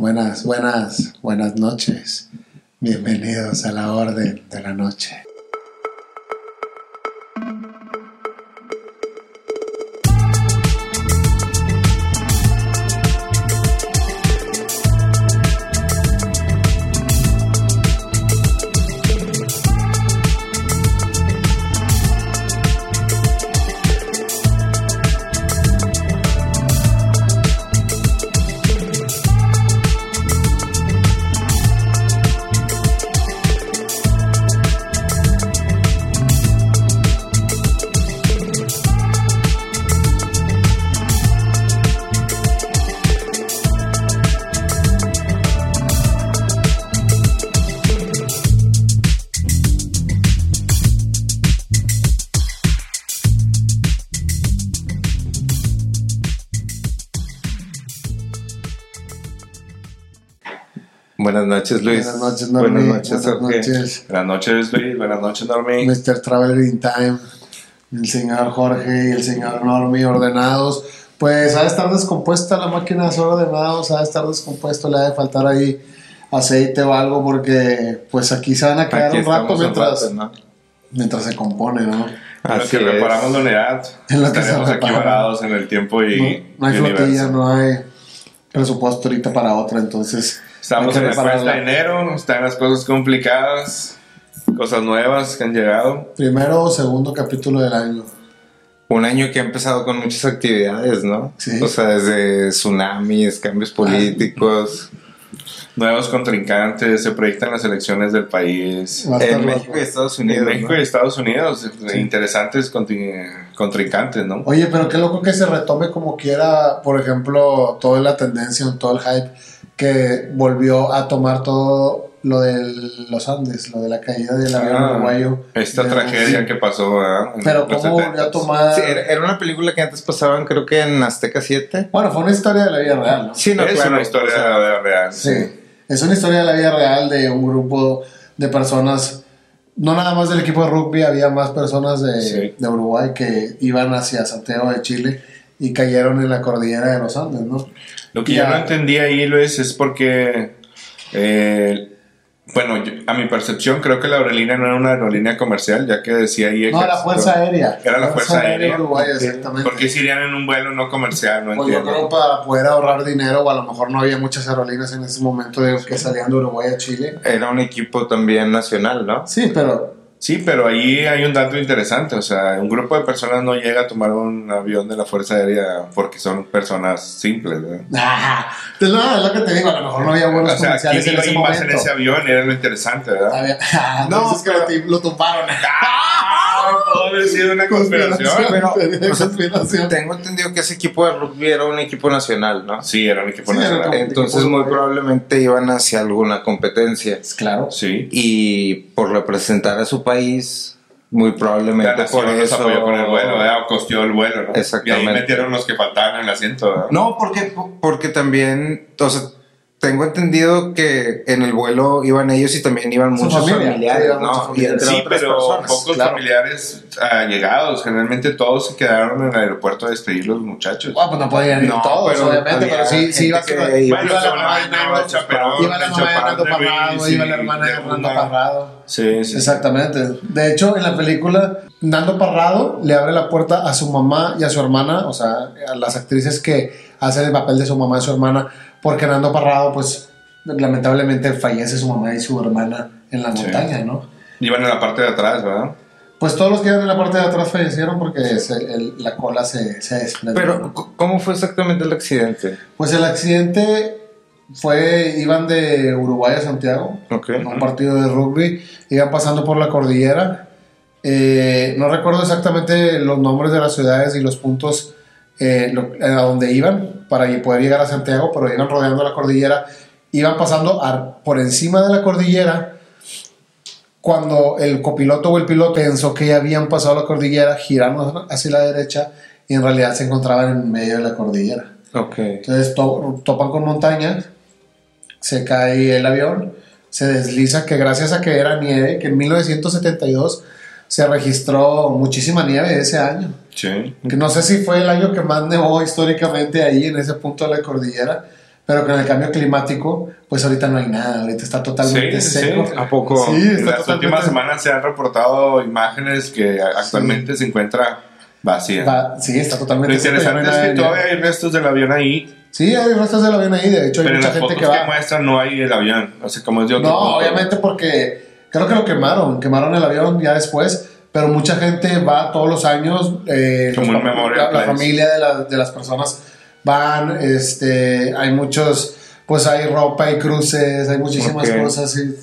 Buenas, buenas, buenas noches. Bienvenidos a la Orden de la Noche. Noches, Luis. Buenas noches, Normi. Buenas noches, Buenas noches. Buenas noches, Luis. Buenas noches, Normi. Mr. Traveler in Time, el señor Jorge y el señor Normi ordenados. Pues ha de estar descompuesta la máquina de ser ordenados, ha de estar descompuesto, le ha de faltar ahí aceite o algo porque pues aquí se van a quedar Aquí un rato un mientras, rato, ¿no? mientras se compone, ¿no? En lo que es. reparamos la unidad, En lo que se estaremos aquí varados en el tiempo y, no, no hay y flotilla, universo. no hay presupuesto ahorita para otra, entonces Estamos en la cuesta de enero, están las cosas complicadas, cosas nuevas que han llegado. Primero o segundo capítulo del año. Un año que ha empezado con muchas actividades, ¿no? Sí. O sea, desde tsunamis, cambios políticos. Nuevos contrincantes, se proyectan las elecciones del país. En. México y Estados En Unidos. México ¿no? y Estados Unidos, interesantes conti- contrincantes, ¿no? Oye, pero qué loco que se retome como quiera, por ejemplo, toda la tendencia, todo el hype que volvió a tomar todo lo de los Andes, lo de la caída del avión Ah, uruguayo. Esta tragedia que pasó, ¿verdad? En Pero cómo volvió a 70s. tomar... Sí, era, una película que antes pasaban, creo que en Azteca 7. Bueno, fue una historia de la vida real, ¿no? Sí, no, es claro, una historia o sea, de la vida real. Sí. Es una historia de la vida real de un grupo de personas, no nada más del equipo de rugby, había más personas de, Sí. de Uruguay que iban hacia Santiago de Chile y cayeron en la cordillera de los Andes, ¿no? Lo que yo no entendí ahí, Luis, es porque, eh, bueno, yo- a mi percepción creo que la aerolínea no era una aerolínea comercial, ya que decía ahí... No, la ejército. Fuerza Aérea. Era la Fuerza Aérea. Uruguaya, exactamente. ¿Por qué se irían en un vuelo no comercial? No Pues yo entiendo. creo para poder ahorrar dinero, o a lo mejor no había muchas aerolíneas en ese momento de que salían de Uruguay a Chile. Era un equipo también nacional, ¿no? Sí, pero Sí, pero ahí hay un dato interesante, o sea, un grupo de personas no llega a tomar un avión de la Fuerza Aérea porque son personas simples, ¿verdad? ah, no, es lo que te digo, a lo mejor no había vuelos O sea, comerciales ¿quién en ese ir más momento. en ese avión? Era lo interesante, ¿verdad? Había- ah, No, entonces que lo, lo tumbaron. ¡Ah! Pudo haber sido una conspiración. pero- conspiración. Tengo entendido que ese equipo de rugby era un equipo nacional, ¿no? Sí, era un equipo Sí, nacional. Entonces muy probablemente iban hacia alguna competencia. Claro. Sí. Y por representar a su país, muy probablemente por eso... apoyó con el vuelo, ¿verdad? O costeó el vuelo, ¿no? Exactamente. Y ahí metieron los que faltaban en el asiento, ¿verdad? No, porque, porque también, o sea, tengo entendido que en el vuelo iban ellos y también iban muchos familia, familiares, muchos ¿no? Y familiares. entre Sí, otras pero personas. pocos claro. familiares allegados. Generalmente todos se quedaron en el aeropuerto a despedir los muchachos. Ah, pues no podían ir No, todos, pero obviamente, pero sí, sí iba a que iba- Bueno, iba la mamá de Nando, chaperón, iba la mamá de Nando Parrado, iba la hermana de de Nando una- Parrado. Sí, sí. Exactamente. De hecho, en la película, Nando Parrado le abre la puerta a su mamá y a su hermana, o sea, a las actrices que hacen el papel de su mamá y su hermana, porque Nando Parrado, pues, lamentablemente fallece su mamá y su hermana en la Sí. montaña, ¿no? Iban en la parte de atrás, ¿verdad? Pues todos los que iban en la parte de atrás fallecieron porque se- el- la cola se, se desprendió. Pero, ¿cómo fue exactamente el accidente? Pues el accidente fue, iban de Uruguay a Santiago, Ok. a un partido de rugby, iban pasando por la cordillera. Eh, no recuerdo exactamente los nombres de las ciudades y los puntos eh, lo- a donde iban para poder llegar a Santiago, pero iban rodeando la cordillera, iban pasando a- por encima de la cordillera. Cuando el copiloto o el piloto pensó que ya habían pasado la cordillera, girando hacia la derecha y en realidad se encontraban en medio de la cordillera. Ok. Entonces to- topan con montañas, se cae el avión, se desliza, que gracias a que era nieve, que en 1972 se registró muchísima nieve ese año. Sí. Que no sé si fue el año que más nevó históricamente ahí en ese punto de la cordillera, pero con el cambio climático, pues ahorita no hay nada, ahorita está totalmente Sí, sí. seco. ¿A poco? Sí, En las totalmente- últimas semanas se han reportado imágenes que actualmente se encuentra vacía. va- sí, está Lo totalmente seco, no interesante hay es que todavía hay restos del avión ahí, Sí, hay restos del avión ahí, de hecho hay pero en mucha las gente fotos que que, va. muestran no hay el avión. O sea, como es de otro No, punto. obviamente porque creo que lo quemaron, quemaron el avión ya después, pero mucha gente va todos los años, eh, Como los la, la place. familia de, la- de las personas van, este, hay muchos, pues hay ropa, hay cruces, hay muchísimas Ok. cosas, y,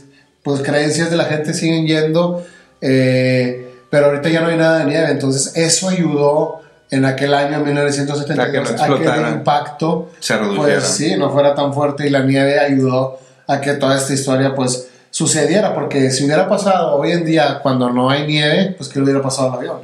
pues creencias de la gente siguen yendo, eh, pero ahorita ya no hay nada de nieve, entonces eso ayudó en aquel año 1972 A que no a que el impacto Se pues sí, no fuera tan fuerte y la nieve ayudó a que toda esta historia pues sucediera, porque si hubiera pasado hoy en día cuando no hay nieve, pues que le hubiera pasado al avión.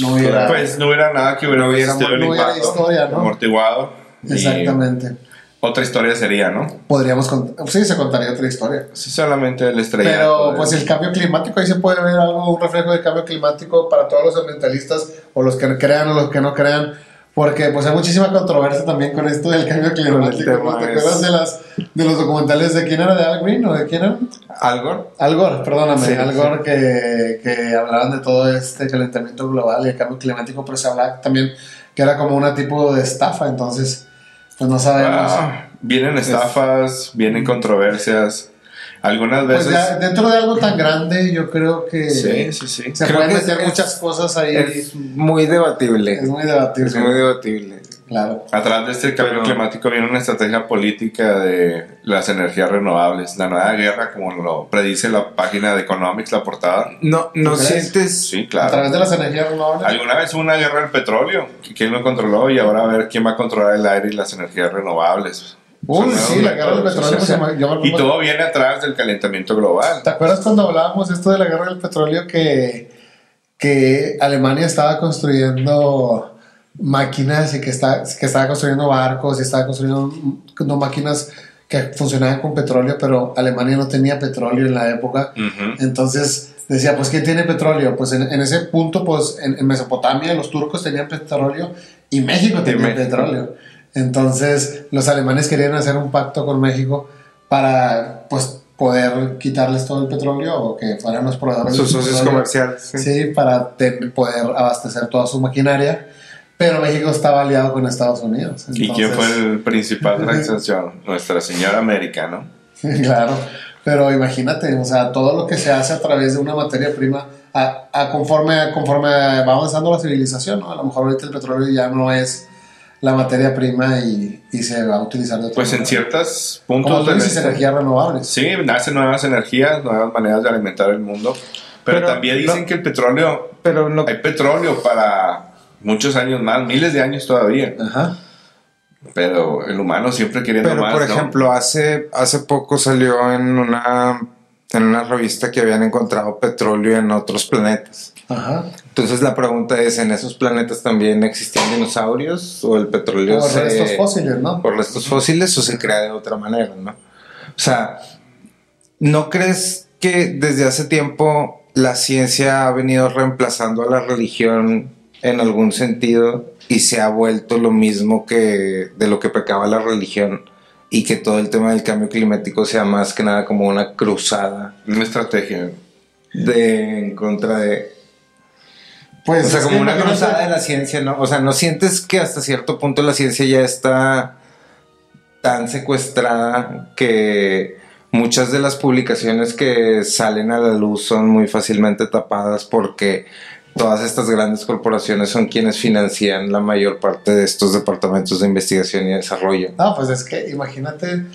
No hubiera... Pues no hubiera nada que hubiera, No hubiera- no hubiera impacto, historia, ¿no? amortiguado. Exactamente. Otra historia sería, ¿no? Podríamos contar, sí, se contaría otra historia. Sí, solamente el estrellato. Pero pues el cambio climático, ahí se puede ver algo, un reflejo del cambio climático para todos los ambientalistas o los que crean o los que no crean, porque pues hay muchísima controversia también con esto del cambio climático. ¿Te es- acuerdas de, las, de los documentales de quién era de Al Green o de quién era? ¿Algo? Al Gore, perdóname, Sí, Al Gore que, que hablaban de todo este calentamiento global y el cambio climático, pero se hablaba también que era como una tipo de estafa, entonces pues no sabemos. Ah, vienen estafas, vienen controversias. Algunas pues veces. ya dentro de algo tan grande yo creo que sí, sí, sí. se Creo pueden meter es- muchas cosas ahí. Es muy debatible. Es muy debatible. Es muy debatible. Claro. Atrás de este cambio Pero- climático viene una estrategia política de las energías renovables. La nueva guerra, como lo predice la página de Economics, la portada. No, no sientes. Sí, A claro. través de las energías renovables. Alguna vez hubo una guerra del petróleo. ¿Quién lo controló? Y ahora a ver quién va a controlar el aire y las energías renovables. Uy, sí, la guerra del petróleo. se me Y todo viene atrás del calentamiento global. ¿Te acuerdas cuando hablábamos esto de la guerra del petróleo que, que Alemania estaba construyendo máquinas y que, está, que estaba construyendo barcos y estaba construyendo no, máquinas que funcionaban con petróleo, pero Alemania no tenía petróleo en la época. Entonces decía, pues ¿quién tiene petróleo? Pues en, en ese punto, pues en, en Mesopotamia los turcos tenían petróleo y México tenía México. petróleo. Entonces los alemanes querían hacer un pacto con México para pues poder quitarles todo el petróleo o que fueran los proveedores Sus socios comerciales. sí. Sí, para ten- poder abastecer toda su maquinaria. Pero México estaba aliado con Estados Unidos. ¿Y quién fue el principal extensión? Nuestra señora América, ¿no? Claro, pero imagínate, o sea, todo lo que se hace a través de una materia prima, a, a conforme, a conforme va avanzando la civilización, ¿no? A lo mejor ahorita el petróleo ya no es la materia prima y, y se va a utilizar de otra Pues en ciertos puntos Como dices, energías renovables. Sí, nacen nuevas energías, nuevas maneras de alimentar el mundo. Pero, Pero también dicen no- que el petróleo, Pero no. hay petróleo para muchos años más, miles de años todavía. Ajá. Pero el humano siempre queriendo Pero, más. por ¿no? ejemplo, hace, hace poco salió en una, en una revista que habían encontrado petróleo en otros planetas. Ajá. Entonces la pregunta es, ¿en esos planetas también existían dinosaurios o el petróleo Por se- restos fósiles, ¿no? por restos fósiles o se crea de otra manera, ¿no? O sea, ¿no crees que desde hace tiempo la ciencia ha venido reemplazando a la religión en algún sentido y se ha vuelto lo mismo que de lo que pecaba la religión y que todo el tema del cambio climático sea más que nada como una cruzada Una estrategia. de en contra de Pues o sea, como una cruzada de la ciencia, ¿no? O sea, ¿no sientes que hasta cierto punto la ciencia ya está tan secuestrada que muchas de las publicaciones que salen a la luz son muy fácilmente tapadas porque todas estas grandes corporaciones son quienes financian la mayor parte de estos departamentos de investigación y desarrollo? No, pues es que imagínate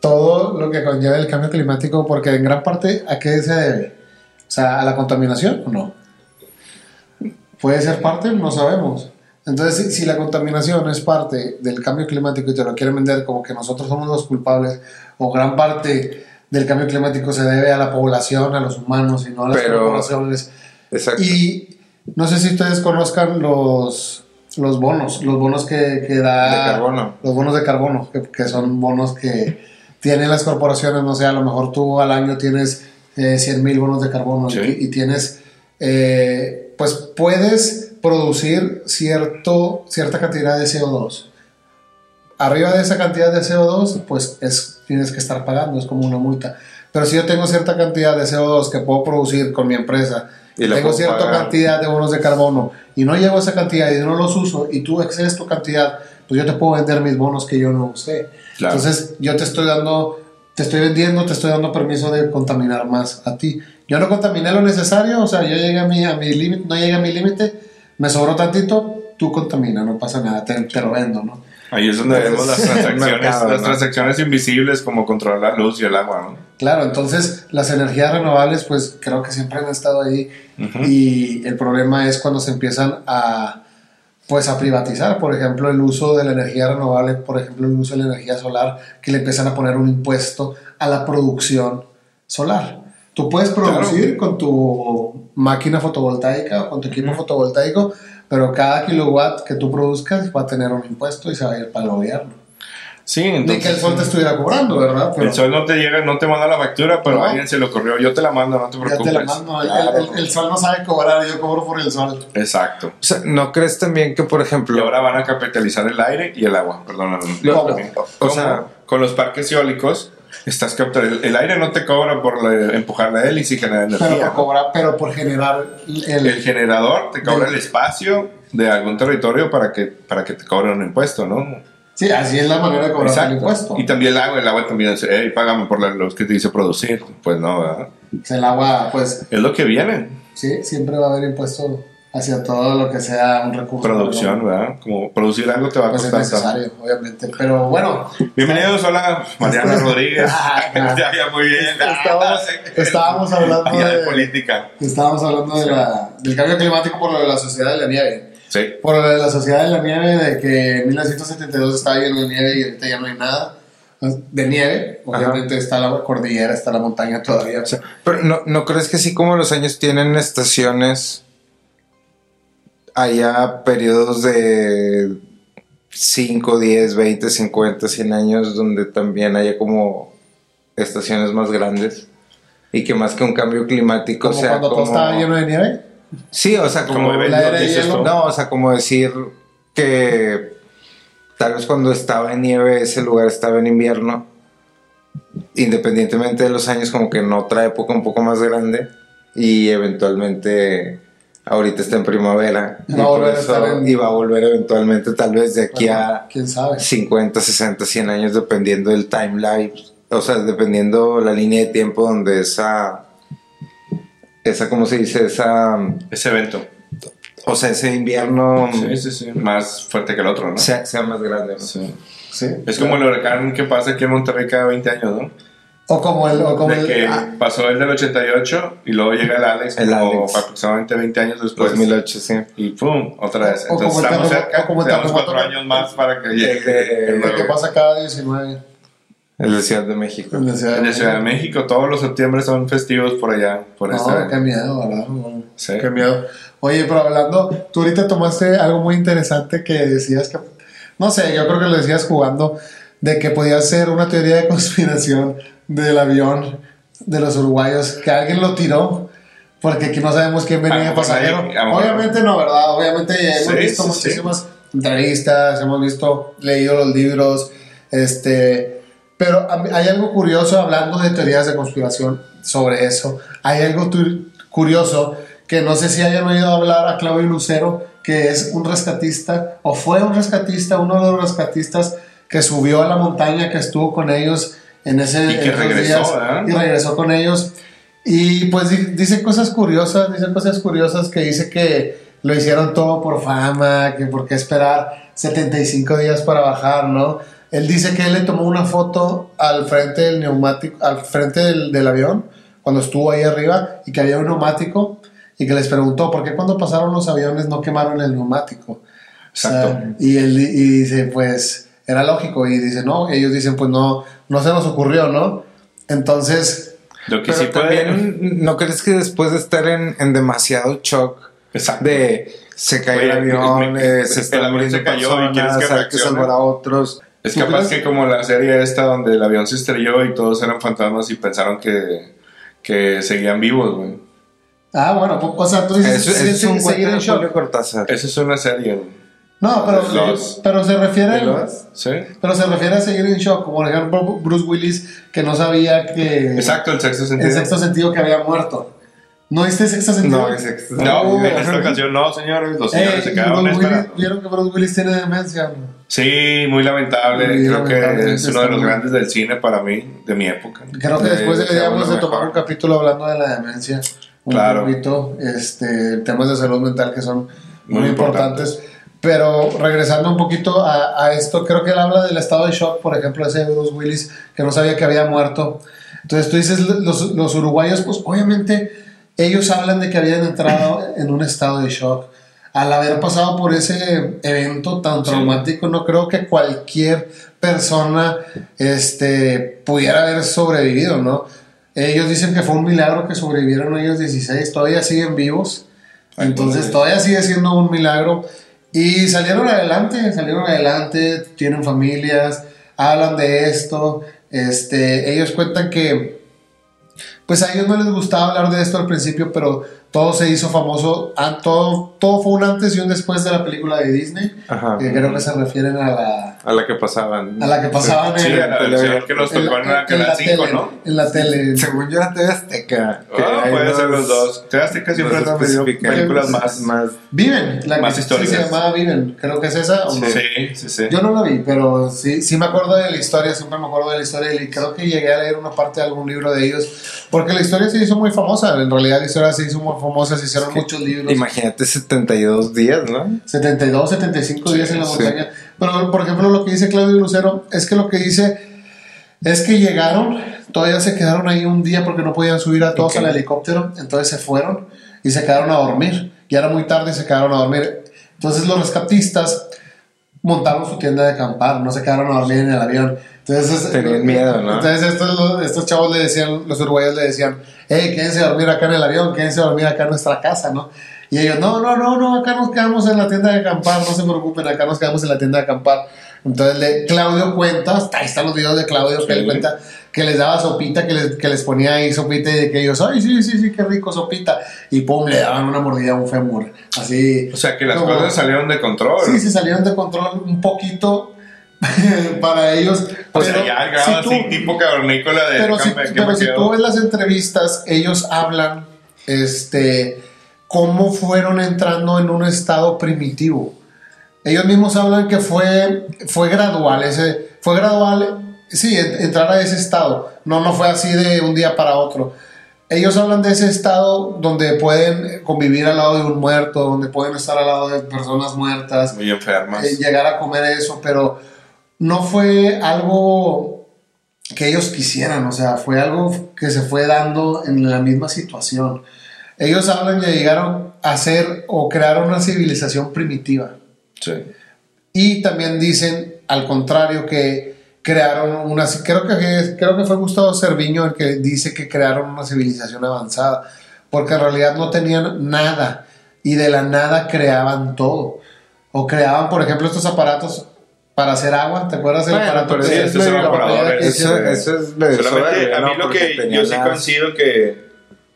todo lo que conlleva el cambio climático, porque en gran parte, ¿a qué se debe? O sea, ¿a la contaminación o no? ¿Puede ser parte? No sabemos. Entonces, si, si la contaminación es parte del cambio climático y te lo quieren vender como que nosotros somos los culpables, o gran parte del cambio climático se debe a la población, a los humanos y no a las Pero- corporaciones. Exacto. Y no sé si ustedes conozcan los, los bonos, los bonos que, que da... De carbono. Los bonos de carbono, que, que son bonos que tienen las corporaciones, no sé, a lo mejor tú al año tienes eh, 100 mil bonos de carbono Sí. y, y tienes, eh, pues puedes producir cierto, cierta cantidad de CO2 arriba de esa cantidad de CO2, pues es, tienes que estar pagando, es como una multa. Pero si yo tengo cierta cantidad de CO2 que puedo producir con mi empresa, Y tengo cierta pagar. cantidad de bonos de carbono y no llego a esa cantidad y no los uso y tú excedes tu cantidad, pues yo te puedo vender mis bonos que yo no usé. Claro. Entonces yo te estoy dando, te estoy vendiendo, te estoy dando permiso de contaminar más a ti. Yo no contaminé lo necesario, o sea, yo llegué a mi, a mi límite, no llegué a mi límite, me sobró tantito, tú contamina, no pasa nada, te, te lo vendo, ¿no? Ahí es donde vemos las transacciones, Mercado, las ¿no? transacciones invisibles como controlar la luz y el agua, ¿no? Claro, entonces las energías renovables pues creo que siempre han estado ahí y el problema es cuando se empiezan a pues a privatizar, por ejemplo, el uso de la energía renovable, por ejemplo, el uso de la energía solar, que le empiezan a poner un impuesto a la producción solar. Tú puedes producir con tu máquina fotovoltaica o con tu equipo fotovoltaico, pero cada kilowatt que tú produzcas va a tener un impuesto y se va a ir para el gobierno. Sí, Ni entonces... que el sol te estuviera cobrando, ¿verdad? Pero El sol no te llega, no te manda la factura, pero No. a alguien se le ocurrió. Yo te la mando, no te ya preocupes. te la mando. El- Claro. el- el sol no sabe cobrar, yo cobro por el sol. Exacto. O sea, ¿no crees también que, por Y ejemplo, ahora van a capitalizar el aire y el agua, perdóname. ¿Cómo? o sea, con los parques eólicos, estás captando. El, el aire no te cobra por la- empujar la hélice y generar Pero energía. por, cobrar, pero por generar el, El generador te cobra Del- el espacio de algún territorio para que, para que te cobren un impuesto, ¿no? Sí, así es la manera de cobrar el impuesto. Y también el agua, el agua también dice, hey, págame por la luz que te dice producir. Pues no, ¿verdad? El agua, pues, Es lo que viene. sí, siempre va a haber impuesto hacia todo lo que sea un recurso. Producción, ¿verdad? ¿verdad? Como producir algo te va a Pues es costar. tanto. necesario, obviamente. Pero bueno, Bienvenidos, hola, Mariana Rodríguez. Ah, ya, ya, muy bien. estábamos, estábamos hablando de de, política. estábamos hablando de la, del cambio climático por lo de la sociedad de la nieve. Sí. Por lo de la sociedad de la nieve, de que en 1972 estaba lleno de nieve y ahorita ya no hay nada de nieve. Obviamente está la cordillera, está la montaña todavía. pero no, ¿no crees que así como los años tienen estaciones, haya periodos de 5, 10, 20, 50, 100 años donde también haya como estaciones más grandes? Y que más que un cambio climático como sea cuando todo como... estaba lleno de nieve. Sí, o sea, como, Como evento, la era de dices hielo. tú. No, o sea, como decir que tal vez cuando estaba en nieve ese lugar estaba en invierno, independientemente de los años, como que en otra época un poco más grande y eventualmente ahorita está en primavera Y y, va a por volver a eso- estar en- y va a volver eventualmente tal vez de aquí Bueno, a quién sabe. 50, 60, 100 años dependiendo del timeline, o sea, dependiendo la línea de tiempo donde esa esa cómo se dice esa Ese evento. o sea, ese invierno Sí, sí, sí. Más fuerte que el otro, ¿no? sea, sea más grande. ¿no? Sí. Sí. Es como el huracán que pasa aquí en Monterrey cada 20 años, ¿no? O como el. O como de el que ah, pasó el del 88 y luego llega el Alex El como Alex. aproximadamente 20 años después. 2008, sí. Y pum, otra vez. O Entonces el estamos terremoto- cerca, como el tenemos cuatro años más para que llegue El de- el el nuevo. que pasa cada 19. El de Ciudad de México. En la Ciudad En la Ciudad de México, todos los septiembre son festivos por allá, por este No, qué miedo, ¿verdad? Sí. Qué miedo. Oye, pero hablando, tú ahorita tomaste algo muy interesante que decías que, no sé, yo creo que lo decías jugando, de que podía ser una teoría de conspiración del avión de los uruguayos, que alguien lo tiró, porque aquí no sabemos quién venía de pasajero. Obviamente no, ¿verdad? Obviamente hemos Sí, visto sí, muchísimas entrevistas, hemos visto, leído los libros, este, pero hay algo curioso hablando de teorías de conspiración sobre eso. Hay algo curioso que no sé si hayan oído hablar a Claudio Lucero, que es un rescatista, o fue un rescatista, uno de los rescatistas que subió a la montaña, que estuvo con ellos en ese Y que esos regresó, ¿verdad? y regresó con ellos. Y pues di- dice cosas curiosas, dice cosas curiosas que dice que lo hicieron todo por fama, que por qué esperar 75 días para bajar, ¿no? Él dice que él le tomó una foto al frente del neumático, al frente del, del avión, cuando estuvo ahí arriba, y que había un neumático, y que les preguntó, ¿por qué cuando pasaron los aviones no quemaron el neumático? O sea, Exacto. y él y dice, pues, era lógico, y dice, no, ellos dicen, pues no, no se nos ocurrió, ¿no? Entonces, Lo que Pero sí puede. también, ¿no crees que después de estar en, en demasiado shock Exacto. de se Oye, el avión, me- eh, me- se el están avión se cayó y personas, quieres que hay que salvar a otros? Es ¿Tú capaz que como la serie esta donde el avión se estrelló y todos eran fantasmas y pensaron que, que seguían vivos, güey. ah, bueno, pues, o sea, tú dices, Eso, es sí, un seguir en shock. Cortázar. Esa es una serie, güey. No, pero, Los- pero se refiere. Sí. pero se refiere a seguir en shock, como por ejemplo Bruce Willis que no sabía que Exacto, el sexto sentido. en sexto sentido que había muerto. ¿No viste sexto sentido? No, es ex- No, No. en esta ocasión no, señores. Los Eh, señores se quedaron. Vieron que Bruce Willis tiene demencia. Sí, muy lamentable. Muy Creo lamentable, que es uno de los grandes del cine para mí, de mi época. Creo que después deberíamos de tomar un capítulo hablando de la demencia. Un Claro. poquito, este, temas de salud mental que son muy, Muy importantes. Pero regresando un poquito a, a esto, creo que él habla del estado de shock, por ejemplo, ese de Bruce Willis, que no sabía que había muerto. Entonces tú dices, los, los uruguayos, pues obviamente ellos hablan de que habían entrado en un estado de shock. Al haber pasado por ese evento tan traumático, no creo que cualquier persona este, pudiera haber sobrevivido, ¿no? Ellos dicen que fue un milagro que sobrevivieron ellos 16, todavía siguen vivos. Entonces todavía sigue siendo un milagro. Y salieron adelante, salieron adelante, tienen familias, hablan de esto. Este, ellos cuentan que pues a ellos no les gustaba hablar de esto al principio, pero todo se hizo famoso, ah, todo, todo fue un antes y un después de la película de Disney, Ajá. que creo que se refieren a la, A la que pasaban. a la que pasaban Sí, en, la versión que nos en la en la 5, tele, ¿no? En la tele. Según yo era TV Azteca. hay puede ser unos- los dos. Das que siempre especifican- películas más. más Viven, la Más que históricas. sí se llamaba Viven, creo que es esa. ¿o no? Sí, sí, sí. Yo no la vi, pero sí, sí me acuerdo de la historia, siempre me acuerdo de la historia y creo que llegué a leer una parte de algún libro de ellos, porque la historia se hizo muy famosa, en realidad la historia se hizo muy famosa, se hicieron muchos libros. Imagínate 72 días, ¿no? 72, 75 días en la sí. montaña. Pero, por ejemplo, lo que dice Claudio Lucero es que lo que dice es que llegaron, todavía se quedaron ahí un día porque no podían subir a todos al helicóptero, entonces se fueron y se quedaron a dormir. Ya era muy tarde y se quedaron a dormir. Entonces los rescatistas montaron su tienda de acampar, no se quedaron a dormir en el avión. Entonces, Tenían miedo, ¿no? Entonces estos, estos chavos le decían, los uruguayos le decían, hey, quédense a dormir acá en el avión, quédense a dormir acá en nuestra casa, ¿no? Y ellos, no, no, no, no, acá nos quedamos en la tienda de acampar, no se preocupen, acá nos quedamos en la tienda de acampar. Entonces le, Claudio cuenta, ahí están los videos de Claudio que Sí. le cuenta que les daba sopita, que les, que les ponía ahí sopita y de que ellos, ay, sí, sí, sí, qué rico sopita. Y pum, le daban una mordida a un fémur. Así. O sea que las como- cosas salieron de control. Sí, se salieron de control un poquito para ellos. O sea, pero ya al grado si así, tú- tipo cavernícola de pero si, pero si tú ves las entrevistas, ellos hablan este, cómo fueron entrando en un estado primitivo. Ellos mismos hablan que fue, fue gradual, ese, fue gradual, sí, en- entrar a ese estado. No, no fue así de un día para otro. Ellos hablan de ese estado donde pueden convivir al lado de un muerto, donde pueden estar al lado de personas muertas, Muy enfermas. eh, llegar a comer eso, pero no fue algo que ellos quisieran, o sea, fue algo que se fue dando en la misma situación. Ellos hablan de llegaron a hacer o crear una civilización primitiva. Sí. Y también dicen, al contrario, que crearon una... Creo que, creo que fue Gustavo Cerviño el que dice que crearon una civilización avanzada, porque en realidad no tenían nada y de la nada creaban todo. O creaban, por ejemplo, estos aparatos para hacer agua. ¿Te acuerdas Bueno, aparato pero sí, que Eso, es medio Solamente a mí ¿no? lo que yo sí las- coincido que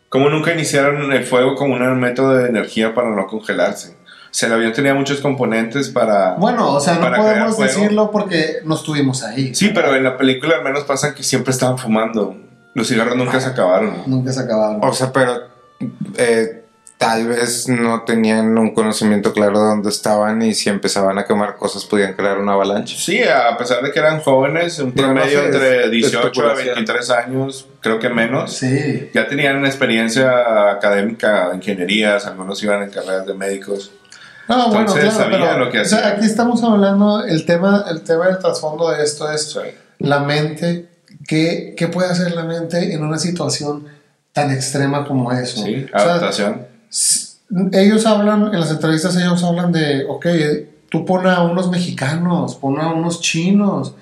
como nunca iniciaron el fuego como un método de energía para no congelarse. O sea, el avión tenía muchos componentes para... Bueno, o sea, no podemos decirlo porque no estuvimos ahí. Sí, pero en la película al menos pasan que siempre estaban fumando. Los cigarros nunca se acabaron. Nunca se acabaron. O sea, pero eh, tal vez no tenían un conocimiento claro de dónde estaban y si empezaban a quemar cosas podían crear una avalancha. Sí, a pesar de que eran jóvenes, un no promedio sé, entre es 18 a especulación. 23 años, creo que menos. Sí. Ya tenían una experiencia académica, ingenierías, algunos iban en carreras de médicos. No, bueno, Entonces, claro, sabía pero lo que o sea, aquí estamos hablando, el tema, el tema del trasfondo de esto es Sí. la mente. ¿Qué, qué puede hacer la mente en una situación tan extrema como eso? Sí, O sea, adaptación. Ellos hablan, en las entrevistas ellos hablan de, ok, tú pon a unos mexicanos, pon a unos chinos,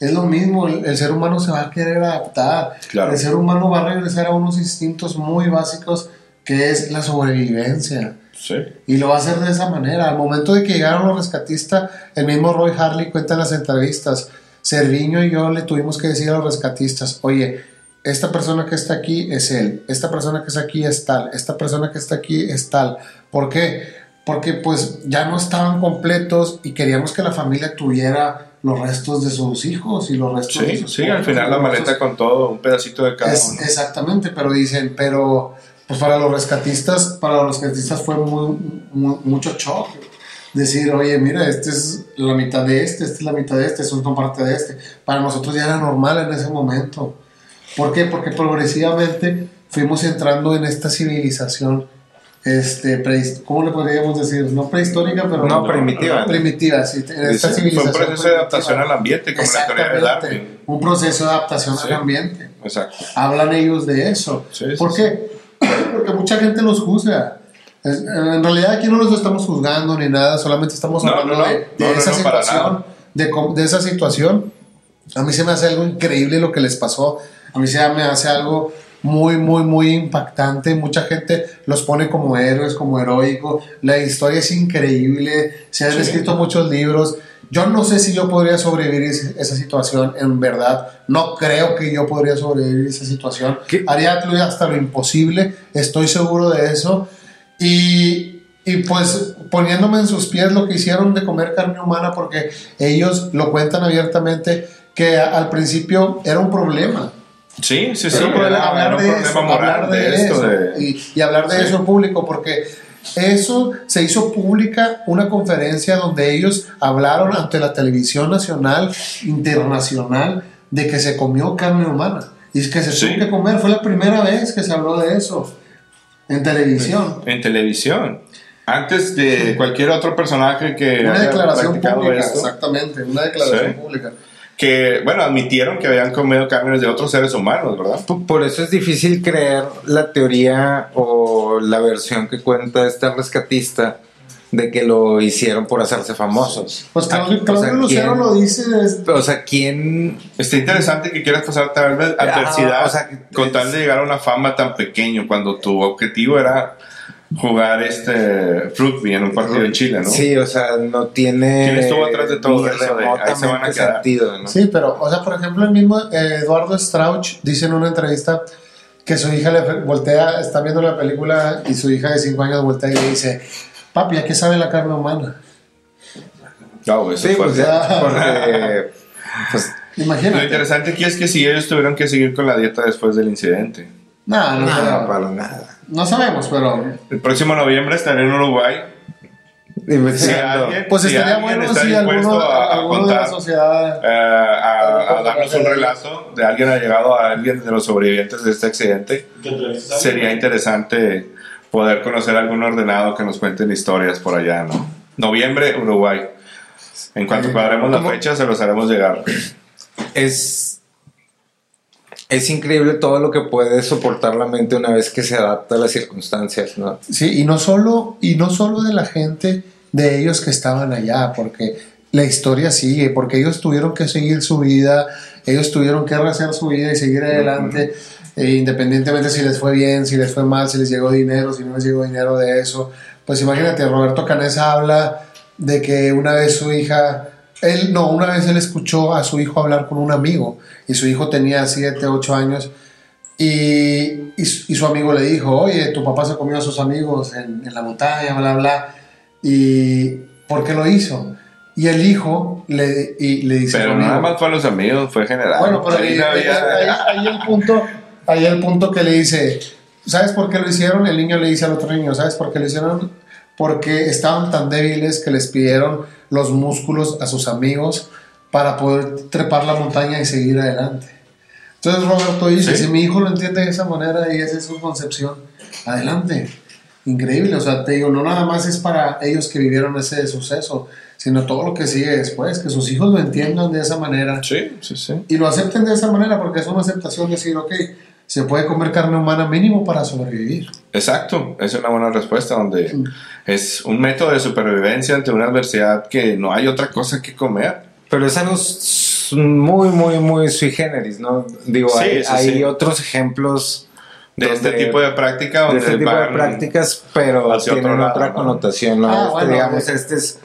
es lo mismo, el, el ser humano se va a querer adaptar, Claro. el ser humano va a regresar a unos instintos muy básicos que es la sobrevivencia. Sí. Y lo va a hacer de esa manera. Al momento de que llegaron los rescatistas, el mismo Roy Harley cuenta en las entrevistas, Cerviño y yo le tuvimos que decir a los rescatistas, oye, esta persona que está aquí es él, esta persona que está aquí es tal, esta persona que está aquí es tal. ¿Por qué? porque pues ya no estaban completos y queríamos que la familia tuviera los restos de sus hijos y los restos de Sí, sus sí, al esposos, final la maleta restos- con todo, un pedacito de cada Es- uno. exactamente, pero dicen, pero pues para los rescatistas, para los rescatistas fue muy, muy- mucho shock. Decir, oye, mira, este es la mitad de este, esta es la mitad de este, es una parte de este. Para nosotros ya era normal en ese momento. ¿Por qué? Porque progresivamente fuimos entrando en esta civilización, este, ¿cómo le podríamos decir? No prehistórica, pero No, primitiva. Primitiva, sí, en esta Sí, fue un civilización. proceso de adaptación al ambiente, como la teoría de Darwin. un proceso de adaptación Sí. al ambiente. Exacto. Hablan ellos de eso. Sí, ¿Por sí. qué? Porque mucha gente los juzga. En realidad aquí no los estamos juzgando ni nada, solamente estamos No, hablando no, no. de, de No, no, esa no, situación, de, de esa situación. A mí se me hace algo increíble lo que les pasó. A mí se me hace algo muy, muy, muy impactante. Mucha gente los pone como héroes, como heroicos. La historia es increíble. Se han Sí. escrito muchos libros. Yo no sé si yo podría sobrevivir esa situación, en verdad. No creo que yo podría sobrevivir esa situación. ¿Qué? Haría hasta lo imposible. Estoy seguro de eso. Y, y pues poniéndome en sus pies lo que hicieron de comer carne humana, porque ellos lo cuentan abiertamente, que al principio era un problema. Sí, sí, sí. Hablar de eso, hablar de, esto. y, y hablar de Sí. eso en público, porque eso se hizo pública una conferencia donde ellos hablaron ante la televisión nacional, internacional, de que se comió carne humana. Y que se Sí. tuvo que comer, fue la primera vez que se habló de eso en televisión. en televisión. Antes de cualquier otro personaje que Una haya declaración pública, esto, exactamente, una declaración Sí. pública. Que, bueno, admitieron que habían comido carnes de otros seres humanos, ¿verdad? Por eso es difícil creer la teoría o la versión que cuenta este rescatista de que lo hicieron por hacerse famosos. Pues Claudio, O Claudio sea, Lucero ¿quién- lo dice O sea, ¿quién Está interesante que quieras pasar tal vez adversidad o sea, con tal de llegar a una fama tan pequeño cuando tu objetivo era jugar este rugby en un partido en Chile, ¿no? Sí, o sea, no tiene. ¿Quién estuvo atrás de todo eso de, ahí se van a quedar? sentido, ¿no? Sí, pero, o sea, por ejemplo, el mismo eh, Eduardo Strauch dice en una entrevista que su hija le voltea, está viendo la película y su hija de 5 años voltea y le dice, papi, ¿a qué sabe la carne humana? No, eso Sí, fue- pues ya, porque. Pues, Lo Imagínate. interesante aquí es que si ellos tuvieron que seguir con la dieta después del incidente. No, no, no, sabemos. para nada. No sabemos, pero El próximo noviembre estaré en Uruguay. Si Investigando. alguien- pues si estaría bueno está si alguno, a- a alguno de la contar, sociedad... eh, a, a darnos un relato de alguien ha llegado a alguien de los sobrevivientes de este accidente. ¿Te entrevistas a Sería interesante poder conocer algún ordenado que nos cuenten historias por allá, ¿no? Noviembre, Uruguay. En cuanto Eh, cuadremos la fecha, se los haremos llegar. Es. Es increíble todo lo que puede soportar la mente una vez que se adapta a las circunstancias, ¿no? Sí, y no solo, y no solo de la gente de ellos que estaban allá, porque la historia sigue, porque ellos tuvieron que seguir su vida, ellos tuvieron que rehacer su vida y seguir adelante, e independientemente si les fue bien, si les fue mal, si les llegó dinero, si no les llegó dinero de eso. Pues imagínate, Roberto Canesa habla de que una vez su hija, él no, una vez él escuchó a su hijo hablar con un amigo y su hijo tenía 7, 8 años y, y, su- y su amigo le dijo, oye, tu papá se comió a sus amigos en, en la montaña, bla, bla. ¿Y por qué lo hizo? Y el hijo le, y le dice, Pero nada más fue a los amigos, fue general. bueno, pero Ahí ahí, ahí- ahí el punto, ahí el punto que le dice, ¿sabes por qué lo hicieron? El niño le dice al otro niño, ¿sabes por qué lo hicieron? Porque estaban tan débiles que les pidieron los músculos a sus amigos para poder trepar la montaña y seguir adelante. Entonces Roberto dice, Sí. si mi hijo lo entiende de esa manera y esa es su concepción, adelante. Increíble, o sea, te digo, no nada más es para ellos que vivieron ese suceso, sino todo lo que sigue después, que sus hijos lo entiendan de esa manera Sí, sí, sí. y lo acepten de esa manera porque es una aceptación decir, ok, se puede comer carne humana mínimo para sobrevivir. Exacto, es una buena respuesta donde es un método de supervivencia ante una adversidad que no hay otra cosa que comer. Pero es algo s- muy, muy, muy sui generis, ¿no? Digo, Sí, hay, sí, hay sí. otros ejemplos De este tipo de práctica de este tipo de van- prácticas, pero tienen lado, otra ¿no? connotación, ¿no? Ah, Este, bueno, digamos, eh. este es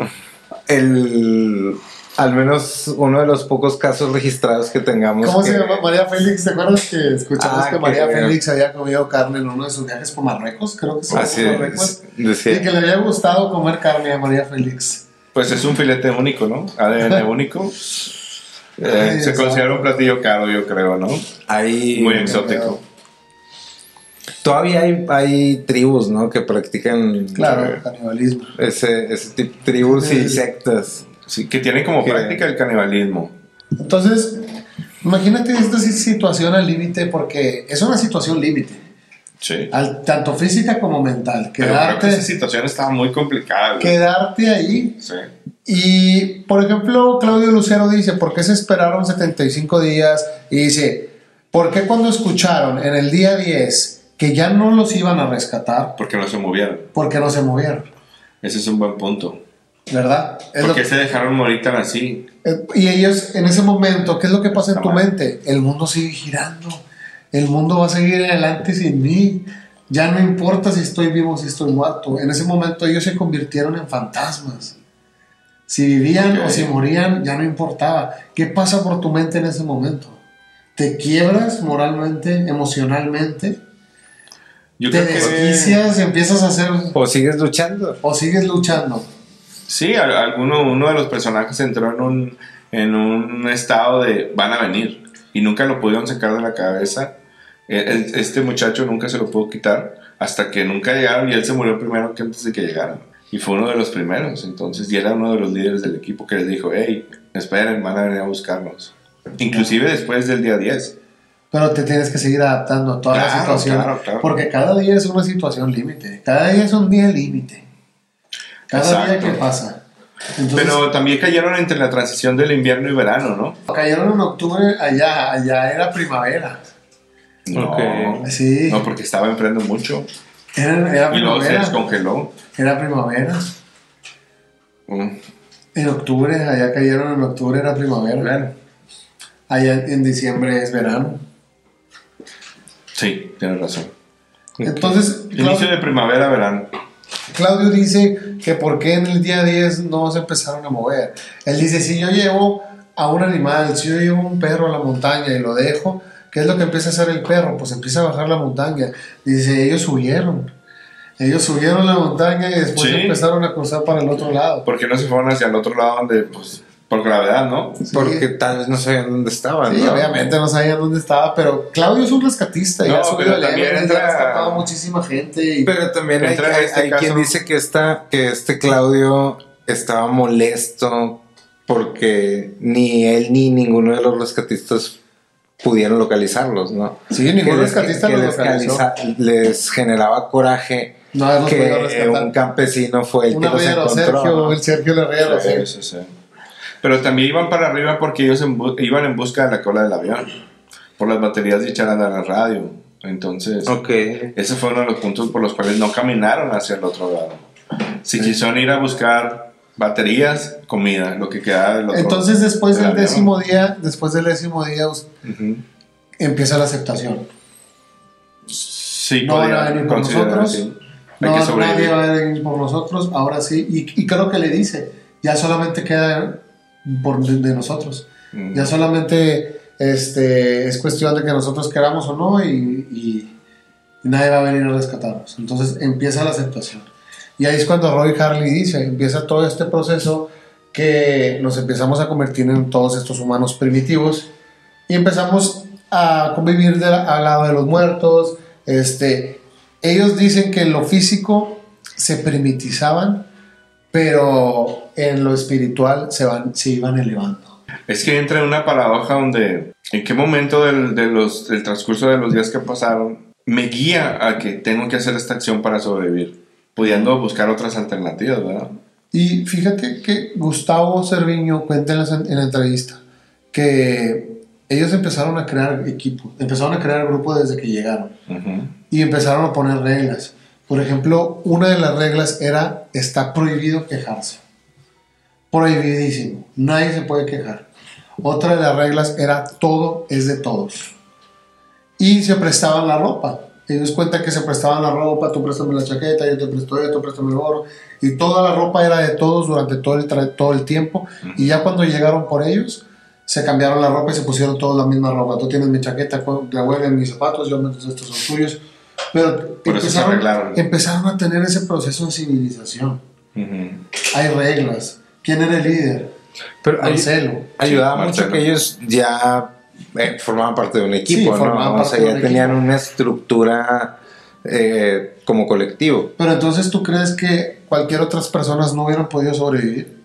el al menos uno de los pocos casos registrados que tengamos. ¿Cómo que- se llama? María Félix, ¿te acuerdas que escuchamos Ah, que que- María Félix había comido carne en uno de sus viajes por Marruecos? Creo que sí. Así por es, Marruecos. decía. Y que le había gustado comer carne a María Félix. Pues es un filete único, ¿no? ADN único. Eh, Ay, se considera un platillo caro, yo creo, ¿no? Hay, Muy exótico. Todavía hay, hay tribus, ¿no? Que practican Claro, eh, canibalismo. ese, ese tipo de tribus y sectas. Sí, que tiene como Que- práctica el canibalismo. Entonces, imagínate esta situación al límite, porque es una situación límite, Sí. al- tanto física como mental. Pero creo que Quedarte, esa situación estaba muy complicada. güey. quedarte ahí Sí. Y, por ejemplo, Claudio Lucero dice, ¿por qué se esperaron 75 días? Y dice, ¿por qué cuando escucharon en el día 10 que ya no los iban a rescatar, Porque no se movieron. por qué no se movieron? Ese es un buen punto. ¿Verdad? Es ¿Por lo qué que- se dejaron morir tan así? eh, y ellos, en ese momento, ¿qué es lo que pasa en tu mente? El mundo sigue girando. El mundo va a seguir adelante sin mí. Ya no importa si estoy vivo o si estoy muerto. En ese momento ellos se convirtieron en fantasmas. Si vivían o si morían, ya no importaba. ¿Qué pasa por tu mente en ese momento? ¿Te quiebras moralmente, emocionalmente? Yo ¿Te que desquicias, empiezas a hacer O sigues luchando. o sigues luchando? Sí, al- alguno, uno de los personajes entró en un, en un estado de van a venir y nunca lo pudieron sacar de la cabeza. El- Este muchacho nunca se lo pudo quitar hasta que nunca llegaron y él se murió primero que antes de que llegaran. Y fue uno de los primeros, entonces, y era uno de los líderes del equipo que les dijo, hey, esperen, van a venir a buscarnos. Inclusive después del día 10. Pero te tienes que seguir adaptando a toda la Claro, situación. claro, claro. Porque cada día es una situación límite. Cada día es un día límite. Cada Exacto. día que pasa. Entonces, Pero también cayeron entre la transición del invierno y verano, ¿no? cayeron en octubre, allá, allá era primavera. No. Sí, no porque estaba enfriando mucho era, era y luego se primavera. descongeló. Era primavera. Mm, En octubre, allá cayeron en octubre, era primavera. Bueno, Allá en diciembre es verano. sí, tienes razón. Entonces, Inicio de primavera, verano. Claudio dice que por qué en el día 10 no se empezaron a mover. Él dice, si yo llevo a un animal, si yo llevo un perro a la montaña y lo dejo, ¿qué es lo que empieza a hacer el perro? Pues empieza a bajar la montaña. Dice, ellos subieron. Ellos subieron la montaña y después Sí. empezaron a cruzar para el otro lado. ¿Por qué no se fueron hacia el otro lado donde, pues, por gravedad, no? Porque tal vez no sabían dónde estaban. Sí, ¿no? obviamente no sabían dónde estaba, pero Claudio es un rescatista y No, ha subido pero también Everest, y ha entra- rescatado muchísima gente. Y, Pero también hay, Entra en hay- este hay caso- quien dice que, esta, que este Claudio estaba molesto porque ni él ni ninguno de los rescatistas pudieron localizarlos, ¿no? sí, ningún Que les- rescatista que lo les, localizó. les generaba coraje No que un campesino fue el que los encontró. Sergio, ¿no? el Sergio sí. Sí, sí, sí. Pero también iban para arriba porque ellos en iban en busca de la cola del avión. Por las baterías dichas de la radio. Entonces, Ok. ese fue uno de los puntos por los cuales no caminaron hacia el otro lado. Si quisieron ir a buscar baterías, comida, lo que quedaba del otro Entonces después del avión. décimo día, después del décimo día us- Ujú. empieza la aceptación. Sí, No van a podría venir por nosotros. Hay No, que nadie va a venir por nosotros, ahora sí. Y, y creo que le dice, ya solamente queda por de, de nosotros. Mm. Ya solamente este, es cuestión de que nosotros queramos o no y, y- y nadie va a venir a rescatarnos. Entonces empieza la aceptación. Y ahí es cuando Roy Harley dice, empieza todo este proceso que nos empezamos a convertir en todos estos humanos primitivos y empezamos a convivir de la- al lado de los muertos. Este, ellos dicen que en lo físico se primitizaban, pero en lo espiritual se, van, se iban elevando. Es que entra en una paradoja donde, ¿en qué momento del, de los, del transcurso de los días que pasaron me guía a que tengo que hacer esta acción para sobrevivir? Pudiendo buscar otras alternativas, ¿verdad? Y fíjate que Gustavo Cerviño cuenta en la, en la entrevista que ellos empezaron a crear equipo, empezaron a crear grupo desde que llegaron Ujú. y empezaron a poner reglas. Por ejemplo, una de las reglas era está prohibido quejarse. Prohibidísimo. Nadie se puede quejar. Otra de las reglas era todo es de todos. Y se prestaban la ropa. Ellos cuentan que se prestaban la ropa, tú préstame la chaqueta, yo te presto esto, préstame el oro. Y toda la ropa era de todos durante todo el, todo el tiempo. Y ya cuando llegaron por ellos, se cambiaron la ropa y se pusieron todos la misma ropa. Tú tienes mi chaqueta, la huele mis zapatos, yo meto estos son tuyos. Pero Por eso se arreglaron. empezaron a tener ese proceso de civilización. Ujú. Hay reglas. ¿Quién era el líder? Pero ay- Marcelo. ayudaba Sí, mucho Marcelo. que ellos ya eh, formaban parte de un equipo, Sí, ¿no? O sea, ya un tenían equipo. una estructura eh, como colectivo. Pero entonces, ¿tú crees que cualquier otras personas no hubieran podido sobrevivir?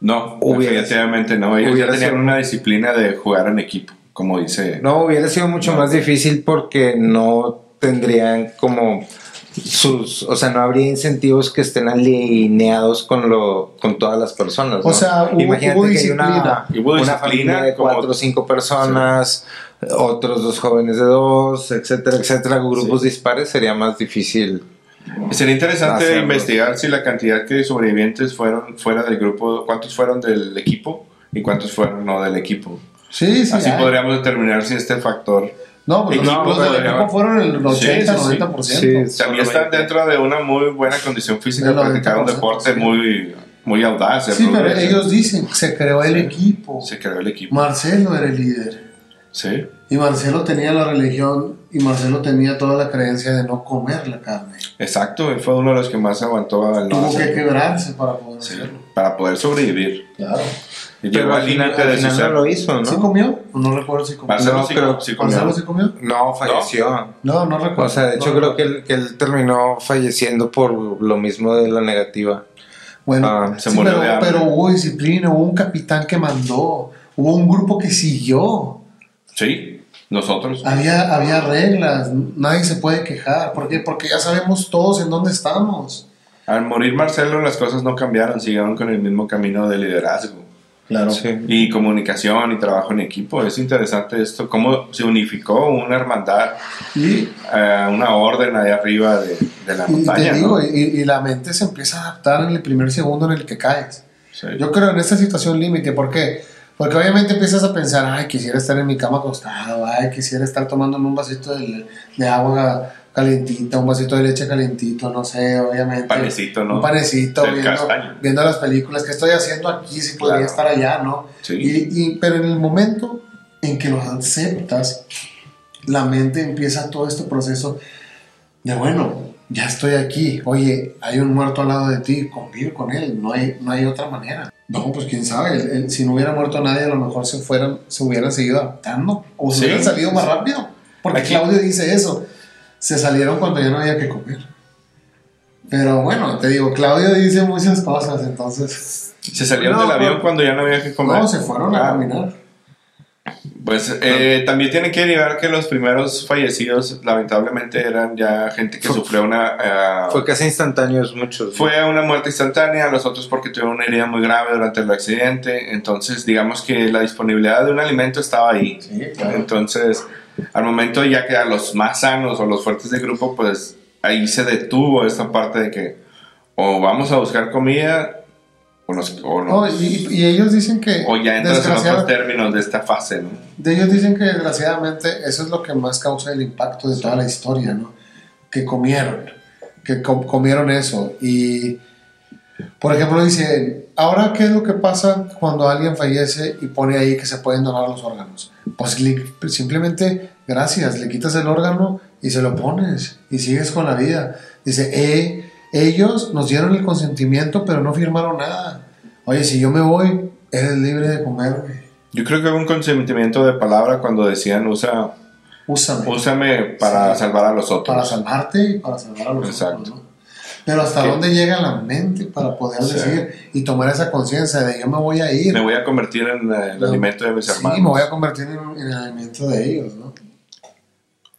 No, Hubiera- definitivamente no. Ellos ya tenían sido- una disciplina de jugar en equipo, como dice. No, hubiera sido mucho No. más difícil porque no tendrían como sus, o sea, no habría incentivos que estén alineados con lo, con todas las personas. ¿no? O sea, hubo- imagínate hubo que hay una, una familia de cuatro o cinco personas, otros dos jóvenes de dos, etcétera, etcétera, grupos dispares sería más difícil. Sería interesante Hacerlo. investigar si la cantidad de sobrevivientes fueron fuera del grupo, cuántos fueron del equipo y cuántos fueron no del equipo. Sí, sí. Así hay. podríamos determinar si este factor No, pues los Equipo, los del podría- equipo fueron el 80, Sí, sí, sí. 90%. Sí, también están dentro de una muy buena condición física, practicar un 90%, deporte sí. muy, muy audaz. Sí, pero ellos dicen, se creó el Sí. equipo. Se creó el equipo. Marcelo era el líder. Sí. Y Marcelo tenía la religión y Marcelo tenía toda la creencia de no comer la carne. Exacto, él fue uno de los que más aguantó al no Tuvo que quebrarse para poder Sí, hacerlo. para poder sobrevivir. Claro. Pero al al final, límite al de su final no lo hizo, ¿no? ¿Sí comió? No recuerdo si comió. Marcelo No, sí, creo- sí comió. ¿Marcelo sí comió? No, falleció. No, no recuerdo. O sea, de hecho No creo que él, que él terminó falleciendo por lo mismo de la negativa. Bueno, Ah, se sí, murió pero, de hambre. pero hubo disciplina, hubo un capitán que mandó, hubo un grupo que siguió. Sí, nosotros. Había, había reglas, nadie se puede quejar. ¿Por qué? Porque ya sabemos todos en dónde estamos. Al morir Marcelo las cosas no cambiaron, siguieron con el mismo camino de liderazgo. Claro. Sí. Y comunicación y trabajo en equipo. Es interesante esto, cómo se unificó una hermandad, Y, eh, una orden ahí arriba de, de la y montaña. te digo, ¿no? y, y la mente se empieza a adaptar en el primer segundo en el que caes. Sí. Yo creo en esta situación límite, ¿por qué? Porque obviamente empiezas a pensar, ay, quisiera estar en mi cama acostado, ay, quisiera estar tomándome un vasito de, de agua calientita, un vasito de leche calientito, no sé, obviamente. Panecito, ¿no? Un panecito, Del viendo, castaño. viendo las películas, ¿qué estoy haciendo aquí? Si podría Claro. estar allá, ¿no? Sí. Y, y- pero en el momento en que lo aceptas, la mente empieza todo este proceso de, bueno, ya estoy aquí, oye, hay un muerto al lado de ti, convive con él, no hay, no hay otra manera. No, pues quién sabe, el- el- si no hubiera muerto nadie, a lo mejor se, fueran, se hubieran seguido adaptando o se Sí. hubieran salido más rápido. Porque Aquí- Claudio dice eso, se salieron cuando ya no había que comer. Pero bueno, te digo, Claudio dice muchas cosas, entonces... Se salieron No, del avión cuando ya no había que comer. No, se fueron a caminar. Pues eh, también tienen que derivar que los primeros fallecidos, lamentablemente, eran ya gente que sufrió una. eh, Fue casi instantáneos muchos. Fue una muerte instantánea, los otros porque tuvieron una herida muy grave durante el accidente. Entonces, digamos que la disponibilidad de un alimento estaba ahí. Sí, claro. Entonces, al momento ya que a los más sanos o los fuertes del grupo, pues ahí se detuvo esta parte de que o vamos a buscar comida o, o. No, y, y ellos dicen que... o ya entras en otros términos de esta fase, ¿no? De ellos dicen que desgraciadamente eso es lo que más causa el impacto de toda la historia, ¿no? Que comieron, que com- comieron eso. Y, por ejemplo, dice, ahora qué es lo que pasa cuando alguien fallece y pone ahí que se pueden donar los órganos? Pues simplemente, gracias, le quitas el órgano y se lo pones y sigues con la vida. Dice, eh, ellos nos dieron el consentimiento, pero no firmaron nada. Oye, si yo me voy, eres libre de comerme. Yo creo que hubo un consentimiento de palabra cuando decían usa, Úsame. úsame para Sí. salvar a los otros. para salvarte y para salvar a los Exacto. otros, ¿no? Pero hasta ¿Qué? dónde llega la mente para poder Sí. decir y tomar esa conciencia de yo me voy a ir. Me voy a convertir en eh, el No. alimento de mis sí, hermanos. me voy a convertir en, en el alimento de ellos, ¿no?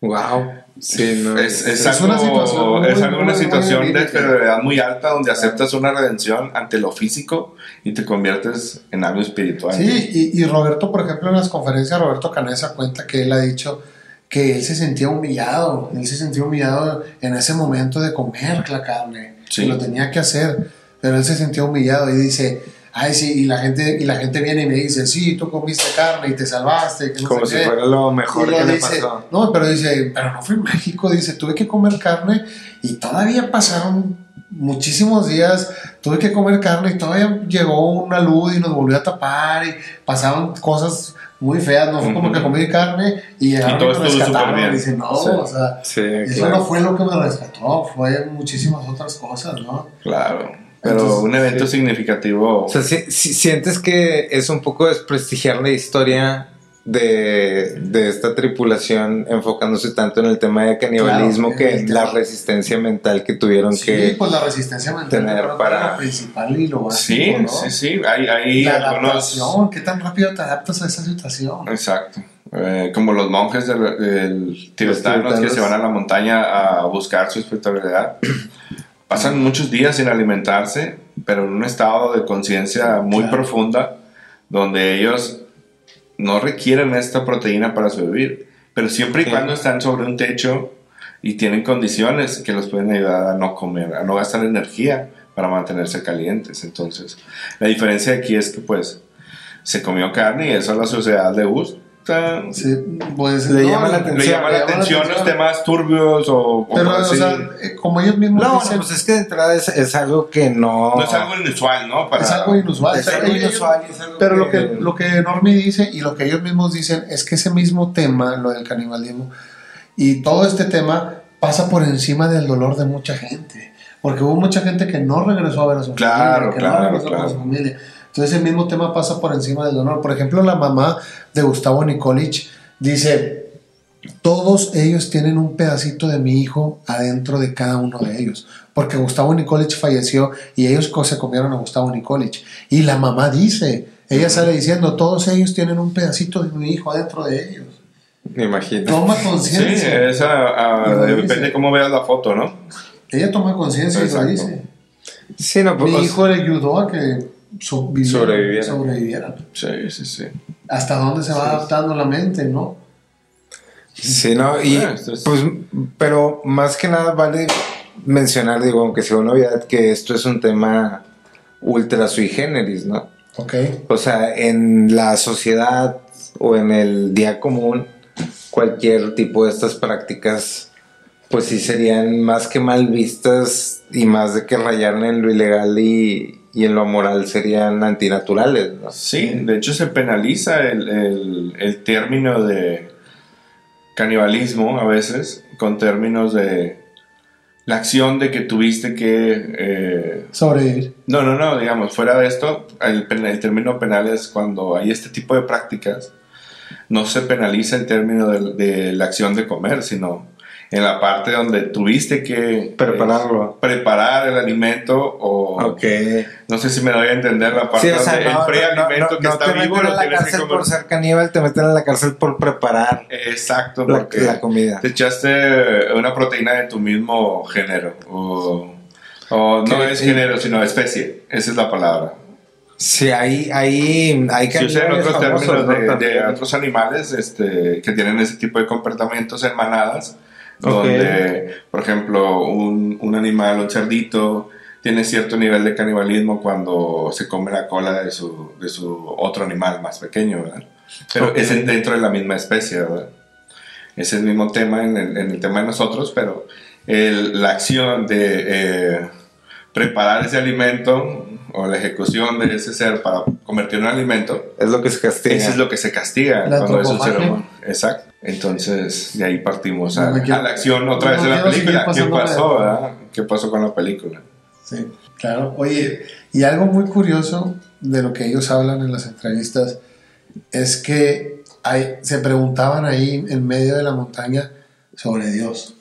Wow. Sí, no. Es, es, Es algo, una situación muy, es algo- una muy, situación muy de prioridad muy alta donde aceptas una redención ante lo físico y te conviertes en algo espiritual. Sí, y, y Roberto, por ejemplo, en las conferencias, Roberto Canesa cuenta que él ha dicho que él se sentía humillado, él se sentía humillado en ese momento de comer la carne, Sí. que lo tenía que hacer, pero él se sentía humillado y dice, ay, sí, y la gente, y la gente viene y me dice, sí, tú comiste carne y te salvaste. que no Como si qué". fuera lo Y mejor que le dice, pasó. No, pero dice, pero no fue en México, dice, tuve que comer carne y todavía pasaron muchísimos días, tuve que comer carne y todavía llegó una luz y nos volvió a tapar y pasaron cosas muy feas, no fue como que comí carne y llegaron Y y me rescataron. bien. Dice, no, Sí. o sea, Sí, eso claro. no fue lo que me rescató, fue muchísimas otras cosas, ¿no? Claro. Pero Entonces, un evento sí. significativo. O sea, si, si- sientes que es un poco desprestigiar la historia de, de esta tripulación enfocándose tanto en el tema de canibalismo Claro, que la resistencia mental que tuvieron Sí, que... pues la resistencia mental tener para- era lo principal y lo básico, sí, ¿no? sí, sí. Hay, hay La algunos. adaptación, ¿qué tan rápido te adaptas a esa situación? Exacto. Eh, como los monjes del, del tibetanos que tibetanos. se van a la montaña a buscar su espiritualidad. Pasan muchos días sin alimentarse, pero en un estado de conciencia muy Claro. profunda, donde ellos no requieren esta proteína para sobrevivir, pero siempre y Sí. cuando están sobre un techo y tienen condiciones que los pueden ayudar a no comer, a no gastar energía para mantenerse calientes. Entonces, la diferencia aquí es que pues se comió carne y eso a la sociedad le gusta. Sí, pues, Le no, llama la Le atención, llama la atención los temas turbios o, Pero, o así. sea, eh, como ellos mismos No, dicen, no, pues es que de entrada es, es algo que no... no es algo inusual, ¿no? Para- es algo inusual. es Pero algo ellos- inusual y es algo Pero lo que, lo que Normie dice y lo que ellos mismos dicen es que ese mismo tema, lo del canibalismo, y todo este tema pasa por encima del dolor de mucha gente. Porque hubo mucha gente que no regresó a ver a su Claro, familia, que claro, no regresó claro. con su familia. Entonces el mismo tema pasa por encima del dolor. Por ejemplo, la mamá de Gustavo Nikolic dice, todos ellos tienen un pedacito de mi hijo adentro de cada uno de ellos. Porque Gustavo Nikolic falleció y ellos se comieron a Gustavo Nikolic. Y la mamá dice, ella sale diciendo, todos ellos tienen un pedacito de mi hijo adentro de ellos. Me imagino. Toma Sí, conciencia. esa, ah, depende de cómo veas la foto, ¿no? Ella toma conciencia y lo dice. Sí, no, pues, Mi hijo le ayudó a que so- viviera- Sobreviviera. sobrevivieran. Sí, sí, sí. Hasta dónde se va adaptando la mente, ¿no? Sí, no, y Ah, pues, pero más que nada vale mencionar, digo, aunque sea una obviedad, que esto es un tema ultra sui generis, ¿no? Ok. O sea, en la sociedad o en el día común, cualquier tipo de estas prácticas, pues sí serían más que mal vistas y más de que rayaran en lo ilegal y, y en lo moral serían antinaturales, ¿no? Sí, de hecho se penaliza el, el- el término de canibalismo a veces con términos de la acción de que tuviste que... eh, Sobrevivir. no, no, no, digamos, fuera de esto, el término penal es cuando hay este tipo de prácticas, no se penaliza el término de, de la acción de comer, sino en la parte donde tuviste que Prepararlo. eh, preparar el alimento o Ok. no sé si me doy a entender la parte Sí, o sea, donde no, el prealimento no, no, que no está te vivo meten lo a la que cárcel comer. por ser caníbal, te meten a la cárcel por preparar Exacto, la, porque la comida. te echaste una proteína de tu mismo género o, o no Que- es género sino especie, esa es la palabra. Sí, hay, hay, hay Se usa en caníbales otros términos ¿no? de, de otros animales este, que tienen ese tipo de comportamientos en manadas, Ok. donde, por ejemplo, un, un animal, un cerdito, tiene cierto nivel de canibalismo cuando se come la cola de su, de su otro animal más pequeño, ¿verdad? Pero Ok. es en- dentro de la misma especie, ¿verdad? Es el mismo tema en el, en el tema de nosotros, pero el- la acción de eh, preparar ese alimento o la ejecución de ese ser para convertirlo en alimento, Es lo que se castiga. eso es lo que se castiga La cuando es un ser humano. Exacto. Entonces, de ahí partimos a, me quiero- a la acción otra no vez de la película. ¿Qué pasó, verdad? ¿Qué pasó con la película? Sí, claro. Oye, y algo muy curioso de lo que ellos hablan en las entrevistas es que hay- se preguntaban ahí en medio de la montaña sobre Dios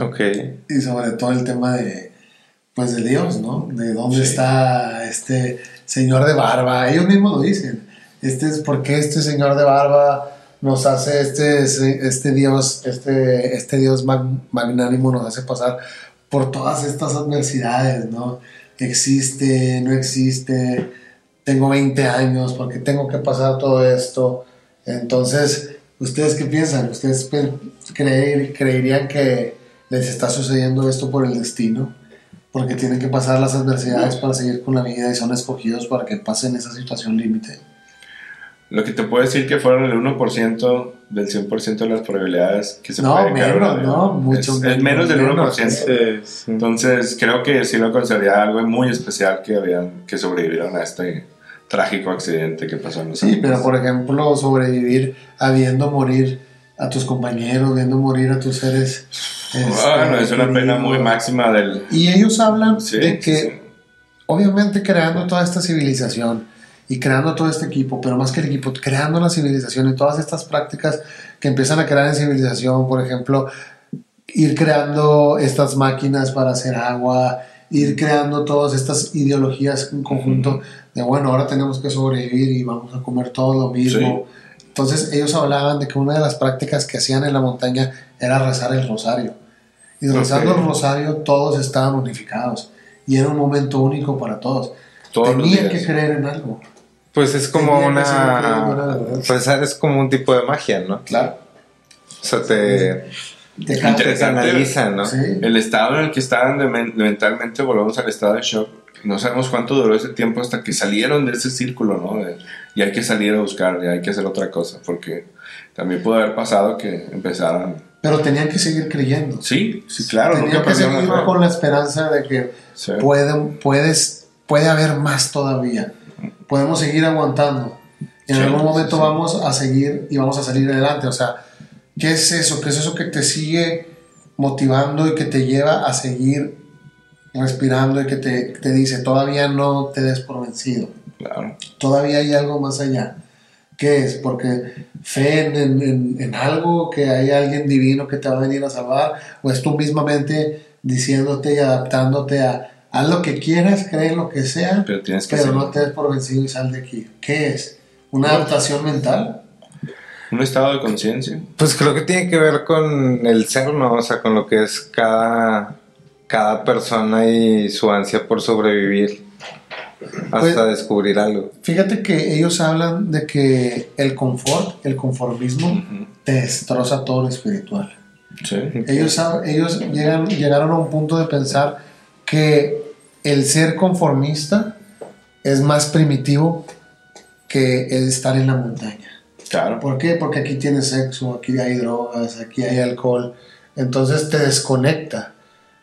Ok. y sobre todo el tema de, pues de Dios, ¿no? De dónde Sí. está este señor de barba. Ellos mismos lo dicen. Este es porque este señor de barba nos hace este, este Dios, este, este Dios mag- magnánimo nos hace pasar por todas estas adversidades, ¿no? Existe, no existe, tengo 20 años, porque tengo que pasar todo esto? Entonces, ¿ustedes qué piensan? ¿Ustedes creer- creerían que les está sucediendo esto por el destino? Porque tienen que pasar las adversidades para seguir con la vida y son escogidos para que pasen esa situación límite. Lo que te puedo decir que fueron el 1% del 100% de las probabilidades que se No, puede caer un menos, no, mucho es, es menos, menos del menos, 1%. Sí, sí. Entonces, creo que sí lo consideraría algo muy especial que habían que sobrevivieron a este trágico accidente que pasó en los Sí, Alpes. pero por ejemplo, sobrevivir habiendo morir a tus compañeros, viendo morir a tus seres. Este, Bueno, es una pena queridos. muy máxima del. Y ellos hablan Sí, de que, sí. obviamente, creando toda esta civilización y creando todo este equipo, pero más que el equipo, creando la civilización y todas estas prácticas que empiezan a crear en civilización, por ejemplo, ir creando estas máquinas para hacer agua, ir creando todas estas ideologías en conjunto de, bueno, ahora tenemos que sobrevivir y vamos a comer todo lo mismo. Entonces ellos hablaban de que una de las prácticas que hacían en la montaña era rezar el rosario. Y rezando Ok. el rosario todos estaban unificados. Y era un momento único para todos. Todos Tenían que creer en algo. Pues es como una. Rezar es como un tipo de magia, ¿no? Claro. O sea, te, Te te canaliza, ¿no? Sí. El estado en el que estaban de men- mentalmente, volvemos al estado de shock. No sabemos cuánto duró ese tiempo hasta que salieron de ese círculo, ¿no? De- y hay que salir a buscar, y hay que hacer otra cosa, porque también pudo haber pasado que empezaran. Pero tenían que seguir creyendo. Sí, sí, claro, tenían que seguir la con la esperanza de que Sí. pueden, puedes, puede haber más todavía. Podemos seguir aguantando. Y en Sí, algún momento sí. vamos a seguir y vamos a salir adelante. O sea, ¿qué es eso? ¿Qué es eso que te sigue motivando y que te lleva a seguir respirando y que te, te dice, todavía no te des por vencido? Claro. Todavía hay algo más allá. ¿Qué es? Porque fe en, en- en- algo, que hay alguien divino que te va a venir a salvar, o es tú mismamente diciéndote y adaptándote a haz lo que quieras, cree en lo que sea, Pero tienes que pero no te des por vencido y sal de aquí. ¿Qué es? ¿Una adaptación mental? un estado de conciencia. Pues creo que tiene que ver con el ser, ¿no? O sea, con lo que es cada, cada persona y su ansia por sobrevivir hasta Pues- descubrir algo. Fíjate que ellos hablan de que el confort, el conformismo, Ujú. te destroza todo lo espiritual. Sí. Ellos, ellos llegan, llegaron a un punto de pensar que el ser conformista es más primitivo que el estar en la montaña. Claro. ¿Por qué? Porque aquí tienes sexo, aquí hay drogas, aquí hay alcohol. Entonces te desconecta.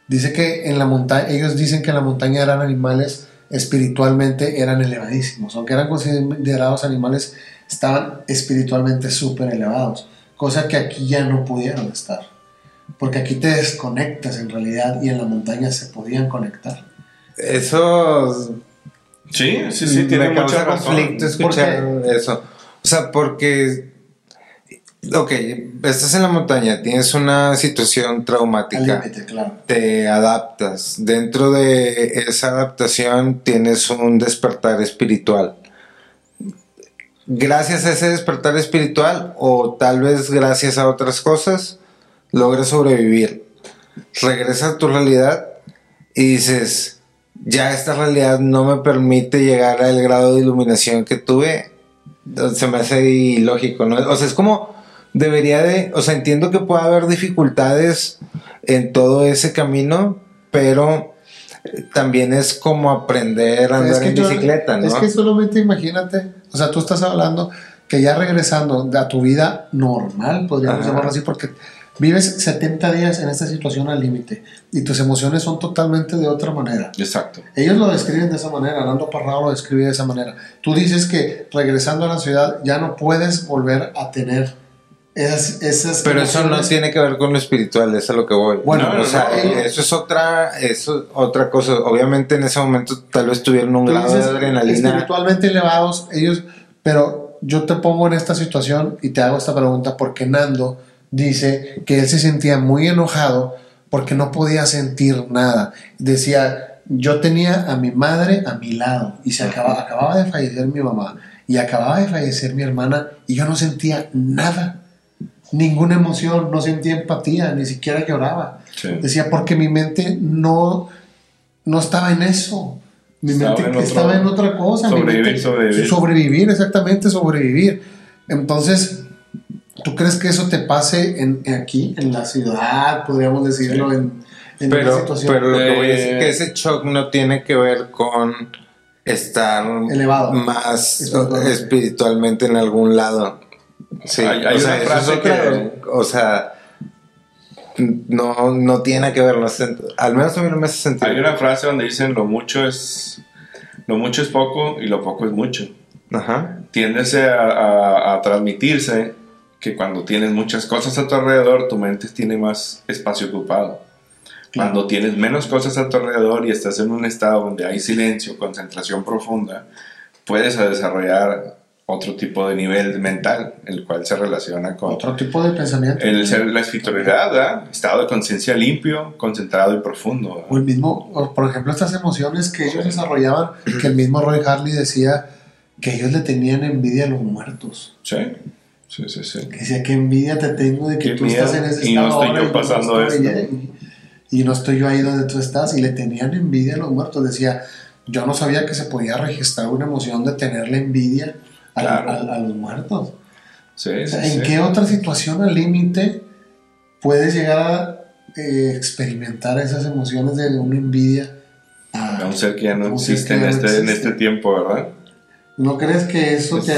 Dice que en la montaña, ellos dicen que en la montaña eran animales espiritualmente eran elevadísimos, aunque eran considerados animales, estaban espiritualmente súper elevados, cosa que aquí ya no pudieron estar, porque aquí te desconectas en realidad y en la montaña se podían conectar. Eso Sí, sí, sí, tiene razón. conflicto escuchar eso. O sea, porque, ok, estás en la montaña, tienes una situación traumática, límite, claro. te adaptas. Dentro de esa adaptación tienes un despertar espiritual. Gracias a ese despertar espiritual, o tal vez gracias a otras cosas, logras sobrevivir. Regresas a tu realidad y dices, ya esta realidad no me permite llegar al grado de iluminación que tuve. Se me hace ilógico, ¿no? O sea, es como debería de, o sea, entiendo que puede haber dificultades en todo ese camino, pero eh, también es como aprender a andar en yo- bicicleta, ¿no? Es que solamente imagínate, o sea, tú estás hablando que ya regresando a tu vida normal, podríamos Ajá. llamarlo así, porque vives 70 días en esta situación al límite y tus emociones son totalmente de otra manera. Exacto. Ellos lo describen de esa manera, Nando Parrado lo describe de esa manera. Tú dices que regresando a la ciudad ya no puedes volver a tener esas... esas Pero eso no tiene que ver con lo espiritual, es a lo que voy. Bueno, o sea, no, no. eso es otra, eso es otra cosa. Obviamente en ese momento tal vez tuvieron un grado de adrenalina. espiritualmente elevados, ellos, pero yo te pongo en esta situación y te hago esta pregunta porque Nando dice que él se sentía muy enojado porque no podía sentir nada. Decía, yo tenía a mi madre a mi lado y se acaba, acababa de fallecer mi mamá y acababa de fallecer mi hermana y yo no sentía nada, ninguna emoción, no sentía empatía, ni siquiera lloraba. Sí. Decía, porque mi mente no, no estaba en eso. Mi Estaba mente en otro- estaba en otra cosa. sobrevivir, mente- sobrevivir. Sobrevivir, exactamente, sobrevivir. Entonces, ¿Tú crees que eso te pase en, en aquí, en la ciudad, podríamos decirlo, en, en una Pero, situación pero lo que voy a decir Eh, que ese shock no tiene que ver con estar Elevado. más espiritualmente en algún lado. Sí, Hay- hay o sea, una eso es frase otra- que- o sea, no, no tiene que ver, no sé, al menos a mí no me hace sentido. Hay una frase donde dicen lo mucho es lo mucho es poco y lo poco es mucho. Ajá. Tiéndese a, a- a transmitirse que cuando tienes muchas cosas a tu alrededor, tu mente tiene más espacio ocupado. Cuando tienes menos cosas a tu alrededor y estás en un estado donde hay silencio, concentración profunda, puedes desarrollar otro tipo de nivel mental, el cual se relaciona con otro tipo de pensamiento. el ser, la espiritualidad, estado de conciencia limpio, concentrado y profundo. O el mismo, o por ejemplo, estas emociones que ellos desarrollaban, que el mismo Roy Harley decía que ellos le tenían envidia a los muertos. Sí, sí, sí. sí. Que decía que envidia te tengo de que Qué tú miedo, estás en ese y no estado estoy yo ahora pasando no estoy esto. y, y no estoy yo ahí donde tú estás. Y le tenían envidia a los muertos. Decía, yo no sabía que se podía registrar una emoción de tenerle envidia a, Claro. a- a los muertos. Sí, O sea, sí, ¿En sí. qué otra situación al límite puedes llegar a eh, experimentar esas emociones de una envidia? a- A un ser que ya no existe en no este, en este tiempo, ¿verdad? ¿No crees que eso te,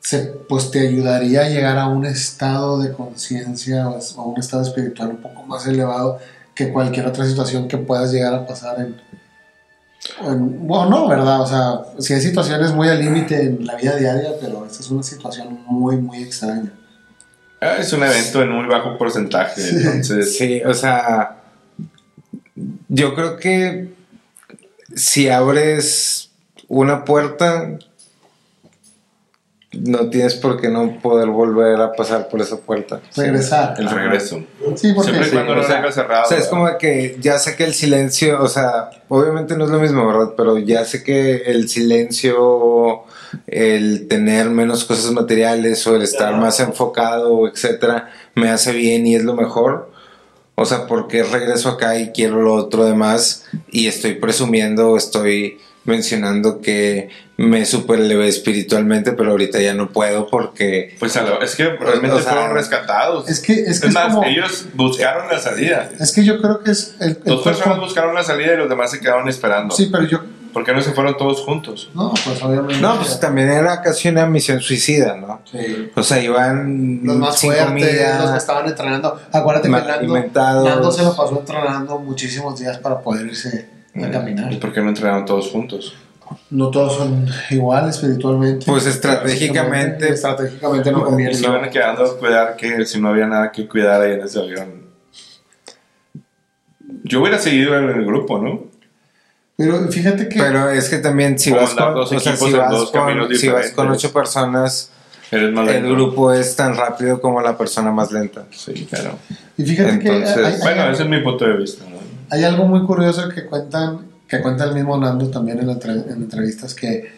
se, pues te ayudaría a llegar a un estado de conciencia o a un estado espiritual un poco más elevado que cualquier otra situación que puedas llegar a pasar en... en- bueno, no, ¿verdad? O sea, si hay situaciones muy al límite en la vida diaria, pero esta es una situación muy, muy extraña. Ah, Es un evento en muy bajo porcentaje, Sí. entonces... Sí, o sea, yo creo que si abres una puerta, no tienes por qué no poder volver a pasar por esa puerta. Regresar. El regreso. Sí, porque Siempre sí, cuando o lo sea, cerrado. O sea, es como que ya sé que el silencio, o sea, obviamente no es lo mismo, ¿verdad? Pero ya sé que el silencio, el tener menos cosas materiales o el estar más enfocado, etcétera, me hace bien y es lo mejor. O sea, porque regreso acá y quiero lo otro demás y estoy presumiendo, estoy mencionando que me super elevé espiritualmente, pero ahorita ya no puedo porque Pues lo- es que realmente O sea, fueron rescatados. Es que es, que Es es más, como... ellos buscaron la salida. Es que yo creo que es... El, el Dos cuerpo- personas buscaron la salida y los demás se quedaron esperando. Sí, pero yo... ¿Por qué no se fueron todos juntos? No, pues obviamente... No, pues también era casi una misión suicida, ¿no? Sí. O sea, iban Los más sin fuertes, comida, los que estaban entrenando. Acuérdate que. Nando se lo pasó entrenando muchísimos días para poder irse a ¿Y caminar. por qué no entrenaron todos juntos? No todos son iguales espiritualmente. Pues estratégicamente- Estratégicamente no conviene. Y se iban quedando a cuidar que si no había nada que cuidar ahí en ese avión. Yo hubiera seguido en el grupo, ¿no? Pero fíjate que... Pero es que también si vas con, o sea, si vas con, si vas con ocho personas, Eres más el grupo es tan rápido como la persona más lenta. Sí, claro. y fíjate que entonces- hay, hay- Bueno, ese es mi punto de vista. Hay algo muy curioso que cuentan, que cuenta el mismo Nando también en, en entrevistas, que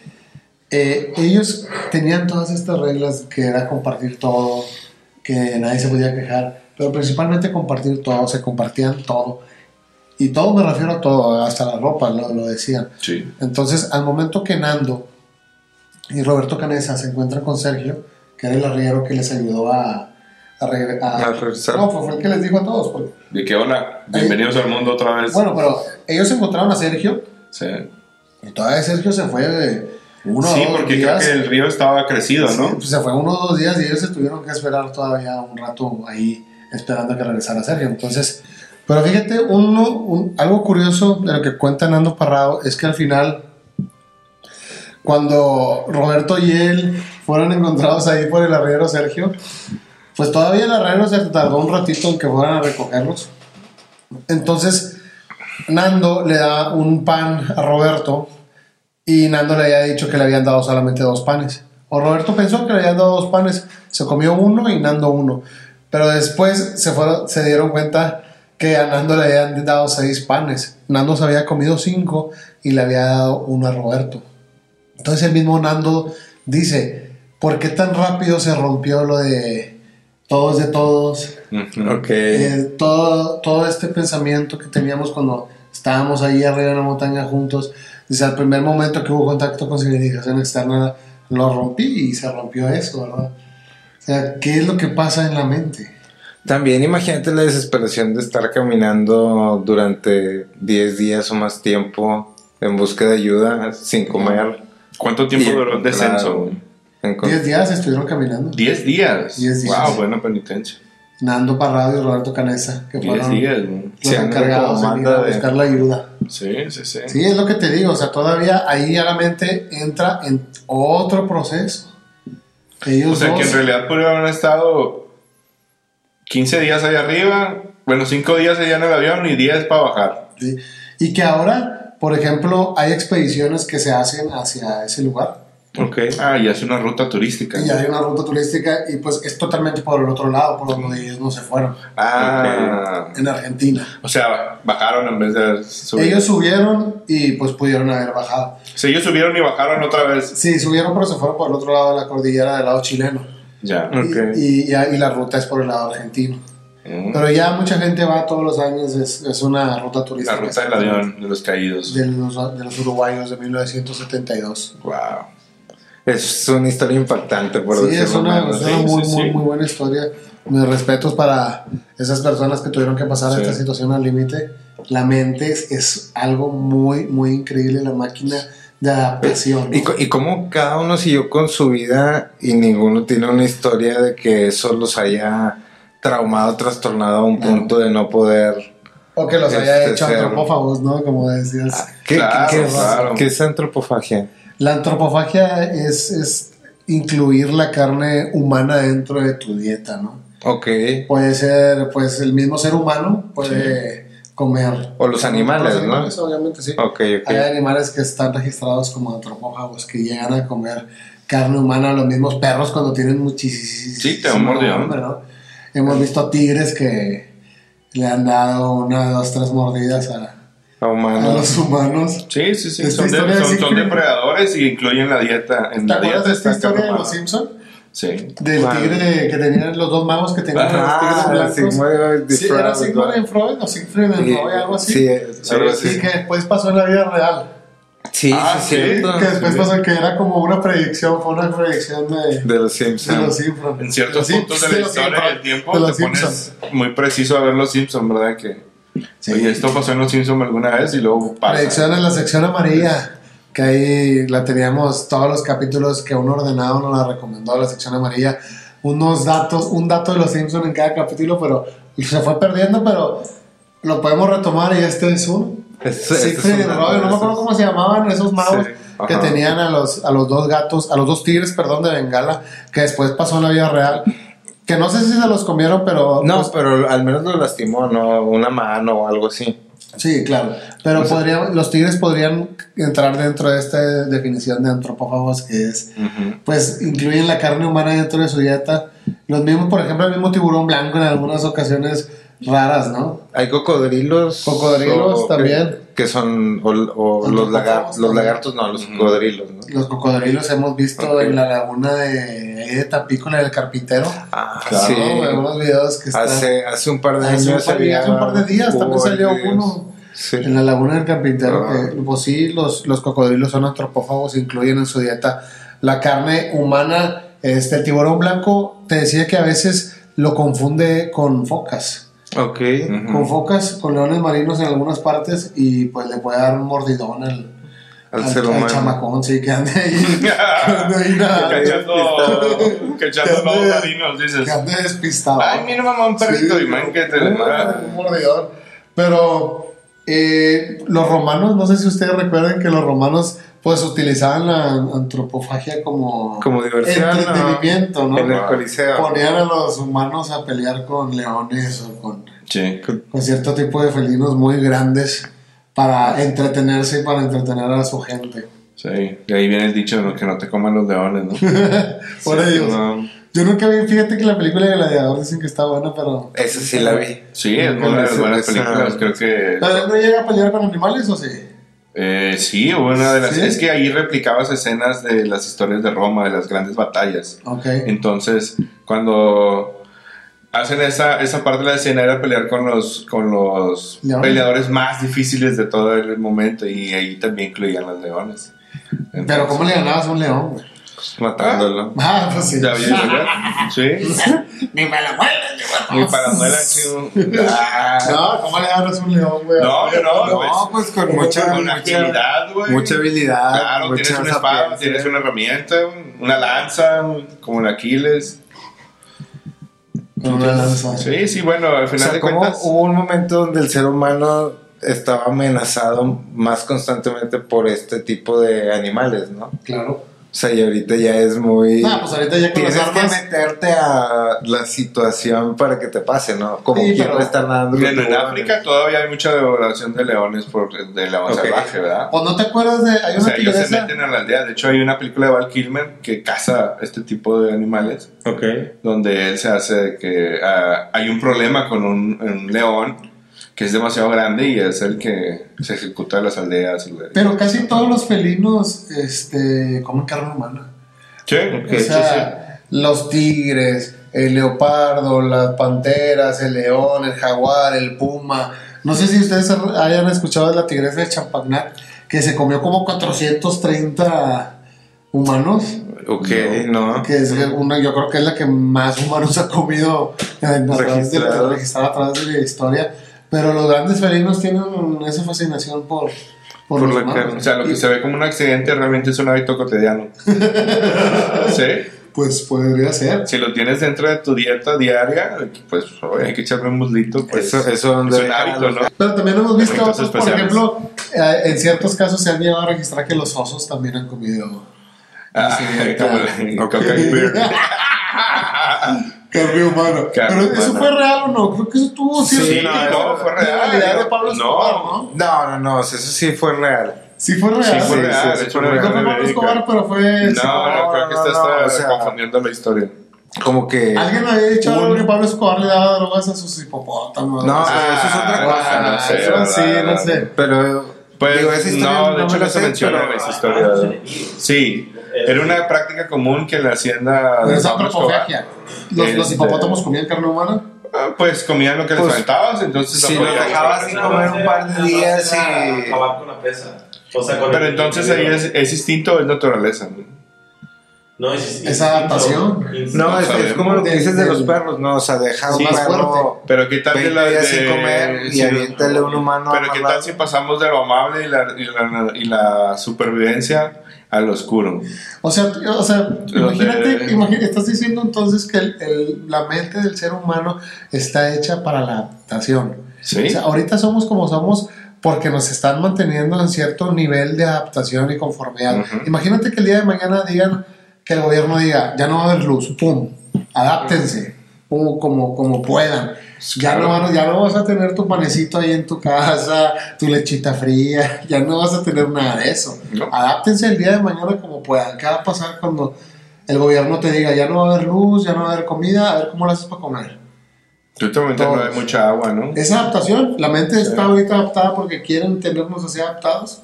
eh, ellos tenían todas estas reglas que era compartir todo, que nadie se podía quejar, pero principalmente compartir todo, se compartían todo. Y todo me refiero a todo, hasta la ropa, lo, lo decían. Sí. Entonces, al momento que Nando y Roberto Canesa se encuentran con Sergio, que era el arriero que les ayudó a, a, regre- a- A regresar. No, pues fue el que les dijo a todos. porque- De que hola, bienvenidos al mundo otra vez. bueno, pero ellos encontraron a Sergio sí, y todavía Sergio se fue de uno Sí, o dos porque días. creo que el río estaba crecido, Sí, ¿no? pues se fue uno o dos días y ellos se tuvieron que esperar todavía un rato ahí esperando a que regresara Sergio. Entonces, pero fíjate, uno, un- algo curioso de lo que cuenta Nando Parrado es que al final, cuando Roberto y él fueron encontrados ahí por el arriero Sergio, pues todavía el arriero se tardó un ratito en que fueran a recogerlos. Entonces, Nando le da un pan a Roberto y Nando le había dicho que le habían dado solamente dos panes. O Roberto pensó que le habían dado dos panes, se comió uno y Nando uno. Pero después se, fueron, se dieron cuenta que a Nando le habían dado seis panes. Nando se había comido cinco y le había dado uno a Roberto. Entonces el mismo Nando dice, ¿por qué tan rápido se rompió lo de todo es de todos. Ok. Eh, todo, todo este pensamiento que teníamos cuando estábamos ahí arriba en la montaña juntos, desde el primer momento que hubo contacto con civilización externa, lo rompí y se rompió eso, ¿verdad? O sea, ¿qué es lo que pasa en la mente? También imagínate la desesperación de estar caminando durante 10 días o más tiempo en busca de ayuda, sin comer. ¿Cuánto tiempo duró el descenso? Claro. 10 días estuvieron caminando. 10 días. Wow, buena penitencia. Nando Parrado y Roberto Canesa, que fueron días, los sí, encargados de ir a buscar la ayuda. Sí, sí, sí. Sí, es lo que te digo, o sea, todavía ahí ya la mente entra en otro proceso. O sea, que en realidad podrían haber estado 15 días allá arriba, bueno, 5 días allá en el avión y 10 para bajar. Sí. Y que ahora, por ejemplo, hay expediciones que se hacen hacia ese lugar Ok. Ah, y es una ruta turística. Y hay una ruta turística y pues es totalmente por el otro lado, por donde ellos no se fueron, Ah, en Argentina. o sea, bajaron en vez de subir. Ellos subieron y pues pudieron haber bajado. O sea, ellos subieron y bajaron otra vez. Sí, subieron pero se fueron por el otro lado de la cordillera del lado chileno. Ya. Y- Ok. Y, ya- y la ruta es por el lado argentino. Mm. Pero ya mucha gente va todos los años, es, es una ruta turística. La ruta del avión de los caídos. De los, de los uruguayos de 1972. Wow. Es una historia impactante, por Sí, decirlo es una, menos. es una Sí, muy, sí, muy, sí. muy buena historia. Mis respetos para esas personas que tuvieron que pasar Sí. esta situación al límite. La mente es, es algo muy, muy increíble, la máquina de adaptación. ¿no? Y, y cómo cada uno siguió con su vida y ninguno tiene una historia de que eso los haya traumado, trastornado a un Claro. punto de no poder... o que los haya este, hecho ser- antropófagos, ¿no? Como decías. ¿Qué, Claro, qué- qué es, claro. qué es antropofagia? La antropofagia es, es incluir la carne humana dentro de tu dieta, ¿no? Ok. Puede ser, pues, el mismo ser humano puede comer. O los animales, Los ¿no? animales, obviamente, sí. Ok, ok. Hay animales que están registrados como antropófagos, que llegan a comer carne humana, los mismos perros cuando tienen muchísimo Sí, te hambre, ¿no? Hemos visto tigres que le han dado una, dos, tres mordidas a, A los humanos. Sí, sí, sí. Son, de- son- depredadores y incluyen la dieta. En ¿Te la dieta de esta historia de los. Simpsons? Sí. Del tigre de- que tenían los dos magos que tenían Ah, los tigres blancos. De Sí, era Freud, Sigmund and Freud o Siegfried Sí, Roy, algo así. Sí, Sí, algo sí. así. Y que después pasó en la vida real. Sí, Ah, sí, sí, cierto. Que después pasó que era como una predicción, fue una predicción de, De los de Simpsons. los Simpsons. En ciertos Sí, puntos de la historia y Simpsons. el tiempo De te los pones Simpsons. muy preciso a ver los Simpsons, ¿verdad? Que, Sí. oye, esto pasó en los Simpsons alguna vez y luego pasa. Predicción en la sección amarilla. Que ahí la teníamos todos los capítulos que un ordenado nos la recomendó, la sección amarilla. Unos datos, un dato de los Simpsons en cada capítulo, pero se fue perdiendo, pero lo podemos retomar y este es uno. Es- este Siegfried es una- Roy, no me acuerdo cómo se llamaban esos magos Sí, que tenían a los, a los dos gatos, a los dos tigres, perdón, de Bengala, que después pasó en la vida real. Que no sé si se los comieron, pero. No, pues, pero al menos lo lastimó, ¿no? Una mano o algo así. sí, claro. Pero podrían, los tigres podrían entrar dentro de esta definición de antropófagos, que es. Pues incluyen la carne humana dentro de su dieta. Los mismos, por ejemplo, el mismo tiburón blanco en algunas ocasiones raras, ¿no? Hay cocodrilos. Cocodrilos o- también. Que, que son. O, o los, lagar- los lagartos, no, los cocodrilos, ¿no? Los cocodrilos hemos visto Ok. en la laguna de, de Tampico, la del carpintero. Ah, Claro, sí. ¿no? Algunos videos que están. Hace, hace un par de Hace un años. par hace un par de días también salió uno. Sí. En la laguna del carpintero, Ah. que pues sí, los, los cocodrilos son antropófagos, incluyen en su dieta la carne humana. Este el tiburón blanco, te decía que a veces lo confunde con focas. Ok. Con focas, con leones marinos en algunas partes y pues le puede dar un mordidón al, Al ser humano. chamacón, sí, que ande ahí. que ande ahí nada, Cachando, cachando lobos marinos, dices. que ande despistado. Ay, mira mamá, un perrito. Sí, y man, que te le un- manda. un mordidón. Pero eh, los romanos, no sé si ustedes recuerdan que los romanos pues utilizaban la antropofagia como, Como diversión. entretenimiento, ¿no? En el coliseo. Ponían a los humanos a pelear con leones o con, Sí. con cierto tipo de felinos muy grandes para entretenerse y para entretener a su gente. Sí. Y ahí viene el dicho ¿no? que no te coman los leones, ¿no? Por Sí, ellos. no. Yo nunca vi, fíjate que la película de Gladiador dicen que está buena, pero... Esa sí la vi. Sí, es una de las buenas películas. Creo que. ¿Pero no llega a pelear con animales o sí? Eh, sí, una de las. ¿Sí? Es que ahí replicabas escenas de las historias de Roma, de las grandes batallas. Ok. Entonces, cuando hacen esa, esa parte de la escena era pelear con los, con los peleadores más difíciles de todo el momento y ahí también incluían los leones. Pero ¿cómo le ganabas a un león? Matándolo. Ah, pues sí. ¿Ya viste? Sí. Ni me la muelan, Ni para muela, chido. Ah. No, ¿cómo le agarras un león, güey? No, no, no. No, pues con mucha, Con mucha, agilidad, güey. mucha habilidad. Claro, mucha tienes una espada, tienes una herramienta, una lanza, como en Aquiles. Con una lanza. Sí, sí, bueno, al O final sea, de cuentas. hubo un momento donde el ser humano estaba amenazado más constantemente por este tipo de animales, ¿no? Claro. O sea, y ahorita ya es muy... Ah, pues ahorita ya con Tienes las armas. que meterte a la situación para que te pase, ¿no? Como Sí, quien pero- no. Bueno, en África todavía hay mucha devoración de leones por de león Ok. salvaje, ¿verdad? ¿O no te acuerdas de.? Hay O una sea, ellos se meten a la aldea. De hecho, hay una película de Val Kilmer que caza este tipo de animales, Ok. donde él se hace de que ah, hay un problema con un, un león que es demasiado grande y es el que se ejecuta en las aldeas. Pero casi todos los felinos este, comen carne humana. Sí, Ok. o sea, los tigres, el leopardo, las panteras, el león, el jaguar, el puma. No sé si ustedes hayan escuchado de la tigresa de Champagnat, que se comió como 430 humanos. Ok, no. Que es una, yo creo que es la que más humanos ha comido en, a través de, Registrado. registrada a través de la historia. Pero los grandes felinos tienen esa fascinación por, por, Por la. O sea, lo que se ve como un accidente realmente es un hábito cotidiano. ¿Sí? Pues podría ser. Si lo tienes dentro de tu dieta diaria, pues oye, hay que echarle un muslito. Pues, Eso, es un hábito, ¿no? Pero también hemos visto otros, por especiales. ejemplo, eh, en ciertos casos se han llegado a registrar que los osos también han comido Ah, Sí, como el. carne humana. Carne Pero eso humana. fue real o no? Creo que eso tuvo Sí, cierto no, no, fue real. realidad de Pablo No. Escobar, ¿no? No, no, no, eso sí fue real. Sí fue real. Sí, fue Sí, real. sí, es fue real. No fue Pablo. Escobar, pero fue... No, sí, no, creo que no, está, no, o sea- confundiendo la historia. Como que... Alguien me había dicho algo que Pablo Escobar le daba drogas a sus hipopótamos. No, sé. pero eso es otra Ah, cosa. no sé, eso ¿verdad? sí, no sé. Pero... Pues digo, esa historia no, de hecho la no se menciona en esa historia. Sí, era una práctica común que en la hacienda Pero de antropofagia. Los, los Este- hipopótamos comían carne humana. ah, Pues comían lo que les Pues, aventabas, entonces si lo lo podían- dejabas sin comer un par de días y... Acabar con la presa. O sea, con Pero el- entonces ahí es, es instinto o es naturaleza. ¿no? No, es, Es adaptación. No, es, es como lo que dices de los perros, ¿no? O sea, deja un Sí, más perro Pero qué tal de 20 la de- sin comer y sí, aviéntale un humano Pero qué tal si pasamos de lo amable y la, y la, y la supervivencia al oscuro. O sea, o sea imagínate, de- imagínate, estás diciendo entonces que el- el- la mente del ser humano está hecha para la adaptación. ¿Sí? O sea, ahorita somos como somos porque nos están manteniendo en cierto nivel de adaptación y conformidad. Imagínate que el día de mañana digan que el gobierno diga, ya no va a haber luz, pum, adáptense, pum, como, como puedan. Ya no, van- ya no vas a tener tu panecito ahí en tu casa, tu lechita fría, ya no vas a tener nada de eso. No. Adáptense el día de mañana como puedan. ¿Qué va a pasar cuando el gobierno te diga, ya no va a haber luz, ya no va a haber comida, a ver cómo lo haces para comer? Últimamente no hay mucha agua, ¿no? Es adaptación. La mente está ahorita adaptada porque quieren tenernos así adaptados.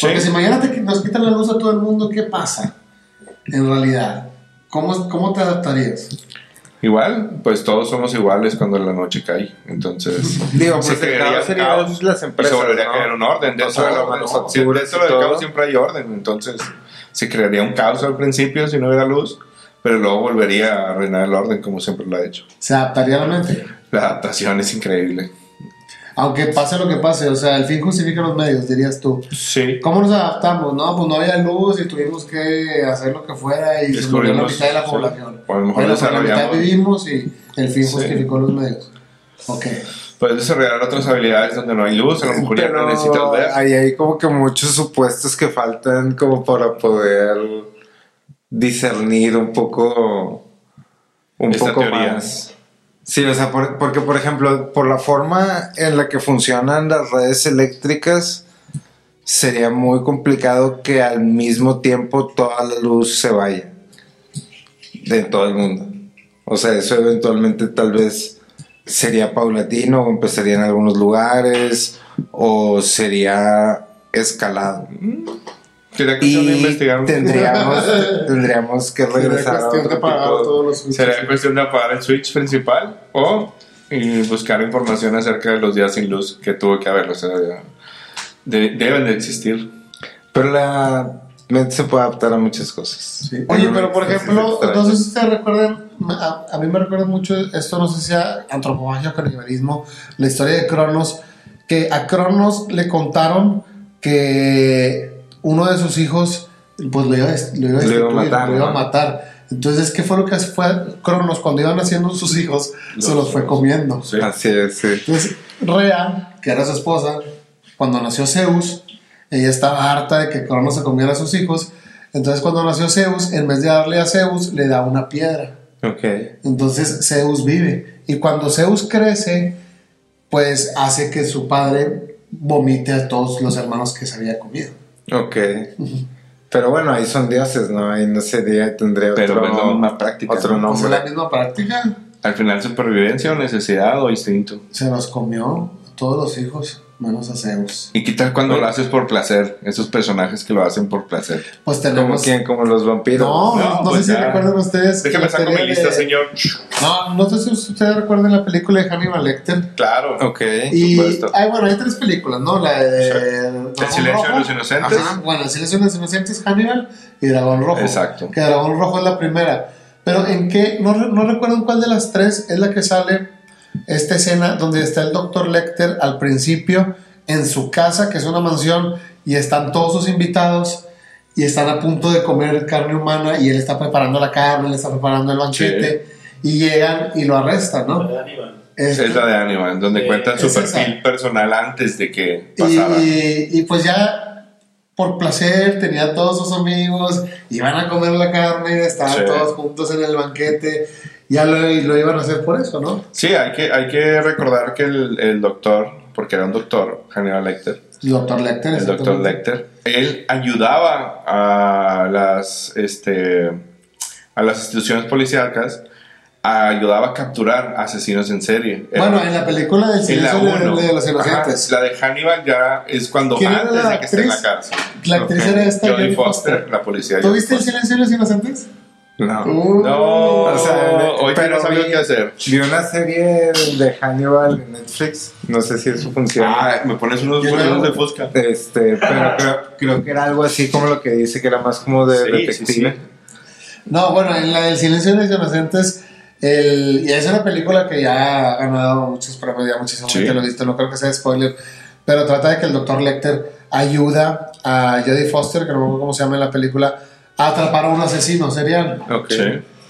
Porque Sí. si mañana te, nos quitan la luz a todo el mundo, ¿qué pasa? En realidad, ¿cómo, cómo te adaptarías? Igual, pues todos somos iguales cuando la noche cae. Entonces, Digo, se pues el crearía caos las y empresas, se volvería ¿no? a crear un orden. Dentro de lo, manufacturas dentro y del caos siempre hay orden. Entonces, se crearía un caos al principio si no hubiera luz, pero luego volvería a reinar el orden como siempre lo ha hecho. Se adaptaría a la mente. La adaptación es increíble. Aunque pase lo que pase, o sea, el fin justifica los medios, dirías tú. Sí. ¿Cómo nos adaptamos? No, pues no había luz y tuvimos que hacer lo que fuera y se murió la mitad de la sí. población. O a lo mejor Bueno, la mitad vivimos y el fin Sí. justificó los medios. Ok. Puedes desarrollar otras habilidades donde no hay luz, a lo mejor ya no Pero necesitas ver. ahí hay como que muchos supuestos que faltan como para poder discernir un poco un Esta poco teoría. más. Sí, o sea, por- porque por ejemplo, por la forma en la que funcionan las redes eléctricas, sería muy complicado que al mismo tiempo toda la luz se vaya de todo el mundo. O sea, eso eventualmente tal vez sería paulatino o empezaría en algunos lugares o sería escalado. Sería cuestión de Y investigar un tendríamos, tendríamos que regresar a cuestión otro de pagar tipo de- todos los switches. Sería cuestión de apagar el switch principal o y buscar información acerca de los días sin luz que tuvo que haber. O sea, de- deben de existir. Pero la mente se puede adaptar a muchas cosas. Sí. Oye, pero por ejemplo, no sé si ustedes recuerdan, a, a mí me recuerda mucho esto, no sé si sea antropofagia o canibalismo, la historia de Cronos, que a Cronos le contaron que uno de sus hijos, pues lo iba, a lo iba a Lo iba a destituir, matar, lo iba a ¿no? matar. Entonces, ¿qué fue lo que fue Cronos cuando iban haciendo sus hijos? se Los- fue comiendo. Sí. Así es, sí. Entonces, Rea, que era su esposa, cuando nació Zeus, ella estaba harta de que Cronos se comiera a sus hijos. Entonces, cuando nació Zeus, en vez de darle a Zeus, le da una piedra. Ok. Entonces, Zeus vive. Y cuando Zeus crece, pues hace que su padre vomite a todos los hermanos que se había comido. Ok. Pero bueno, ahí son dioses, ¿no? Ahí no sería, tendría Pero otro, es la misma práctica, otro ¿no? Pues es nombre. la misma práctica. Al final, supervivencia o necesidad o instinto. Se los comió a todos los hijos, menos a Zeus. ¿Y qué tal cuando lo haces por placer? Esos personajes que lo hacen por placer. Pues Como tenemos... quien, como los vampiros. No, No, no, pues sé si recuerdan ustedes. Déjame saco mi lista, de- señor. No, no sé si ustedes recuerdan la película de Hannibal Lecter. Claro. Ok. Y, supuesto. ay, bueno, hay tres películas, ¿no? La de. El silencio de los inocentes. Ajá, bueno, El silencio de los inocentes, Hannibal y Dragón Rojo. Exacto. Que Dragón Rojo es la primera. Pero en qué, no, no recuerdo cuál de las tres es la que sale esta escena donde está el doctor Lecter al principio en su casa, que es una mansión, y están todos sus invitados y están a punto de comer carne humana y él está preparando la carne, le está preparando el banquete y llegan y lo arrestan, ¿no? de Aníbal. Este- Es la de Animal, donde Sí, cuentan su es esa. perfil personal antes de que pasara. Y, y pues ya por placer tenía todos sus amigos, iban a comer la carne, estaban Sí. todos juntos en el banquete, ya lo, lo iban a hacer por eso, ¿no? Sí, hay que, hay que recordar que el, el doctor, porque era un doctor, Hannibal Lecter, El doctor Lecter. el doctor. Lecter, él ayudaba a las, este, a las instituciones policíacas, ayudaba a capturar asesinos en serie. Bueno, en la película del la silencio de, uno. de los Ajá, inocentes. la de Hannibal ya es cuando ¿Quién era antes la de que esté en la cárcel. La actriz era esta. Jodie Jodie Foster, la policía. ¿Tú Jodie viste el Foster. silencio de los inocentes? No. Uh, No, O sea, hoy pero algo vi- que hacer. Vi una serie de Hannibal en Netflix. No sé si eso funciona. Ah, me pones unos no. de Fusca. Este, pero creo, creo que era algo así como lo que dice que era más como de Sí, sí, detective. sí. No, bueno, en la del silencio de los inocentes, el, y es una película que ya ha ganado muchos premios, ya muchísima Sí. gente lo ha visto, no creo que sea spoiler, pero trata de que el doctor Lecter ayuda a Jodie Foster, que no me acuerdo cómo se llama en la película, a atrapar a un asesino serial. Ok. Sí.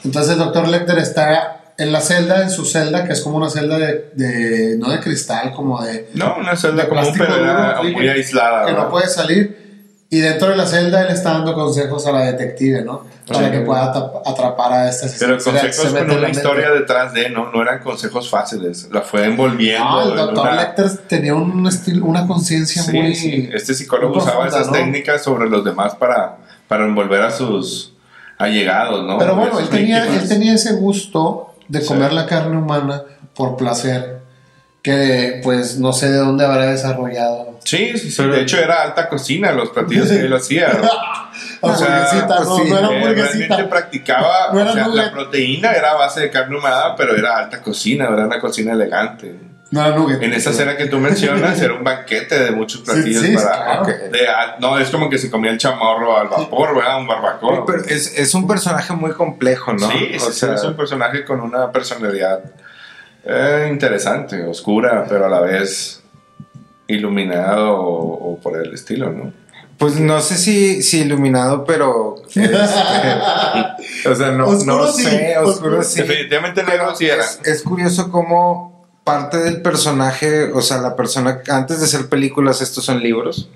Entonces el doctor Lecter está en la celda, en su celda, que es como una celda de, de- no de cristal, como de, No, una celda De pero era duro, muy aislada. que no ¿verdad? puede salir. Y dentro de la celda él está dando consejos a la detective, ¿no? Para Sí. que pueda atra- atrapar a este asesino. Pero consejos con una mente. historia detrás de, ¿no? No eran consejos fáciles. La fue envolviendo. No, el en doctor una- Lecter tenía un estilo, una conciencia Sí, muy. sí. Este psicólogo muy usaba profunda, esas ¿no? técnicas sobre los demás para, para envolver a sus allegados, ¿no? Pero bueno, él tenía, él tenía ese gusto de Sí. comer la carne humana por placer, que pues no sé de dónde habrá desarrollado. Sí, sí, sí. De hecho, era alta cocina los platillos que él hacía. ¿no? O sea, no, sí, no era Eh, realmente practicaba, No era o sea, la proteína era a base de carne humada, pero era alta cocina, era una cocina elegante. No era nugget. En esa cena que tú mencionas era un banquete de muchos platillos sí, para... claro. Ok. de- ah, no, es como que se comía el chamorro al vapor, ¿verdad? Un barbacoa. Pero es, es un personaje muy complejo, ¿no? Sí, o sí, sea, es un personaje con una personalidad eh, interesante, oscura, pero a la vez iluminado o, o por el estilo, ¿no? pues no sé si, si iluminado, pero. este, o sea, no, Oscuro no sí, sé, oscuro oscuro. sí. Definitivamente negro sí era. Es, es curioso cómo parte del personaje, o sea, la persona, antes de ser películas, estos son libros.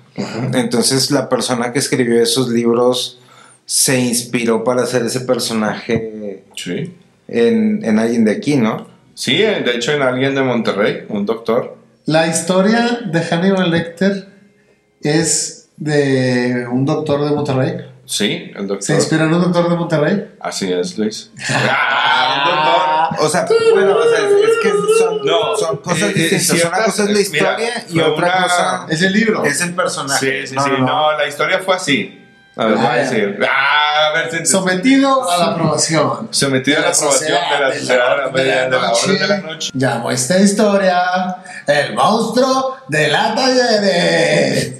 Entonces, la persona que escribió esos libros se inspiró para hacer ese personaje Sí. en, en alguien de aquí, ¿no? Sí, eh, de hecho en alguien de Monterrey, un doctor. La historia de Hannibal Lecter es de un doctor de Monterrey. Sí, el Se doctor. inspiró en un doctor de Monterrey. Así es, Luis. ¡Ah, un doctor! O sea, bueno, o sea, es, es que son, No, son cosas eh, distintas. una cosa es la mira, historia y otra una- cosa Es el libro. es el personaje. Sí, sí, No, sí. no, No, no. la historia fue así. A ver, a Ah, ya. decir. Ah, a ver, si- Sometido a la aprobación. Sometido a la aprobación de la sociedad de la de la de la noche. Llamo a esta historia el monstruo de la talleres.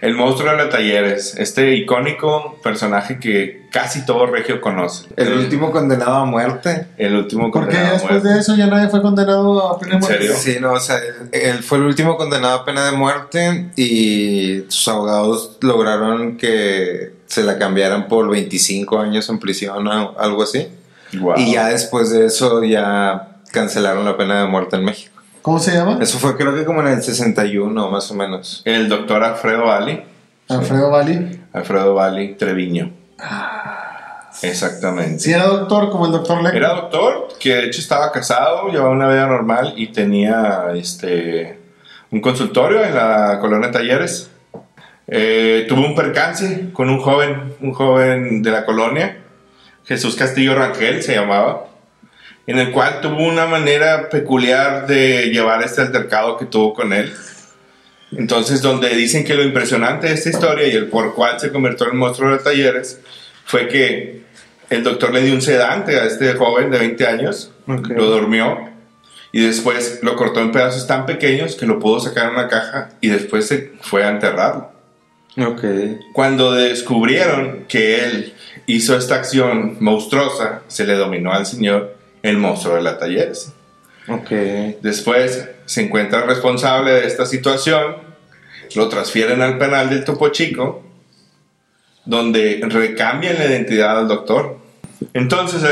El monstruo de los talleres, este icónico personaje que casi todo regio conoce. El último condenado a muerte. El último ¿Por qué condenado a después muerte. de eso ya nadie fue condenado a pena de ¿En muerte? serio? Sí, no, o sea, él, fue el último condenado a pena de muerte y sus abogados lograron que se la cambiaran por 25 años en prisión o algo así. Guau. Y ya después de eso ya cancelaron la pena de muerte en México. ¿Cómo se llama? Eso fue creo que como en el 61 más o menos. El doctor Alfredo Bali. Alfredo Bali. Alfredo Bali Treviño. Exactamente. Si era doctor, como el doctor Leco. Era doctor, que de hecho estaba casado, llevaba una vida normal y tenía este un consultorio en la colonia Talleres. Eh, tuvo un percance con un joven, un joven de la colonia, Jesús Castillo Rangel se llamaba, en el cual tuvo una manera peculiar de llevar este altercado que tuvo con él. Entonces, donde dicen que lo impresionante de esta historia y el por cual se convirtió en monstruo de talleres fue que el doctor le dio un sedante a este joven de 20 años, Ok. lo durmió y después lo cortó en pedazos tan pequeños que lo pudo sacar en una caja y después se fue a enterrarlo. Ok. Cuando descubrieron que él hizo esta acción monstruosa, se le dominó al señor el monstruo de la talleres. Ok. Después se encuentra responsable de esta situación, lo transfieren al penal del Topo Chico, donde recambian la identidad al doctor. Entonces,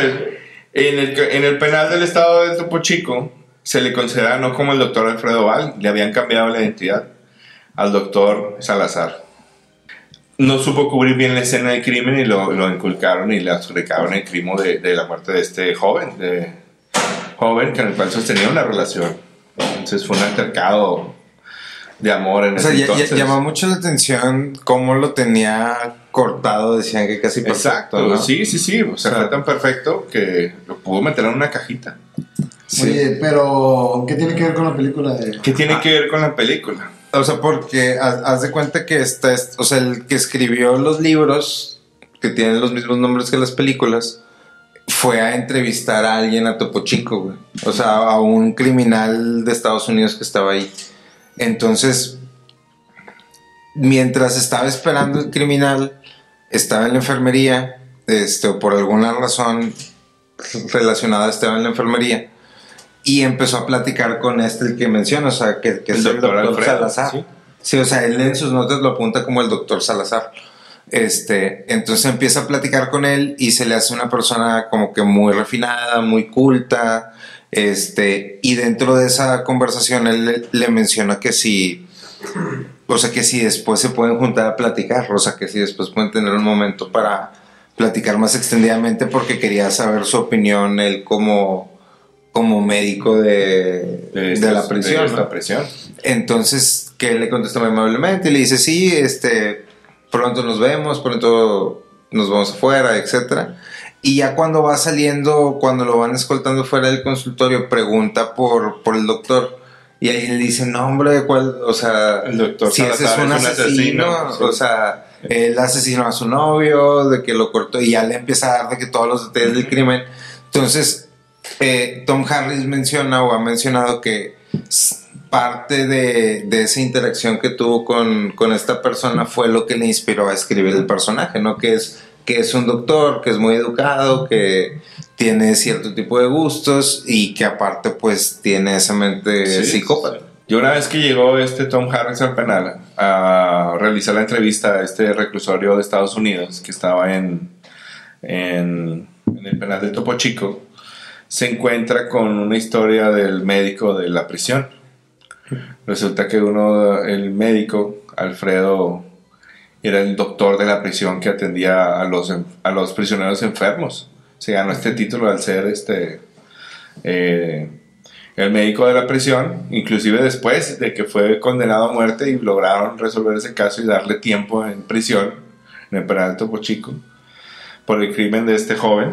en el, en el penal del estado del Topo Chico, se le considera no como el doctor Alfredo Val, le habían cambiado la identidad al doctor Salazar. No supo cubrir bien la escena del crimen y lo, lo inculcaron y le adjudicaron el crimen de, de la muerte de este joven, de, joven con el cual sostenía una relación. Entonces fue un altercado de amor en O sea, ese ya- ya- entonces. llamó mucho la atención cómo lo tenía cortado, decían que casi perfecto. Exacto, ¿no? sí, sí, sí. O sea, O sea, fue tan perfecto que lo pudo meter en una cajita. Sí. Oye, pero ¿qué tiene que ver con la película de ¿Qué tiene que ver con la película? O sea, porque haz, de cuenta que está, o sea, el que escribió los libros, que tienen los mismos nombres que las películas, fue a entrevistar a alguien a Topo Chico, güey. O sea, a un criminal de Estados Unidos que estaba ahí. Entonces, mientras estaba esperando el criminal, estaba en la enfermería, este, o por alguna razón relacionada estaba en la enfermería, y empezó a platicar con este, el que menciona, o sea, que, que El es el doctor doctor Alfredo, Salazar. sí. Sí, o sea, él en sus notas lo apunta como el doctor Salazar. Este, entonces empieza a platicar con él y se le hace una persona como que muy refinada, muy culta. Este, y dentro de esa conversación él le, le menciona que si, o sea, que si después se pueden juntar a platicar, o sea, que si después pueden tener un momento para platicar más extendidamente porque quería saber su opinión él como, como médico de, de, estas- la prisión. de ¿no? prisión. Entonces, que él le contesta muy amablemente y le dice, sí, este, pronto nos vemos, pronto nos vamos afuera, etcétera. Y ya cuando va saliendo, cuando lo van escoltando fuera del consultorio, pregunta por, por el doctor. Y ahí le dice, no, hombre, ¿cuál? O sea, El doctor si ese es Salazar un es un asesino, asesino, sí. o sea, él asesinó a su novio, de que lo cortó, y ya le empieza a dar de que todos los detalles del crimen. Entonces, eh, Tom Harris menciona o ha mencionado que parte de, de esa interacción que tuvo con, con esta persona fue lo que le inspiró a escribir el personaje, ¿no? Que es, que es un doctor, que es muy educado, que tiene cierto tipo de gustos y que aparte pues tiene esa mente Sí, psicópata. Y una vez que llegó este Tom Harris al penal a realizar la entrevista a este reclusorio de Estados Unidos que estaba en, en, en el penal de Topo Chico, se encuentra con una historia del médico de la prisión. Resulta que uno, el médico, Alfredo, era el doctor de la prisión que atendía a los, a los prisioneros enfermos. Se ganó este título al ser este... eh, el médico de la prisión, inclusive después de que fue condenado a muerte y lograron resolver ese caso y darle tiempo en prisión, en el penal Topo Chico, por el crimen de este joven.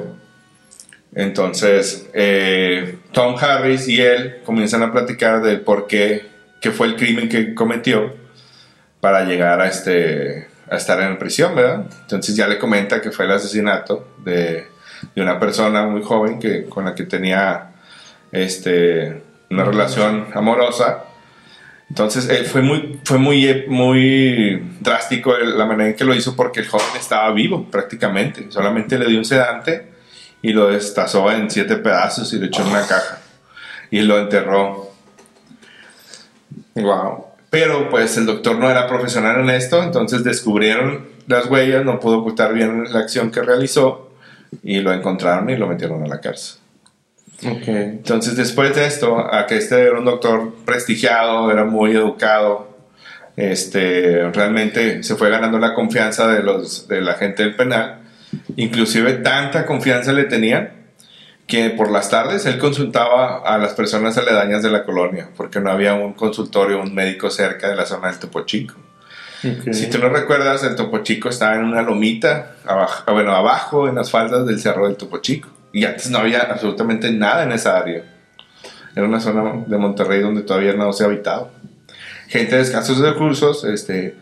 Entonces, eh, Tom Harris y él comienzan a platicar del por qué, fue el crimen que cometió para llegar a, este, a estar en prisión, ¿verdad? Entonces ya le comenta que fue el asesinato de, de una persona muy joven que, con la que tenía este, una relación amorosa Entonces eh, fue muy, fue muy, muy drástico la manera en que lo hizo porque el joven estaba vivo prácticamente. Solamente le dio un sedante y lo destazó en siete pedazos y lo echó en una caja y lo enterró. Wow. Pero pues el doctor no era profesional en esto, entonces descubrieron las huellas, no pudo ocultar bien la acción que realizó y lo encontraron y lo metieron a la cárcel. Ok. Entonces, después de esto, a que este era un doctor prestigiado, era muy educado, este, realmente se fue ganando la confianza de, los, de la gente del penal. Inclusive tanta confianza le tenían que por las tardes él consultaba a las personas aledañas de la colonia, porque no había un consultorio, un médico cerca de la zona del Topo Chico. Si tú no recuerdas, el Topo Chico estaba en una lomita, abajo, bueno, abajo en las faldas del cerro del Topo Chico. Y antes no había absolutamente nada en esa área. Era una zona de Monterrey donde todavía no se habitaba. Gente de escasos recursos este,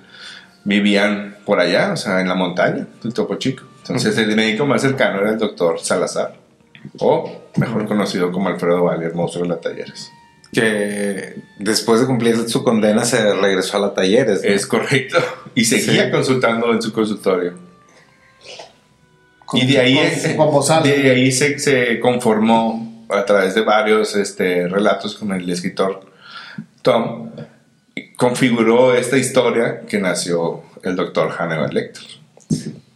vivían por allá, o sea, en la montaña del Topo Chico. Entonces el médico más cercano era el doctor Salazar, o mejor conocido como Alfredo Valle, el monstruo de las talleres. Que después de cumplir su condena se regresó a la talleres. ¿no? Es correcto. Y seguía Sí. consultando en su consultorio. Con- y de ahí, con- de se, se conformó a través de varios este, relatos con el escritor Tom, configuró esta historia que nació el doctor Hannibal Lecter.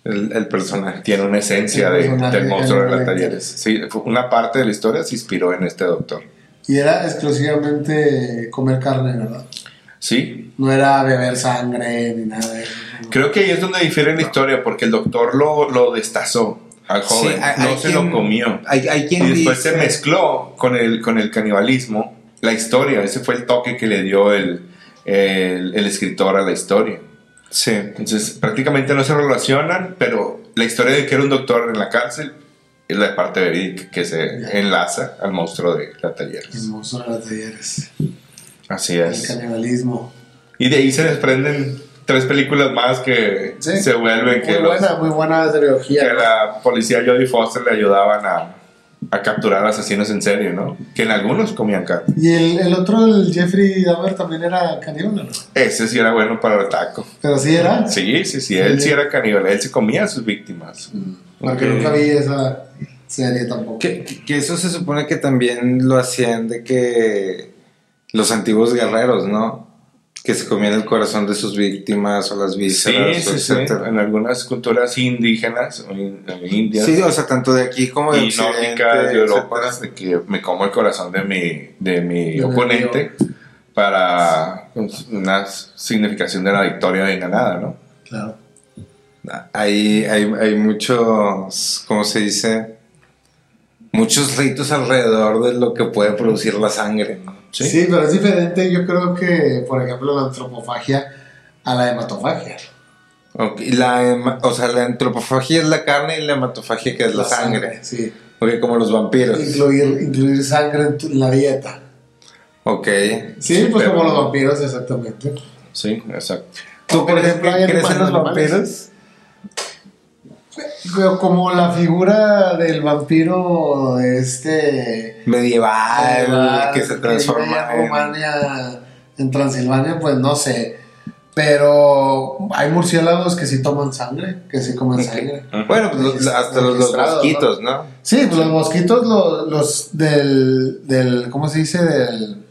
El, el personaje. Tiene una esencia de- del monstruo de las talleres. Sí, una parte de la historia se inspiró en este doctor. Y era exclusivamente comer carne, ¿verdad? Sí, No era beber sangre ni nada de eso. creo que ahí es donde difiere la historia, porque el doctor lo, lo destazó al joven, Sí, hay- no hay se quien- lo comió. Hay, hay quien Y después dice- se mezcló con el, con el canibalismo la historia. Ese fue el toque que le dio el, el, el escritor a la historia. Sí. Entonces, prácticamente no se relacionan, pero la historia de que era un doctor en la cárcel es la parte verídica que se enlaza al monstruo de la El talleres. monstruo de los talleres. Así El es. canibalismo. Y de ahí se desprenden tres películas más que Sí. se vuelven que, Muy los- buena, muy buena trilogía. que ¿no? la policía Jodie Foster le ayudaban a, a capturar asesinos en serie, ¿no? Que en algunos comían carne. Y el, el otro, el Jeffrey Dahmer, también era caníbal, ¿no? Ese sí era bueno para el taco. Pero sí era. Sí, sí, sí, él sí era caníbal, él se comía a sus víctimas. Porque Ok. nunca vi esa serie tampoco. Que, que eso se supone que también lo hacían de que los antiguos guerreros, ¿no? Que se comían el corazón de sus víctimas o las Sí, vísceras, sí, sí, etcétera. en algunas culturas indígenas o in- indias Sí, o sea, tanto de aquí como de y nórdicas de Europa, de que me como el corazón de mi, de mi mi oponente para pues, una significación de la victoria bien ganada, ¿no? Claro. Hay, hay, hay muchos, ¿cómo se dice? Muchos ritos alrededor de lo que puede producir la sangre, ¿no? Sí. pero es diferente, yo creo que, por ejemplo, la antropofagia a la hematofagia. La, o sea, la antropofagia es la carne y la hematofagia que es la, sangre. Sí. Ok, como los vampiros. Incluir, incluir sangre en, tu- en la dieta. Ok. Sí, pues pero- como los vampiros, exactamente. Sí, exacto. ¿Tú Por ejemplo, crees en los vampiros? Como la figura del vampiro este Medieval, medieval que se transforma en en... Rumania, en Transilvania, pues no sé. Pero hay murciélagos que sí toman sangre, que sí comen sangre. Bueno, pues los- hasta los, los mosquitos, ¿no? Sí, pues los mosquitos, los, los del, del, ¿cómo se dice? Del,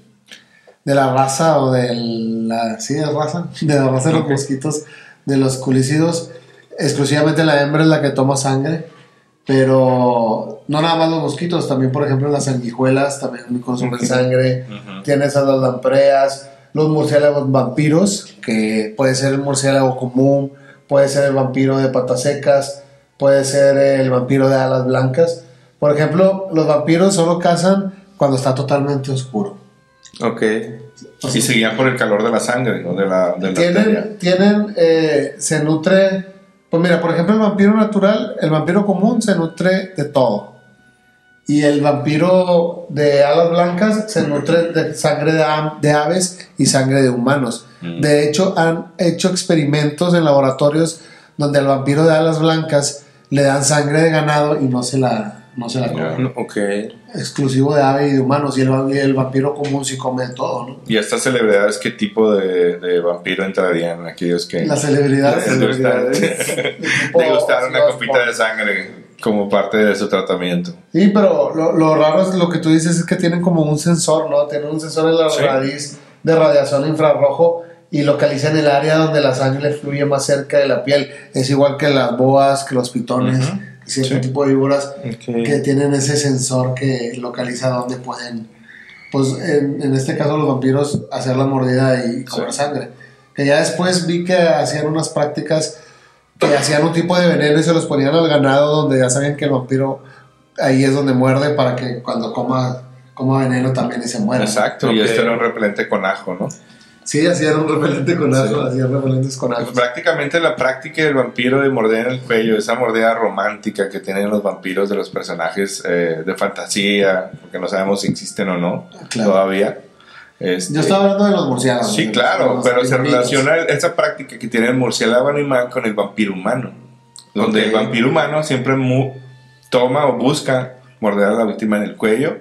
de la raza o del, la, sí, de raza, de la raza de los mosquitos, de los culicidos, exclusivamente la hembra es la que toma sangre, pero no nada más los mosquitos, también por ejemplo las sanguijuelas también consumen sangre, tienes a las lampreas, los murciélagos vampiros, que puede ser el murciélago común, puede ser el vampiro de patas secas, puede ser el vampiro de alas blancas. Por ejemplo, los vampiros solo cazan cuando está totalmente oscuro. Ok. Y seguían por el calor de la sangre, ¿no? De la, de la arteria. Tienen, tienen eh, se nutre, pues mira, por ejemplo, el vampiro natural, el vampiro común se nutre de todo. Y el vampiro de alas blancas se nutre de sangre de, aves y sangre de humanos. Mm. De hecho, han hecho experimentos en laboratorios donde al vampiro de alas blancas le dan sangre de ganado y no se la, no se la come. Ya. Ok. Exclusivo de ave y de humanos. Y el, vampiro común sí come todo, ¿no? ¿Y estas celebridades qué tipo de, de vampiro entrarían? Aquellos que Las celebridades. les de tipo- degustar una copita de sangre como parte de su tratamiento. Sí, pero lo, lo raro es lo que tú dices es que tienen como un sensor, ¿no? Tienen un sensor en la Sí. raíz de radiación infrarrojo y localizan el área donde la sangre fluye más cerca de la piel. Es igual que las boas, que los pitones. Y cierto Sí. tipo de víboras que tienen ese sensor que localiza dónde pueden, pues en, en este caso los vampiros, hacer la mordida y comer Sí. sangre. Que ya después vi que hacían unas prácticas que hacían un tipo de veneno y se los ponían al ganado donde ya saben que el vampiro ahí es donde muerde para que cuando coma, coma veneno también y se muera. Exacto, y Ok. este era un repelente con ajo, ¿no? Sí, hacían un repelente con ajo, hacían repelentes con ajo. Pues prácticamente la práctica del vampiro de morder en el cuello, esa mordida romántica que tienen los vampiros de los personajes eh, de fantasía, porque no sabemos si existen o no Claro. todavía. Este, Yo estaba hablando de los murciélagos. Sí, claro, pero se relaciona esa práctica que tiene el murciélago animal con el vampiro humano. Donde el vampiro humano siempre mu- toma o busca morder a la víctima en el cuello,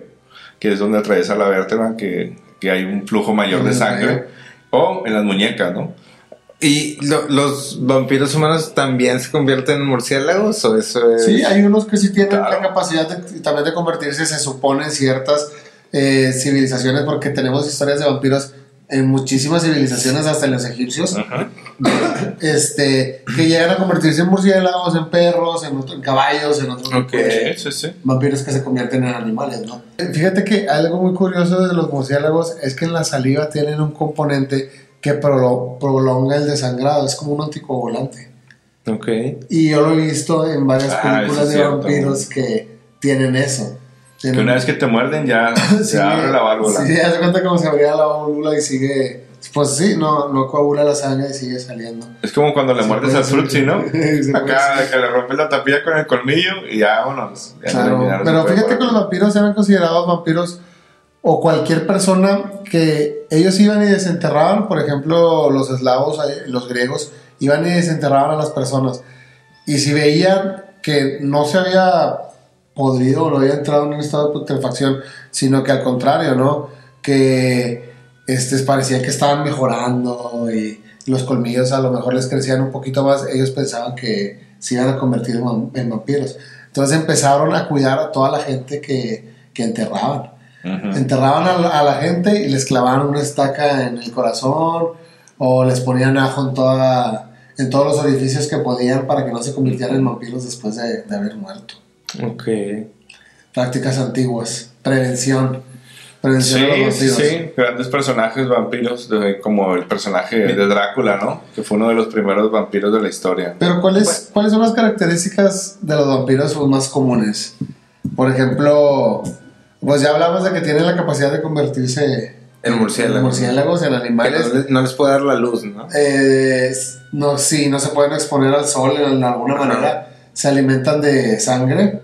que es donde atraviesa la vértebra, que, que hay un flujo mayor de sangre. O en las muñecas, ¿no? ¿Y lo- los vampiros humanos también se convierten en murciélagos o eso es...? Sí, hay unos que sí tienen Claro. la capacidad de, también de convertirse, se supone, en ciertas eh, civilizaciones, porque tenemos historias de vampiros en muchísimas civilizaciones, hasta en los egipcios, Ajá. este, que llegan a convertirse en murciélagos, en perros, en, otro- en caballos, en otros Ok. tipo de Sí, sí, vampiros que se convierten en animales, ¿no? Fíjate que algo muy curioso de los murciélagos es que en la saliva tienen un componente que prolo- prolonga el desangrado, es como un anticoagulante. Ok. Y yo lo he visto en varias Ah, películas de cierto. vampiros que tienen eso. Que una vez que te muerden ya se abre la válvula. Sí, haz de cuenta como se abría la válvula y sigue. Pues sí, no, no coagula la sangre y sigue saliendo. Es como cuando le Se muerdes al frutzi, ¿no? Se Acá que le rompes la tapilla con el colmillo y ya vámonos. Ya Claro, ya se pero fíjate que los vampiros eran considerados vampiros o cualquier persona que ellos iban y desenterraban, por ejemplo, los eslavos, eh, los griegos, iban y desenterraban a las personas. Y si veían que no se había podrido o no había entrado en un estado de putrefacción, sino que al contrario, ¿no? Que este, parecía que estaban mejorando y los colmillos a lo mejor les crecían un poquito más, ellos pensaban que se iban a convertir en, vam- en vampiros. Entonces empezaron a cuidar a toda la gente que, que enterraban. Enterraban a la, a la gente y les clavaban una estaca en el corazón o les ponían ajo en, toda, en todos los orificios que podían para que no se convirtieran en vampiros después de, de haber muerto. Ok. Prácticas antiguas, prevención, prevención de los Sí, sí, vampiros. sí, grandes personajes vampiros, de- como el personaje de Drácula, ¿no? Que fue uno de los primeros vampiros de la historia. Pero ¿cuáles, ¿cuáles son las características de los vampiros pues, más comunes? Por ejemplo, pues ya hablamos de que tienen la capacidad de convertirse En murciélagos. en murciélagos, en Que animales. no, les, no les puede dar la luz, ¿no? Eh, no, sí, no se pueden exponer al sol en alguna Ajá. manera. Se alimentan de sangre.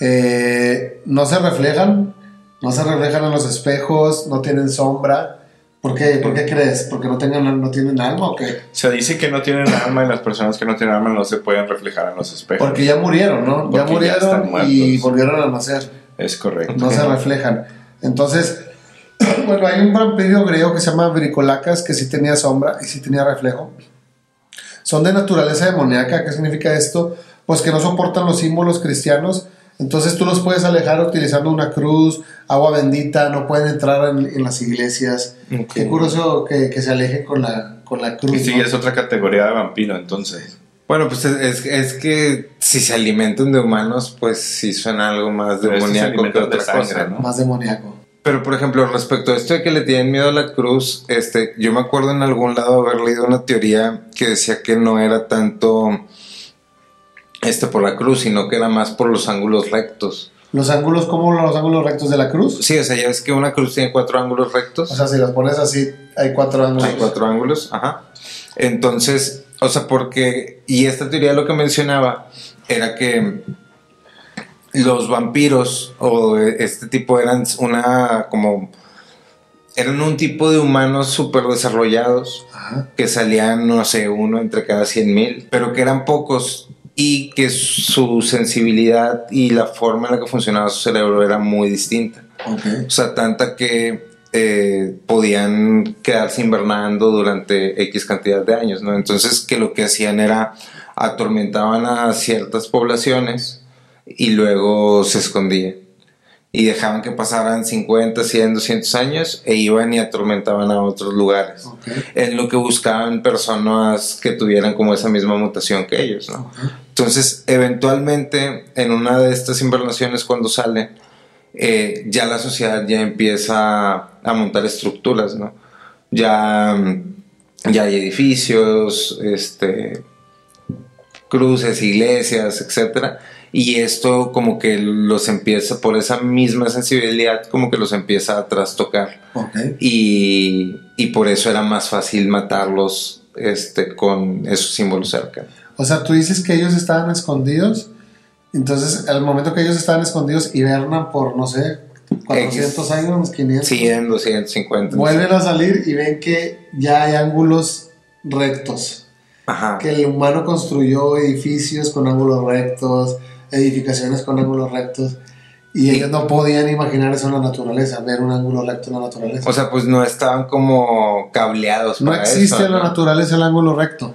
Eh, no se reflejan. No se reflejan en los espejos. No tienen sombra. ¿Por qué, ¿Por qué crees? ¿Porque no, tengan, no tienen alma o qué? Se dice que no tienen alma y las personas que no tienen alma no se pueden reflejar en los espejos. Porque ya murieron, ¿no? Ya Porque ya murieron y muertos. volvieron a nacer. Es correcto. No se reflejan. Entonces, bueno, hay un vampiro griego que se llama Bricolacas que sí tenía sombra y sí tenía reflejo. Son de naturaleza demoníaca. ¿Qué significa esto? Pues que no soportan los símbolos cristianos. Entonces tú los puedes alejar utilizando una cruz, agua bendita, no pueden entrar en, en las iglesias. Qué curioso que, que se alejen con la, con la cruz. Y sí, ¿no? es otra categoría de vampiro, entonces. Bueno, pues es, es- es que si se alimentan de humanos, pues sí suena algo más Pero demoníaco que de otra sangre, cosa, ¿no? ¿no? Más demoníaco. Pero por ejemplo, respecto a esto de que le tienen miedo a la cruz, este, yo me acuerdo en algún lado haber leído una teoría que decía que no era tanto este por la cruz, sino que era más por los ángulos rectos. Los ángulos, como los ángulos rectos de la cruz. Sí, o sea, ya ves que una cruz tiene cuatro ángulos rectos. O sea, si los pones así, hay cuatro ángulos. Hay cuatro ángulos, ajá. Entonces, o sea, porque, y esta teoría lo que mencionaba era que los vampiros o este tipo eran una como eran un tipo de humanos súper desarrollados Ajá. que salían, no sé, uno entre cada cien mil, pero que eran pocos y que su sensibilidad y la forma en la que funcionaba su cerebro era muy distinta. Ok. O sea, tanta que eh, podían quedarse invernando durante X cantidad de años, ¿no? Entonces, que lo que hacían era atormentaban a ciertas poblaciones y luego se escondían. Y dejaban que pasaran 50, 100, 200 años e iban y atormentaban a otros lugares. Ok. En lo que buscaban personas que tuvieran como esa misma mutación que ellos, ¿no? Entonces, eventualmente, en una de estas invernaciones, cuando sale, eh, ya la sociedad ya empieza a montar estructuras, ¿no? Ya, mm, ya hay edificios, este, cruces, iglesias, etcétera. Y esto como que los empieza, por esa misma sensibilidad, como que los empieza a trastocar. Y, y por eso era más fácil matarlos este, con esos símbolos cerca. O sea, tú dices que ellos estaban escondidos. Entonces, al momento que ellos estaban escondidos, hibernan por, no sé, 400 años, 500. 100, 250. Vuelven a salir y ven que ya hay ángulos rectos. Ajá. Que el humano construyó edificios con ángulos rectos, edificaciones con ángulos rectos. Y ellos no podían imaginar eso en la naturaleza, ver un ángulo recto en la naturaleza. O sea, pues no estaban como cableados no para existe eso, en la ¿no? naturaleza el ángulo recto.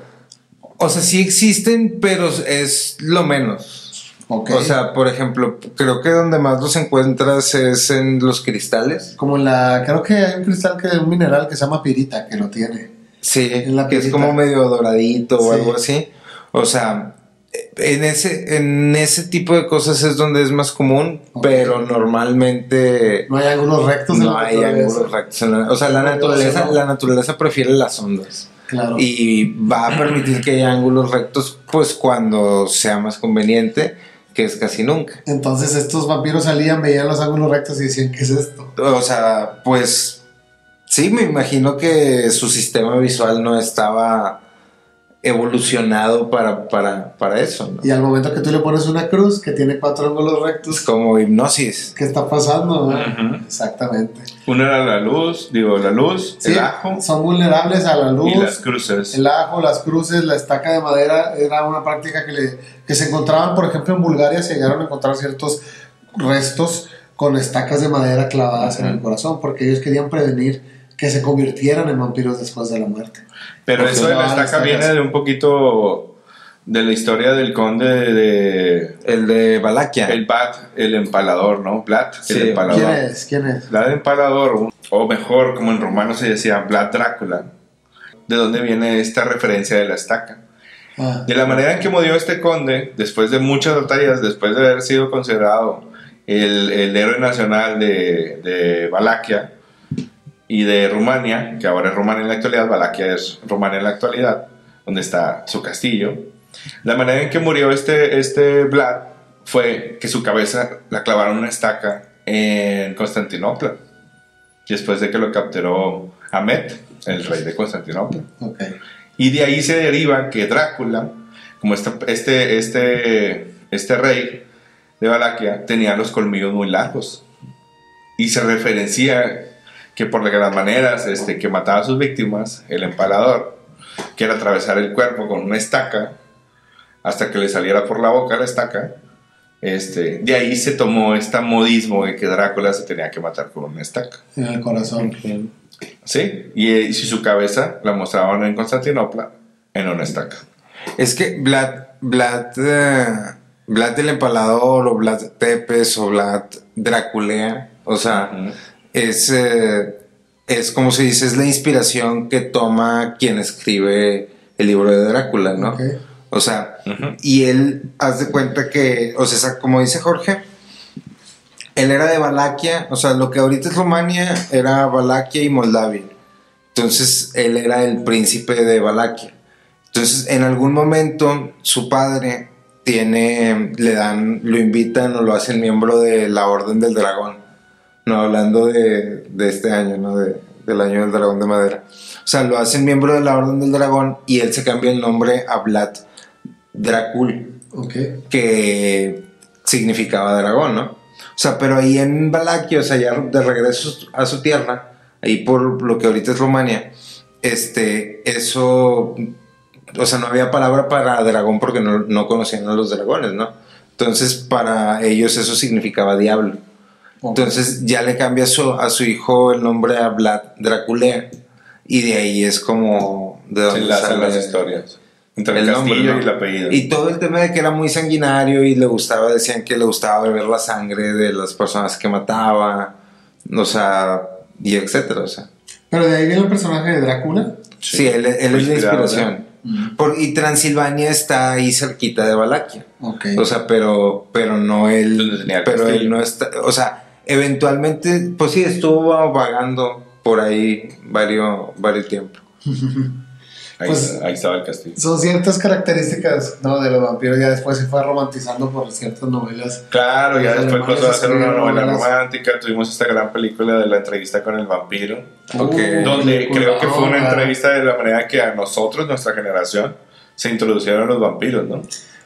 O sea, sí existen, pero es lo menos. Ok. O sea, por ejemplo, creo que donde más los encuentras es en los cristales. Como en la. Creo que hay un cristal que un mineral que se llama pirita que lo tiene. Sí, la que es como medio doradito o Sí. algo así. O sea, en ese, en ese tipo de cosas es donde es más común, pero normalmente No hay ángulos rectos en no hay ángulos rectos. en la- O sea, la naturaleza, la naturaleza prefiere las ondas. Claro. Y va a permitir que haya ángulos rectos, pues cuando sea más conveniente, que es casi nunca. Entonces estos vampiros salían, veían los ángulos rectos y decían, ¿qué es esto? O sea, pues sí, me imagino que su sistema visual no estaba evolucionado para, para, para eso, ¿no? Y al momento que tú le pones una cruz que tiene cuatro ángulos Es rectos, como hipnosis. ¿qué está pasando? Exactamente. Una era la luz, digo, la luz, Sí, el ajo son vulnerables a la luz. y las cruces. El ajo, las cruces, la estaca de madera era una práctica que, le- que se encontraban, por ejemplo, en Bulgaria se llegaron a encontrar ciertos restos con estacas de madera clavadas en el corazón, porque ellos querían prevenir que se convirtieran en vampiros después de la muerte. Pero Porque eso de la estaca viene de un poquito de la historia del conde de, El de Valaquia. el Bat, el empalador, ¿no? Vlad, Sí. el empalador. ¿Quién es? ¿Quién es? Vlad empalador, o mejor, como en romano se decía, Vlad Drácula. ¿De dónde viene esta referencia de la estaca? Ah, De la manera en que murió este conde, después de muchas batallas, después de haber sido considerado el, el héroe nacional de, de Valaquia y de Rumania, que ahora es Rumania en la actualidad, Valaquia es Rumania en la actualidad, donde está su castillo. La manera en que murió este, este Vlad fue que su cabeza la clavaron una estaca en Constantinopla, después de que lo capturó Ahmed, el rey de Constantinopla. ok. Y de ahí se deriva que Drácula, como este, este, este, este rey de Valaquia, tenía los colmillos muy largos. Y se referencia que por las maneras este, que mataba a sus víctimas, el empalador, que era atravesar el cuerpo con una estaca hasta que le saliera por la boca la estaca. Este, de ahí se tomó este modismo de que Drácula se tenía que matar con una estaca. En el corazón. ¿Sí? Y, eh, y si su cabeza la mostraban en Constantinopla en una estaca. Es que Vlad, Vlad, eh, Vlad el Empalador o Vlad Tepes o Vlad Draculea, o sea. Es, eh, es como se dice, es la inspiración que toma quien escribe el libro de Drácula, ¿no? O sea, y él, haz de cuenta que, o sea, como dice Jorge, él era de Valaquia, o sea, lo que ahorita es Rumania era Valaquia y Moldavia. Entonces, él era el príncipe de Valaquia. Entonces, en algún momento, su padre tiene, le dan, lo invitan o lo hacen miembro de la Orden del Dragón. No, hablando de, de este año, ¿no? De- del año del dragón de madera. O sea, lo hacen miembro de la Orden del Dragón y él se cambia el nombre a Vlad Dracul, que significaba dragón, ¿no? O sea, pero ahí en Valaquia, o sea, ya de regreso a su tierra, ahí por lo que ahorita es Rumania, este, eso o sea, no había palabra para dragón porque no, no conocían a los dragones, ¿no? Entonces, para ellos eso significaba diablo. Entonces, ya le cambia a su, a su hijo el nombre a Vlad Draculea. Y de ahí es como de Se donde enlazan sale las historias. Entre el, el nombre, y el apellido. Y todo el tema de que era muy sanguinario y le gustaba, decían que le gustaba beber la sangre de las personas que mataba, o sea, y etcétera, o sea. Pero de ahí viene el personaje de Drácula. Sí, él, es la inspiración. Por, y Transilvania está ahí cerquita de Valaquia. Ok. O sea, pero, pero no él. Pero él no está. O sea, eventualmente, pues sí, estuvo vagando por ahí varios, varios tiempo. ahí, pues- ahí estaba el castillo. Son ciertas características ¿no? de los vampiros. Ya después se fue romantizando por ciertas novelas. Claro, ya después pasó a ser una novela novelas. romántica. Tuvimos esta gran película de la entrevista con el vampiro. Uh, donde creo que fue una entrevista de la manera que a nosotros, nuestra generación, se introducieron los vampiros, ¿no?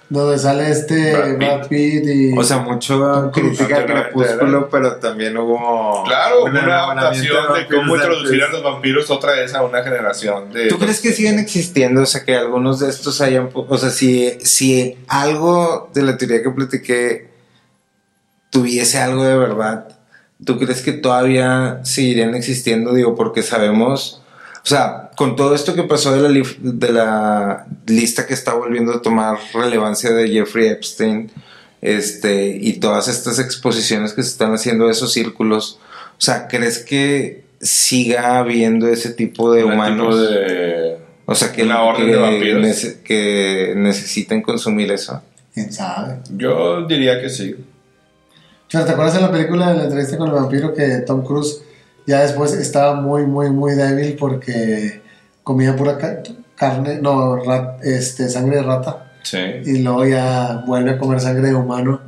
Donde sale este Brad Pitt. Brad Pitt y. O sea, mucho crítica a Crepúsculo, pero también hubo. Claro, un una enamoramiento adaptación de cómo introducir a los vampiros otra vez a una generación de... ¿Tú crees que siguen existiendo? O sea, que algunos de estos hayan... O sea, si, si algo de la teoría que platiqué tuviese algo de verdad, ¿tú crees que todavía seguirían existiendo? Digo, porque sabemos... O sea, con todo esto que pasó de la, lif- de la lista que está volviendo a tomar relevancia de Jeffrey Epstein, este, y todas estas exposiciones que se están haciendo de esos círculos, o sea, ¿crees que siga habiendo ese tipo de humanos? tipo de... O sea, que, orden que de vampiros. nece- que necesiten consumir eso. ¿Quién sabe? Yo diría que sí. O sea, ¿te acuerdas de la película de la entrevista con el vampiro que Tom Cruise ya después estaba muy, muy, muy débil porque comía pura ca- carne, no, rat- este, sangre de rata? Sí. Y luego ya vuelve a comer sangre de humano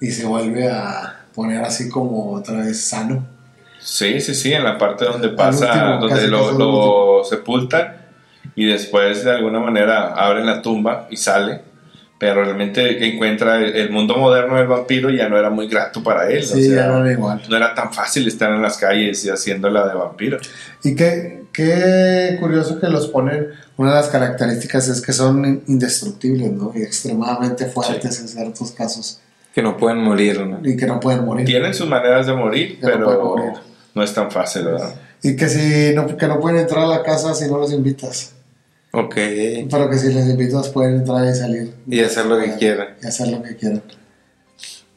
y se vuelve a poner así como otra vez sano. Sí, sí, sí, en la parte donde pasa, último, donde lo, lo sepultan y después de alguna manera abren la tumba y sale, pero realmente encuentra el, el mundo moderno del vampiro ya no era muy grato para él, Sí, o sea, ya no era igual. no era tan fácil estar en las calles y haciéndola de vampiro. Y qué, qué curioso que los ponen, una de las características es que son indestructibles, ¿no? Y extremadamente fuertes en ciertos casos Que no pueden morir, ¿no? y que no pueden morir. Tienen sus maneras de morir, Ya no pero morir. no es tan fácil, ¿verdad? Y que si no, que no pueden entrar a la casa si no los invitas. Ok. Pero que si les invitas pueden entrar y salir. Y hacer lo que quieran. Y hacer lo que quieran.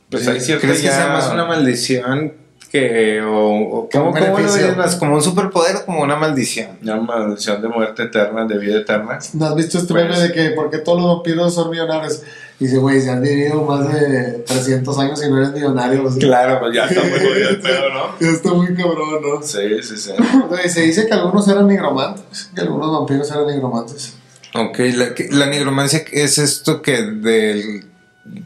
Pues Sí. hay cierta ¿Crees que ya- sea más una maldición que... o, o- Que un ¿cómo, cómo lo verías más? ¿Como un superpoder o como una maldición? una maldición de muerte eterna, de vida eterna? ¿No has visto este Pues- meme de que por qué todos los vampiros son millonarios? Y dice, güey, si han vivido más de 300 años y no eres millonario. sea, Claro. Pues ya está muy jodido el pedo, ¿no? Ya está muy cabrón, ¿no? Sí, sí, sí. Se dice que algunos eran nigromantes, que algunos vampiros eran nigromantes. Ok, la, la nigromancia es esto que del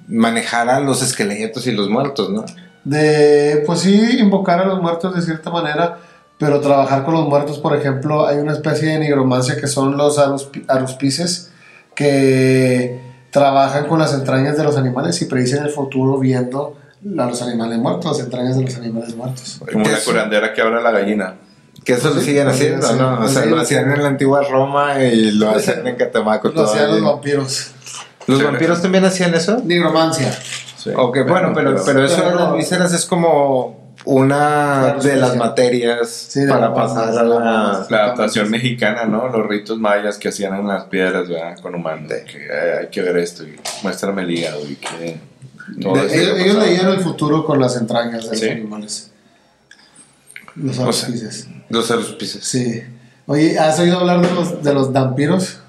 manejar a los esqueletos y los muertos, ¿no? De, pues sí, invocar a los muertos de cierta manera, pero trabajar con los muertos, por ejemplo, hay una especie de nigromancia que son los aruspi- aruspices, que trabajan con las entrañas de los animales y predicen el futuro viendo a los animales muertos, las entrañas de los animales muertos. Como ¿Qué la curandera que abra la gallina. Que eso lo siguen haciendo, ¿no? O sea, lo hacían en la antigua Roma y lo hacen en Catemaco Lo hacían los vampiros. ¿Los vampiros también hacían eso? Nigromancia. Sí. Ok, bueno, pero, pero eso de pero- las vísceras es como una de las materias Sí, para la- pasar a la- la... La adaptación mexicana, ¿no? Los ritos mayas que hacían en las piedras, ¿verdad? Con humanos. Que eh, hay que ver esto y muéstrame el hígado y que. todo De- ellos, ellos leían el futuro con las entrañas de los animales. Los aruspices. Los aruspices. Sí. Oye, ¿has oído hablar de los, de los vampiros?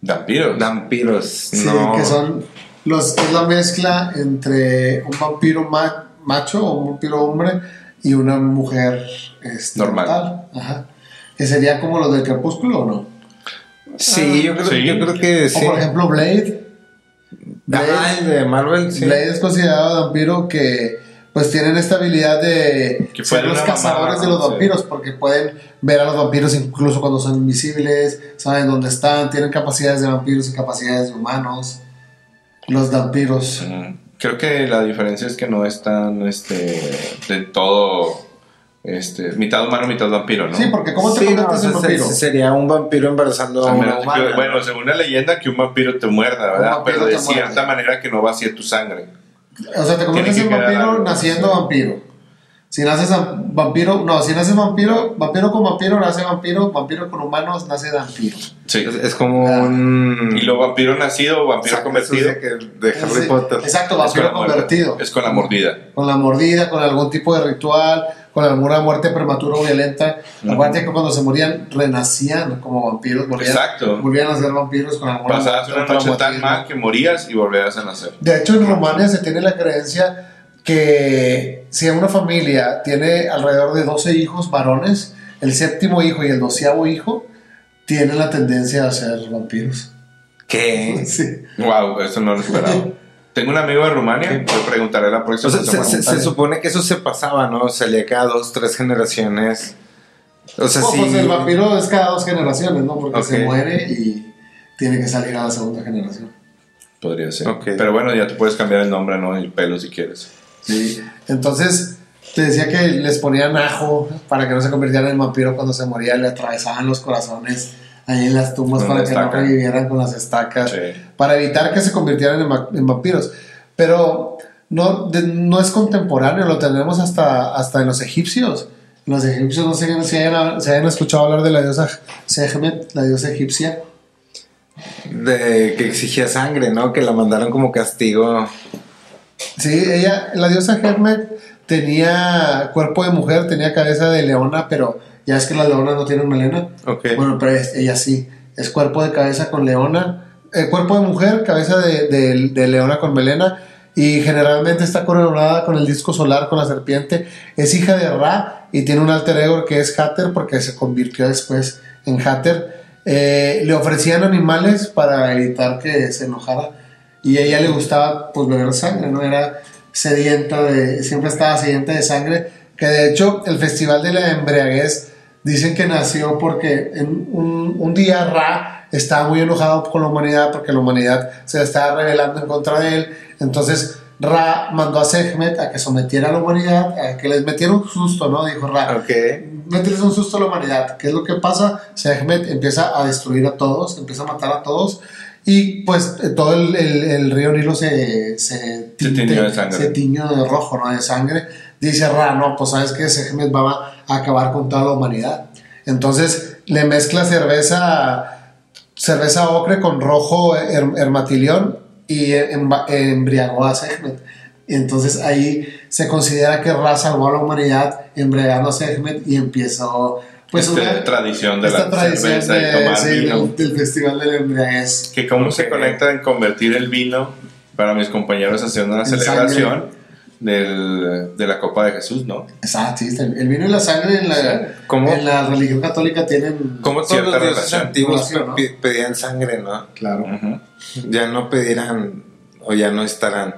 Vampiros. Vampiros, Sí, no. que son los, es la mezcla entre un vampiro ma- macho o un vampiro hombre y una mujer este, Normal. Ajá. Que sería como los del crepúsculo o no? Sí, yo creo, Sí. yo creo que sí. O por ejemplo Blade. Blade, Ah, el de Marvel, sí. Blade es considerado vampiro que pues tienen esta habilidad de Que ser los cazadores de los sí. vampiros porque pueden ver a los vampiros incluso cuando son invisibles, saben dónde están, tienen capacidades de vampiros y capacidades de humanos. Los vampiros. Mm, Creo que la diferencia es que no están este, de todo este, mitad humano, mitad vampiro, ¿no? Sí, porque ¿cómo te Sí, no, conviertes en o sea, vampiro? se- sería un vampiro embarazando a A una que- humana. bueno, según la leyenda, que un vampiro te muerda, ¿verdad? Pero de muerde. cierta manera que no vacíe tu sangre. O sea, te conviertes en vampiro algo. naciendo vampiro. Si naces vampiro, no, si naces vampiro, vampiro con vampiro nace vampiro, vampiro con humanos nace vampiro. Sí. Es, es como Ah. un. Y luego vampiro nacido o vampiro Saca convertido. de, que- de Harry Sí, Potter. Exacto, vampiro la muerte. convertido. Es con la mordida. Con la mordida, con algún tipo de ritual, con alguna muerte prematura o violenta. Ujú. Acuérdate que cuando se morían, renacían como vampiros, volvían, Exacto. volvían a ser vampiros con alguna Pasabas una muerte, noche tan mal que morías y volvías a nacer. De hecho, en Rumania se tiene la creencia que si una familia tiene alrededor de 12 hijos varones, el séptimo hijo y el doceavo hijo tienen la tendencia a ser vampiros. ¿Qué? Sí. Wow, eso no lo esperaba. Tengo un amigo de Rumania, le preguntaré la O próxima sea, se, se- se supone que eso se pasaba, ¿no? Salía cada dos, tres generaciones. O sea, Oh, sí. pues el vampiro es cada dos generaciones, ¿no? Porque se muere y tiene que salir a la segunda generación. Podría ser. Ok. Pero bueno, ya te puedes cambiar el nombre, ¿no? El pelo si quieres. Sí. Entonces, te decía que les ponían ajo para que no se convirtieran en vampiro cuando se moría, le atravesaban los corazones ahí en las tumbas Con para la que no estaca. revivieran con las estacas, Sí. para evitar que se convirtieran en, va- en vampiros. Pero no, de- no es contemporáneo, lo tenemos hasta, hasta en los egipcios. Los egipcios no sé si hayan, si hayan escuchado hablar de la diosa Sekhmet, la diosa egipcia. De que exigía sangre, ¿no? Que la mandaron como castigo. Sí, ella, la diosa Hermet tenía cuerpo de mujer, tenía cabeza de leona, pero ya es que las leonas no tienen melena. Ok. Bueno, pero es- ella sí, es cuerpo de cabeza con leona, eh, cuerpo de mujer, cabeza de, de- de leona con melena, y generalmente está coronada con el disco solar, con la serpiente. Es hija de Ra y tiene un alter ego que es Hatter, porque se convirtió después en Hatter. Eh, le ofrecían animales para evitar que se enojara y a ella le gustaba pues beber sangre, ¿no? Era sedienta de, siempre estaba sedienta de sangre, que de hecho el Festival de la Embriaguez dicen que nació porque en un, un día Ra estaba muy enojado con la humanidad porque la humanidad se estaba rebelando en contra de él, entonces Ra mandó a Sekhmet a que sometiera a la humanidad, a que les metiera un susto, ¿no? Dijo Ra, Ok. meterles un susto a la humanidad. ¿Qué es lo que pasa? Sekhmet empieza a destruir a todos, empieza a matar a todos. Y pues eh, todo el, el- el río Nilo se, se, Se tiñó de sangre. se tiñó de rojo, ¿no? De sangre. Dice Ra, no, pues sabes que Sekhmet va a acabar con toda la humanidad. Entonces le mezcla cerveza, cerveza ocre con rojo her- hermatilión y emba- embriagó a Sekhmet. Y entonces ahí se considera que Ra salvó a la humanidad embriagando a Sekhmet y empezó pues Esta una- tradición de esta la tradición cerveza y de- tomar sí, vino. del, del festival de la embriaguez. Que cómo se Ok. conecta en convertir el vino para mis compañeros haciendo una En celebración del- de la Copa de Jesús, ¿no? Exacto, el vino y la sangre en la, ¿Cómo? en la religión católica tienen... Como todos los dioses antiguos ¿no? pe- pedían sangre, ¿no? Claro. Ujú. Ya no pedirán o ya no estarán.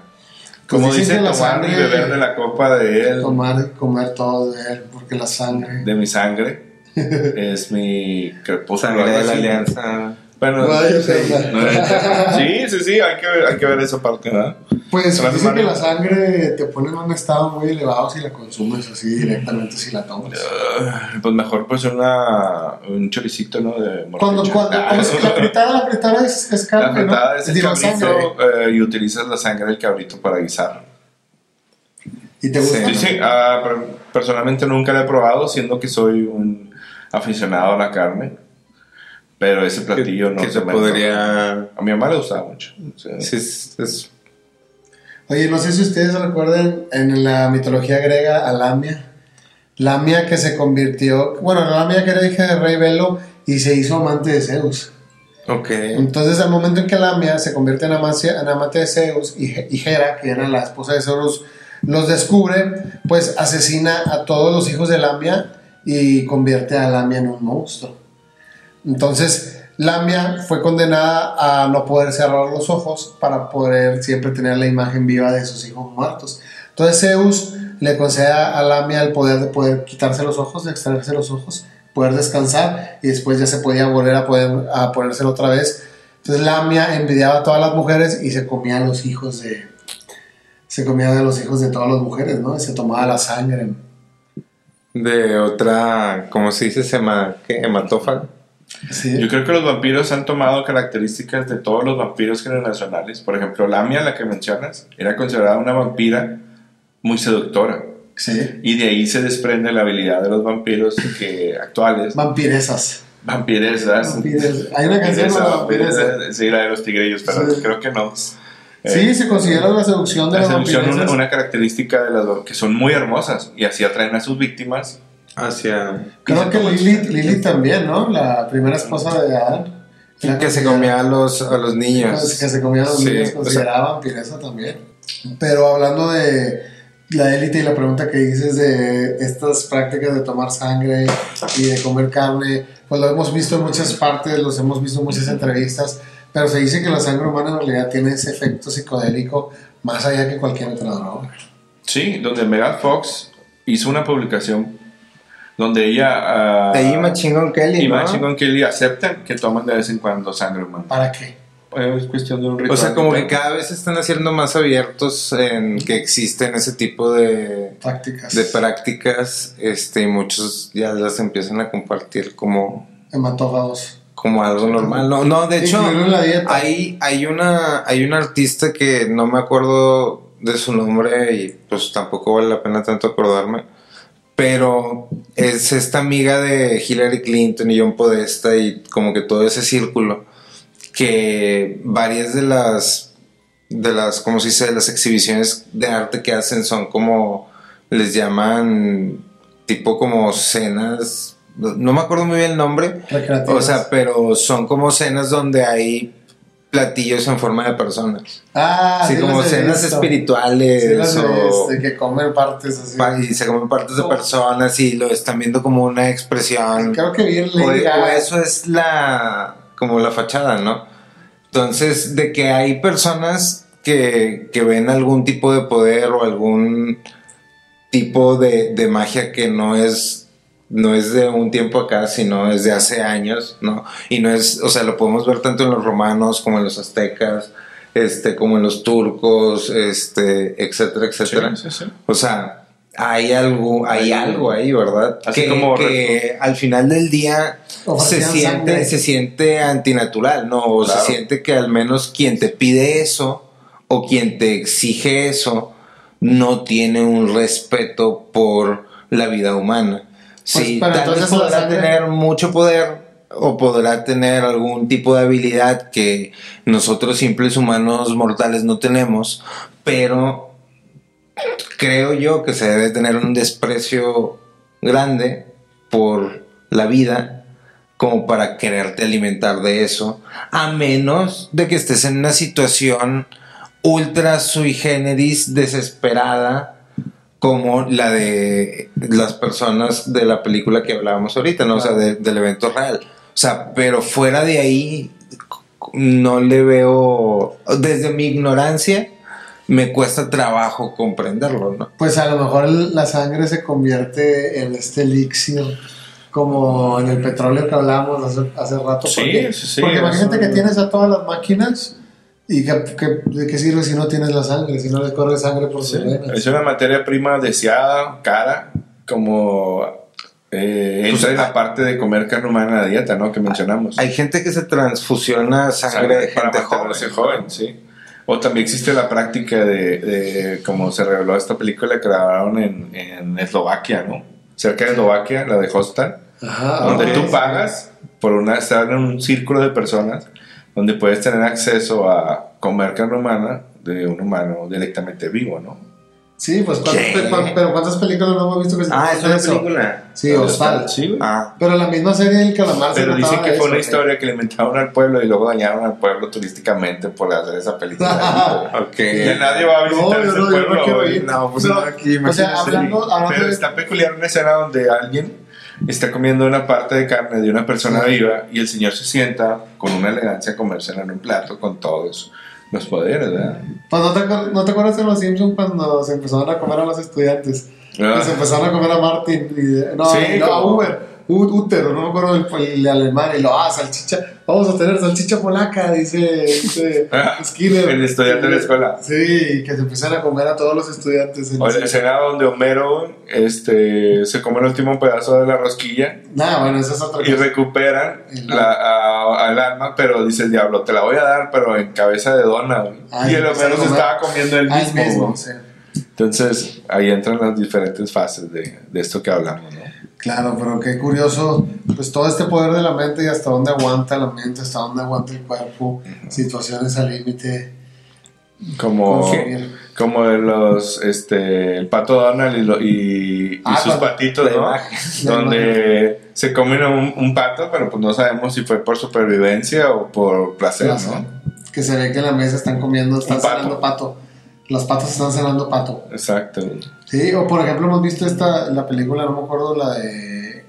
Como Pues dicen dice, la tomar y sangre- beber de la copa de él, Tomar y comer todo de él, porque la sangre... de mi sangre, es mi crepúsculo. De la alianza. Bueno, sí, sí, sí, sí, hay que ver, hay que ver esa parte, ¿verdad? Pues dicen que la sangre te pone en un estado muy elevado si la consumes así directamente, si la tomas. Ah, Pues mejor pues una, un choricito, ¿no? De Cuando, cuando, Ah, la fritada, la fritada es, es La carne, fritada ¿no? es el cabrito sangre. eh, y utilizas la sangre del cabrito para guisar. ¿Y te gusta? Sí, sí, pero personalmente nunca lo he probado, siendo que soy un aficionado a la carne. Pero ese platillo no que se me podría. A mi mamá le gustaba mucho. Sí. Sí, es, es- Oye, no sé si ustedes recuerden en la mitología griega a Lamia. Lamia que se convirtió, bueno, Lamia que era hija de rey Velo y se hizo amante de Zeus. Ok. Entonces, al momento en que Lamia se convierte en, amante de Zeus y, y Hera, que era la esposa de Zeus, los descubre, pues asesina a todos los hijos de Lamia y convierte a Lamia en un monstruo. Entonces, Lamia fue condenada a no poder cerrar los ojos para poder siempre tener la imagen viva de sus hijos muertos. Entonces, Zeus le concede a Lamia el poder de poder quitarse los ojos, de extraerse los ojos, poder descansar y después ya se podía volver a, poder, a ponérselo otra vez. Entonces, Lamia envidiaba a todas las mujeres y se comía a los hijos de. Se comía de los hijos de todas las mujeres, ¿no? Y se tomaba la sangre. De otra, ¿cómo se dice? Sema, ¿qué? Hematófaga. Sí. Yo creo que los vampiros han tomado características de todos los vampiros generacionales. Por ejemplo, Lamia, la que mencionas, era considerada una vampira muy seductora. Sí. Y de ahí se desprende la habilidad de los vampiros que, actuales. Vampiresas. Vampiresas. Vampires- Hay una canción de vampiresa, vampiresas. Sí, la de los tigrillos, pero Sí. creo que no. Sí, Eh, se considera la seducción de la las seducción vampiresas. una, una característica de las que son muy hermosas y así atraen a sus víctimas. Hacia... Creo que Lilith, Lilith también, ¿no? La primera esposa de Adán. Era Que se comía a los, a los niños. Que se comían los Sí, niños, o sea, consideraba vampiresa también. Pero hablando de la élite y la pregunta que dices de estas prácticas de tomar sangre y de comer carne, pues lo hemos visto en muchas partes, los hemos visto en muchas entrevistas, pero se dice que la sangre humana en realidad tiene ese efecto psicodélico más allá que cualquier otra droga. Sí, donde Megan Fox hizo una publicación donde ella... ah, Ahí Machingón Kelly, y ¿no? Kelly aceptan que toman de vez en cuando sangre humana. ¿Para qué? Es cuestión de un ritual. O sea, como que de- cada vez están haciendo más abiertos en que existen ese tipo de, Prácticas. de prácticas, este, y muchos ya las empiezan a compartir como, Hematófagos. Como algo normal. No, no, de hecho, hay, hay una, hay una artista que no me acuerdo de su nombre y pues tampoco vale la pena tanto acordarme. Pero es esta amiga de Hillary Clinton y John Podesta y como que todo ese círculo que varias de las de las como se dice de las exhibiciones de arte que hacen son como les llaman tipo como cenas no me acuerdo muy bien el nombre Recreativas. o sea pero son como cenas donde hay platillos en forma de personas ah, así sí como cenas visto. espirituales Sí, de, que comen partes así. y se comen partes de Oh. personas y lo están viendo como una expresión Creo que vi el o, o eso es la como la fachada, ¿no? Entonces, de que hay personas que, que ven algún tipo de poder o algún tipo de, de magia que no es no es de un tiempo acá, sino es de hace años, ¿no? Y no es, o sea, lo podemos ver tanto en los romanos como en los aztecas, este, como en los turcos, este, etcétera, etcétera. Sí, sí, sí. O sea, hay algo, hay algo ahí, ¿verdad? Así que, como que al final del día se siente, sangre. se siente antinatural, ¿no? O Claro. se siente que al menos quien te pide eso o quien te exige eso no tiene un respeto por la vida humana. Sí, Pues, pero tal vez podrá sangre- tener mucho poder o podrá tener algún tipo de habilidad que nosotros simples humanos mortales no tenemos, pero creo yo que se debe tener un desprecio grande por la vida como para quererte alimentar de eso, a menos de que estés en una situación ultra sui generis desesperada como la de las personas de la película que hablábamos ahorita, ¿no? O sea, de- del evento real. O sea, pero fuera de ahí no le veo, desde mi ignorancia, me cuesta trabajo comprenderlo, ¿no? Pues a lo mejor la sangre se convierte en este elixir, como en el petróleo que hablábamos hace, hace rato. Sí, porque, sí, sí, porque imagínate que tienes a todas las máquinas y que, que- de qué sirve si no tienes la sangre, si no les corre sangre por sus venas. Es una materia prima deseada, cara, como eh, entra Pues, en la ah, parte de comer carne humana en la dieta, ¿no? Que mencionamos. Hay gente que se transfusiona sangre de para gente joven. mantenerse joven, sí. O también existe la práctica de, de como se reveló esta película que grabaron en, en Eslovaquia, ¿no? Cerca de Eslovaquia, la de Hostal, Ajá, donde ok, tú sí. pagas por una, estar en un círculo de personas donde puedes tener acceso a comer carne humana de un humano directamente vivo, ¿no? Sí, pues ¿cuántas, pe- pero ¿cuántas películas no hemos visto que se Ah, es una eso? película. Sí, Hostal. Sí, güey. Ah, Pero la misma serie del calamar se Pero dicen trataba que fue eso, una historia que le inventaron al pueblo y luego dañaron al pueblo turísticamente por hacer esa película. ok. Ya nadie va a visitar No, ese no, pueblo. no. No, pues Pero, no, aquí, o sea, imagínate. hablando, hablando Pero de- está peculiar una escena donde alguien está comiendo una parte de carne de una persona viva y el señor se sienta con una elegancia a comérsela en un plato con todos los poderes, ¿verdad? Pues ¿no te, ¿no te acuerdas de los Simpsons cuando se empezaron a comer a los estudiantes? Ah. Se empezaron a comer a Martin y de- no, Sí, no, a Uber. Útero, no me acuerdo el, el alemán, y lo, ah, salchicha, vamos a tener salchicha polaca, dice, Skinner. El estudiante de la escuela. Sí, que se empiezan a comer a todos los estudiantes. en O la escena donde Homero este, se come el último pedazo de la rosquilla Nah, bueno, esa es otra y cosa. recuperan El la, a- al alma, pero dice el diablo, te la voy a dar, pero en cabeza de dona. y el y Homero se estaba comiendo el mismo. mismo, sí. Entonces, ahí entran las diferentes fases de, de esto que hablamos, ¿no? Claro, pero qué curioso, pues todo este poder de la mente y hasta dónde aguanta la mente, hasta dónde aguanta el cuerpo, situaciones al límite. Como, Consumir. como de los, este, el pato Donald y, lo- y- y Ah, sus patitos, ¿no? Donde se comen un, un pato, pero pues no sabemos si fue por supervivencia o por placer, Placer. ¿no? Que se ve que en la mesa están comiendo, están cenando pato. Las patas están cenando pato. Exacto. Sí, o por ejemplo hemos visto esta, la película, no me acuerdo, la de...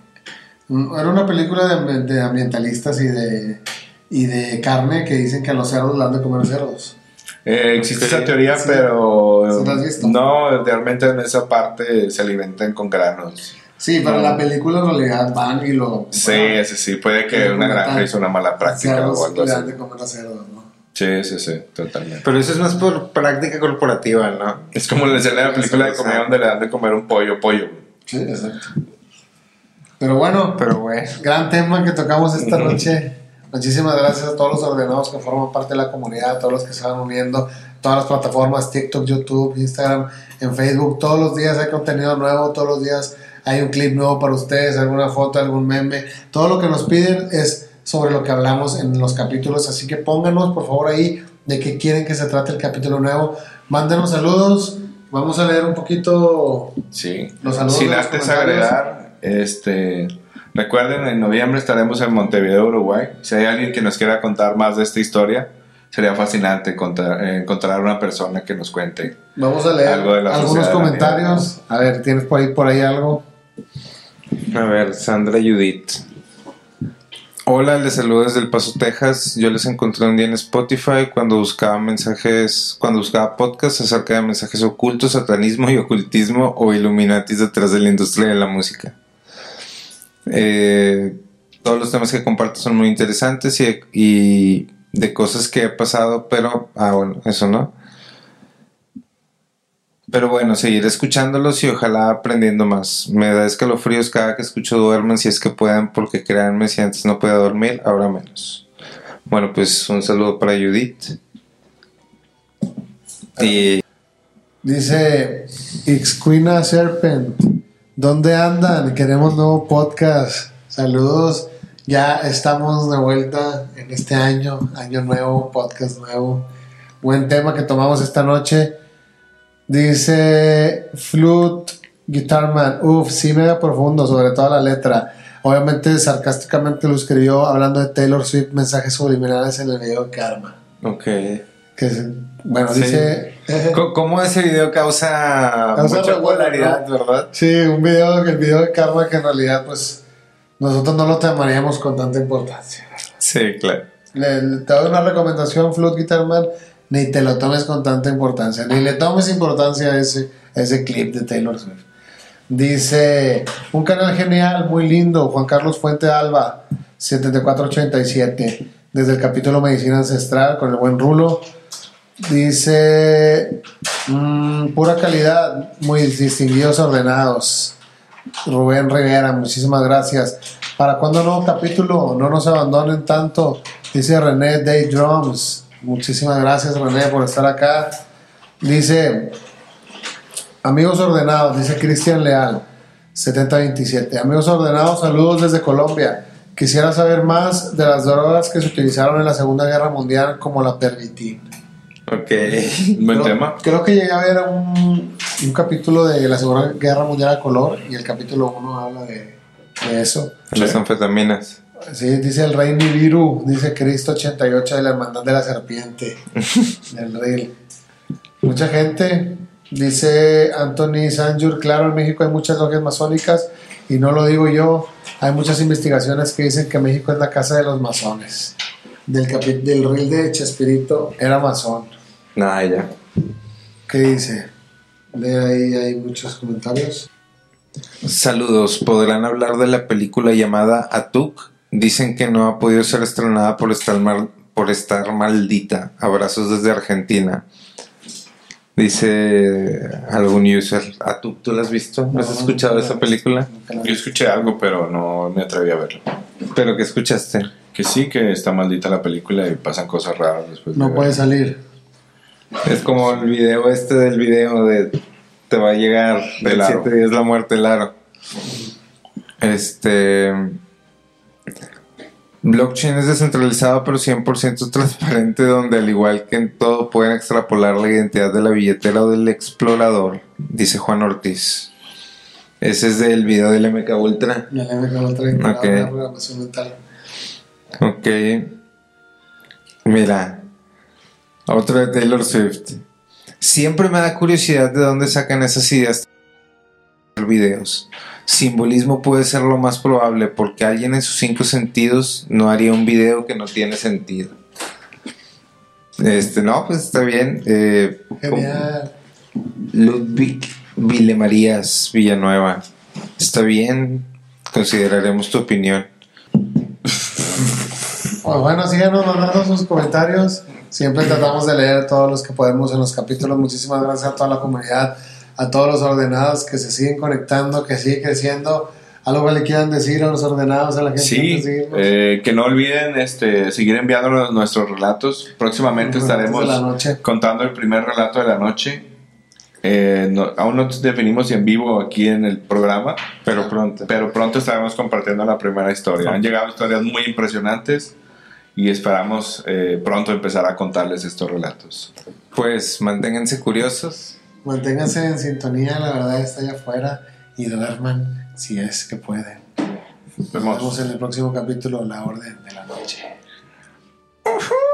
mm, Era una película de, de ambientalistas y de, y de carne que dicen que a los cerdos le han de comer cerdos. Eh, existe esa teoría, Sí. pero ¿Sí la has visto? no, realmente en esa parte se alimentan con granos. Sí, pero No. la película en realidad van y lo... Sí, bueno, sí, sí, puede que una granja hizo una mala práctica o algo le así. han de comer a cerdos, ¿no? Sí, sí, sí, totalmente. Pero eso es más por práctica corporativa, ¿no? Es como la escena de la película de comida donde le dan de comer un pollo, pollo. Sí, exacto. Pero bueno, Pero bueno. gran tema que tocamos esta noche. Muchísimas gracias a todos los ordenados que forman parte de la comunidad, a todos los que se van uniendo, todas las plataformas, TikTok, YouTube, Instagram, en Facebook. Todos los días hay contenido nuevo, todos los días hay un clip nuevo para ustedes, alguna foto, algún meme. Todo lo que nos piden es sobre lo que hablamos en los capítulos, así que pónganos por favor ahí de qué quieren que se trate el capítulo nuevo. Mándenos saludos, vamos a leer un poquito Sí. Los saludos Sin antes agregar, este, recuerden, en noviembre estaremos en Montevideo, Uruguay. Si hay alguien que nos quiera contar más de esta historia, sería fascinante contar- eh, encontrar una persona que nos cuente. Vamos a leer Algo de la algunos sociedad de la comentarios. A ver, ¿tienes por ahí, por ahí algo? A ver, Sandra Judith. Hola, les saludo desde El Paso, Texas. Yo les encontré un día en Spotify cuando buscaba mensajes, cuando buscaba podcasts acerca de mensajes ocultos, satanismo y ocultismo o illuminatis detrás de la industria de la música. Eh, todos los temas que comparto son muy interesantes y, y de cosas que he pasado, pero, ah, bueno, eso no. Pero bueno, seguiré escuchándolos y ojalá aprendiendo más. Me da escalofríos cada que escucho duermen si es que puedan, porque créanme, si antes no podía dormir, ahora menos. Bueno, pues un saludo para Judith. Y Dice Ixquina Serpent. ¿Dónde andan? Queremos nuevo podcast. Saludos. Ya estamos de vuelta en este año. Año nuevo, podcast nuevo. Buen tema que tomamos esta noche. Dice Flute Guitarman. Uf, sí, mega profundo, sobre todo la letra. Obviamente, sarcásticamente lo escribió hablando de Taylor Swift, mensajes subliminales en el video de Karma. Ok. Que bueno, Sí. dice. ¿Cómo ese video causa, Causa mucha popularidad, verdad? Sí, un video, el video de Karma que en realidad, pues, nosotros no lo tomaríamos con tanta importancia. Sí, claro. Le, te doy una recomendación, Flood Guitarman, ni te lo tomes con tanta importancia, ni le tomes importancia a ese, ese clip de Taylor Swift. Dice, un canal genial, muy lindo, Juan Carlos Fuente Alba, 7487, desde el capítulo Medicina Ancestral con el buen Rulo. Dice, mm, pura calidad, muy distinguidos, ordenados. Rubén Rivera, muchísimas gracias. ¿Para cuándo nuevo capítulo? No nos abandonen tanto. Dice René Day Drums. Muchísimas gracias René por estar acá. Dice, amigos ordenados, dice Cristian Leal, 7027. Amigos ordenados, saludos desde Colombia. Quisiera saber más de las drogas que se utilizaron en la Segunda Guerra Mundial como la pervitin. Ok. Buen Creo- tema. Creo que llegué a ver un, un capítulo de la Segunda Guerra Mundial a color y el capítulo 1 habla de, de eso. Las anfetaminas. Sí, dice el rey Nibiru, dice Cristo 88 de la Hermandad de la Serpiente, del rey. Mucha gente, dice Anthony Sanjur, claro, en México hay muchas logias masónicas y no lo digo yo, hay muchas investigaciones que dicen que México es la casa de los masones. Del, capi- del rey de Chespirito era masón. Nada, ya. ¿Qué dice? De ahí hay muchos comentarios. Saludos, ¿podrán hablar de la película llamada Atuk? Dicen que no ha podido ser estrenada por estar, mal- por estar maldita. Abrazos desde Argentina. Dice algún user. Atuk, ¿tú la has visto? ¿Has No, escuchado nunca esa la- película? Yo escuché algo, pero no me atreví a verlo. ¿Pero qué escuchaste? Que sí, que está maldita la película y pasan cosas raras después. de No ver. puede salir. Es como el video este del video de te va a llegar Del el aro. 7 días la muerte del aro. Este blockchain es descentralizado pero 100% transparente donde al igual que en todo pueden extrapolar la identidad de la billetera o del explorador, dice Juan Ortiz. Ese es del video del MK Ultra. Ya le me otra integrada Ok. de programación mental. Ok. Mira. Otro de Taylor Swift. Siempre me da curiosidad de dónde sacan esas ideas de videos. Simbolismo puede ser lo más probable porque alguien en sus cinco sentidos no haría un video que no tiene sentido. Este, no, pues está bien. Eh, Genial. Ludwig Villemarías Villanueva. Está bien. Consideraremos tu opinión. Pues bueno, síganos mandando sus comentarios. Siempre tratamos de leer todos los que podemos en los capítulos. Muchísimas gracias a toda la comunidad, a todos los ordenados que se siguen conectando, que sigue creciendo. Algo que le quieran decir a los ordenados, a la gente Sí, irnos? eh, que no olviden este, seguir enviándonos nuestros relatos. Próximamente Los estaremos de la noche. contando el primer relato de la noche. Eh, no- aún no definimos si en vivo aquí en el programa, Pero pronto. pero pronto estaremos compartiendo la primera historia. Han llegado historias muy impresionantes y esperamos eh, pronto empezar a contarles estos relatos. Pues manténganse curiosos. Manténganse en sintonía, la verdad está allá afuera y duerman si es que pueden. Nos vemos en el próximo capítulo, La Orden de la Noche. Uh.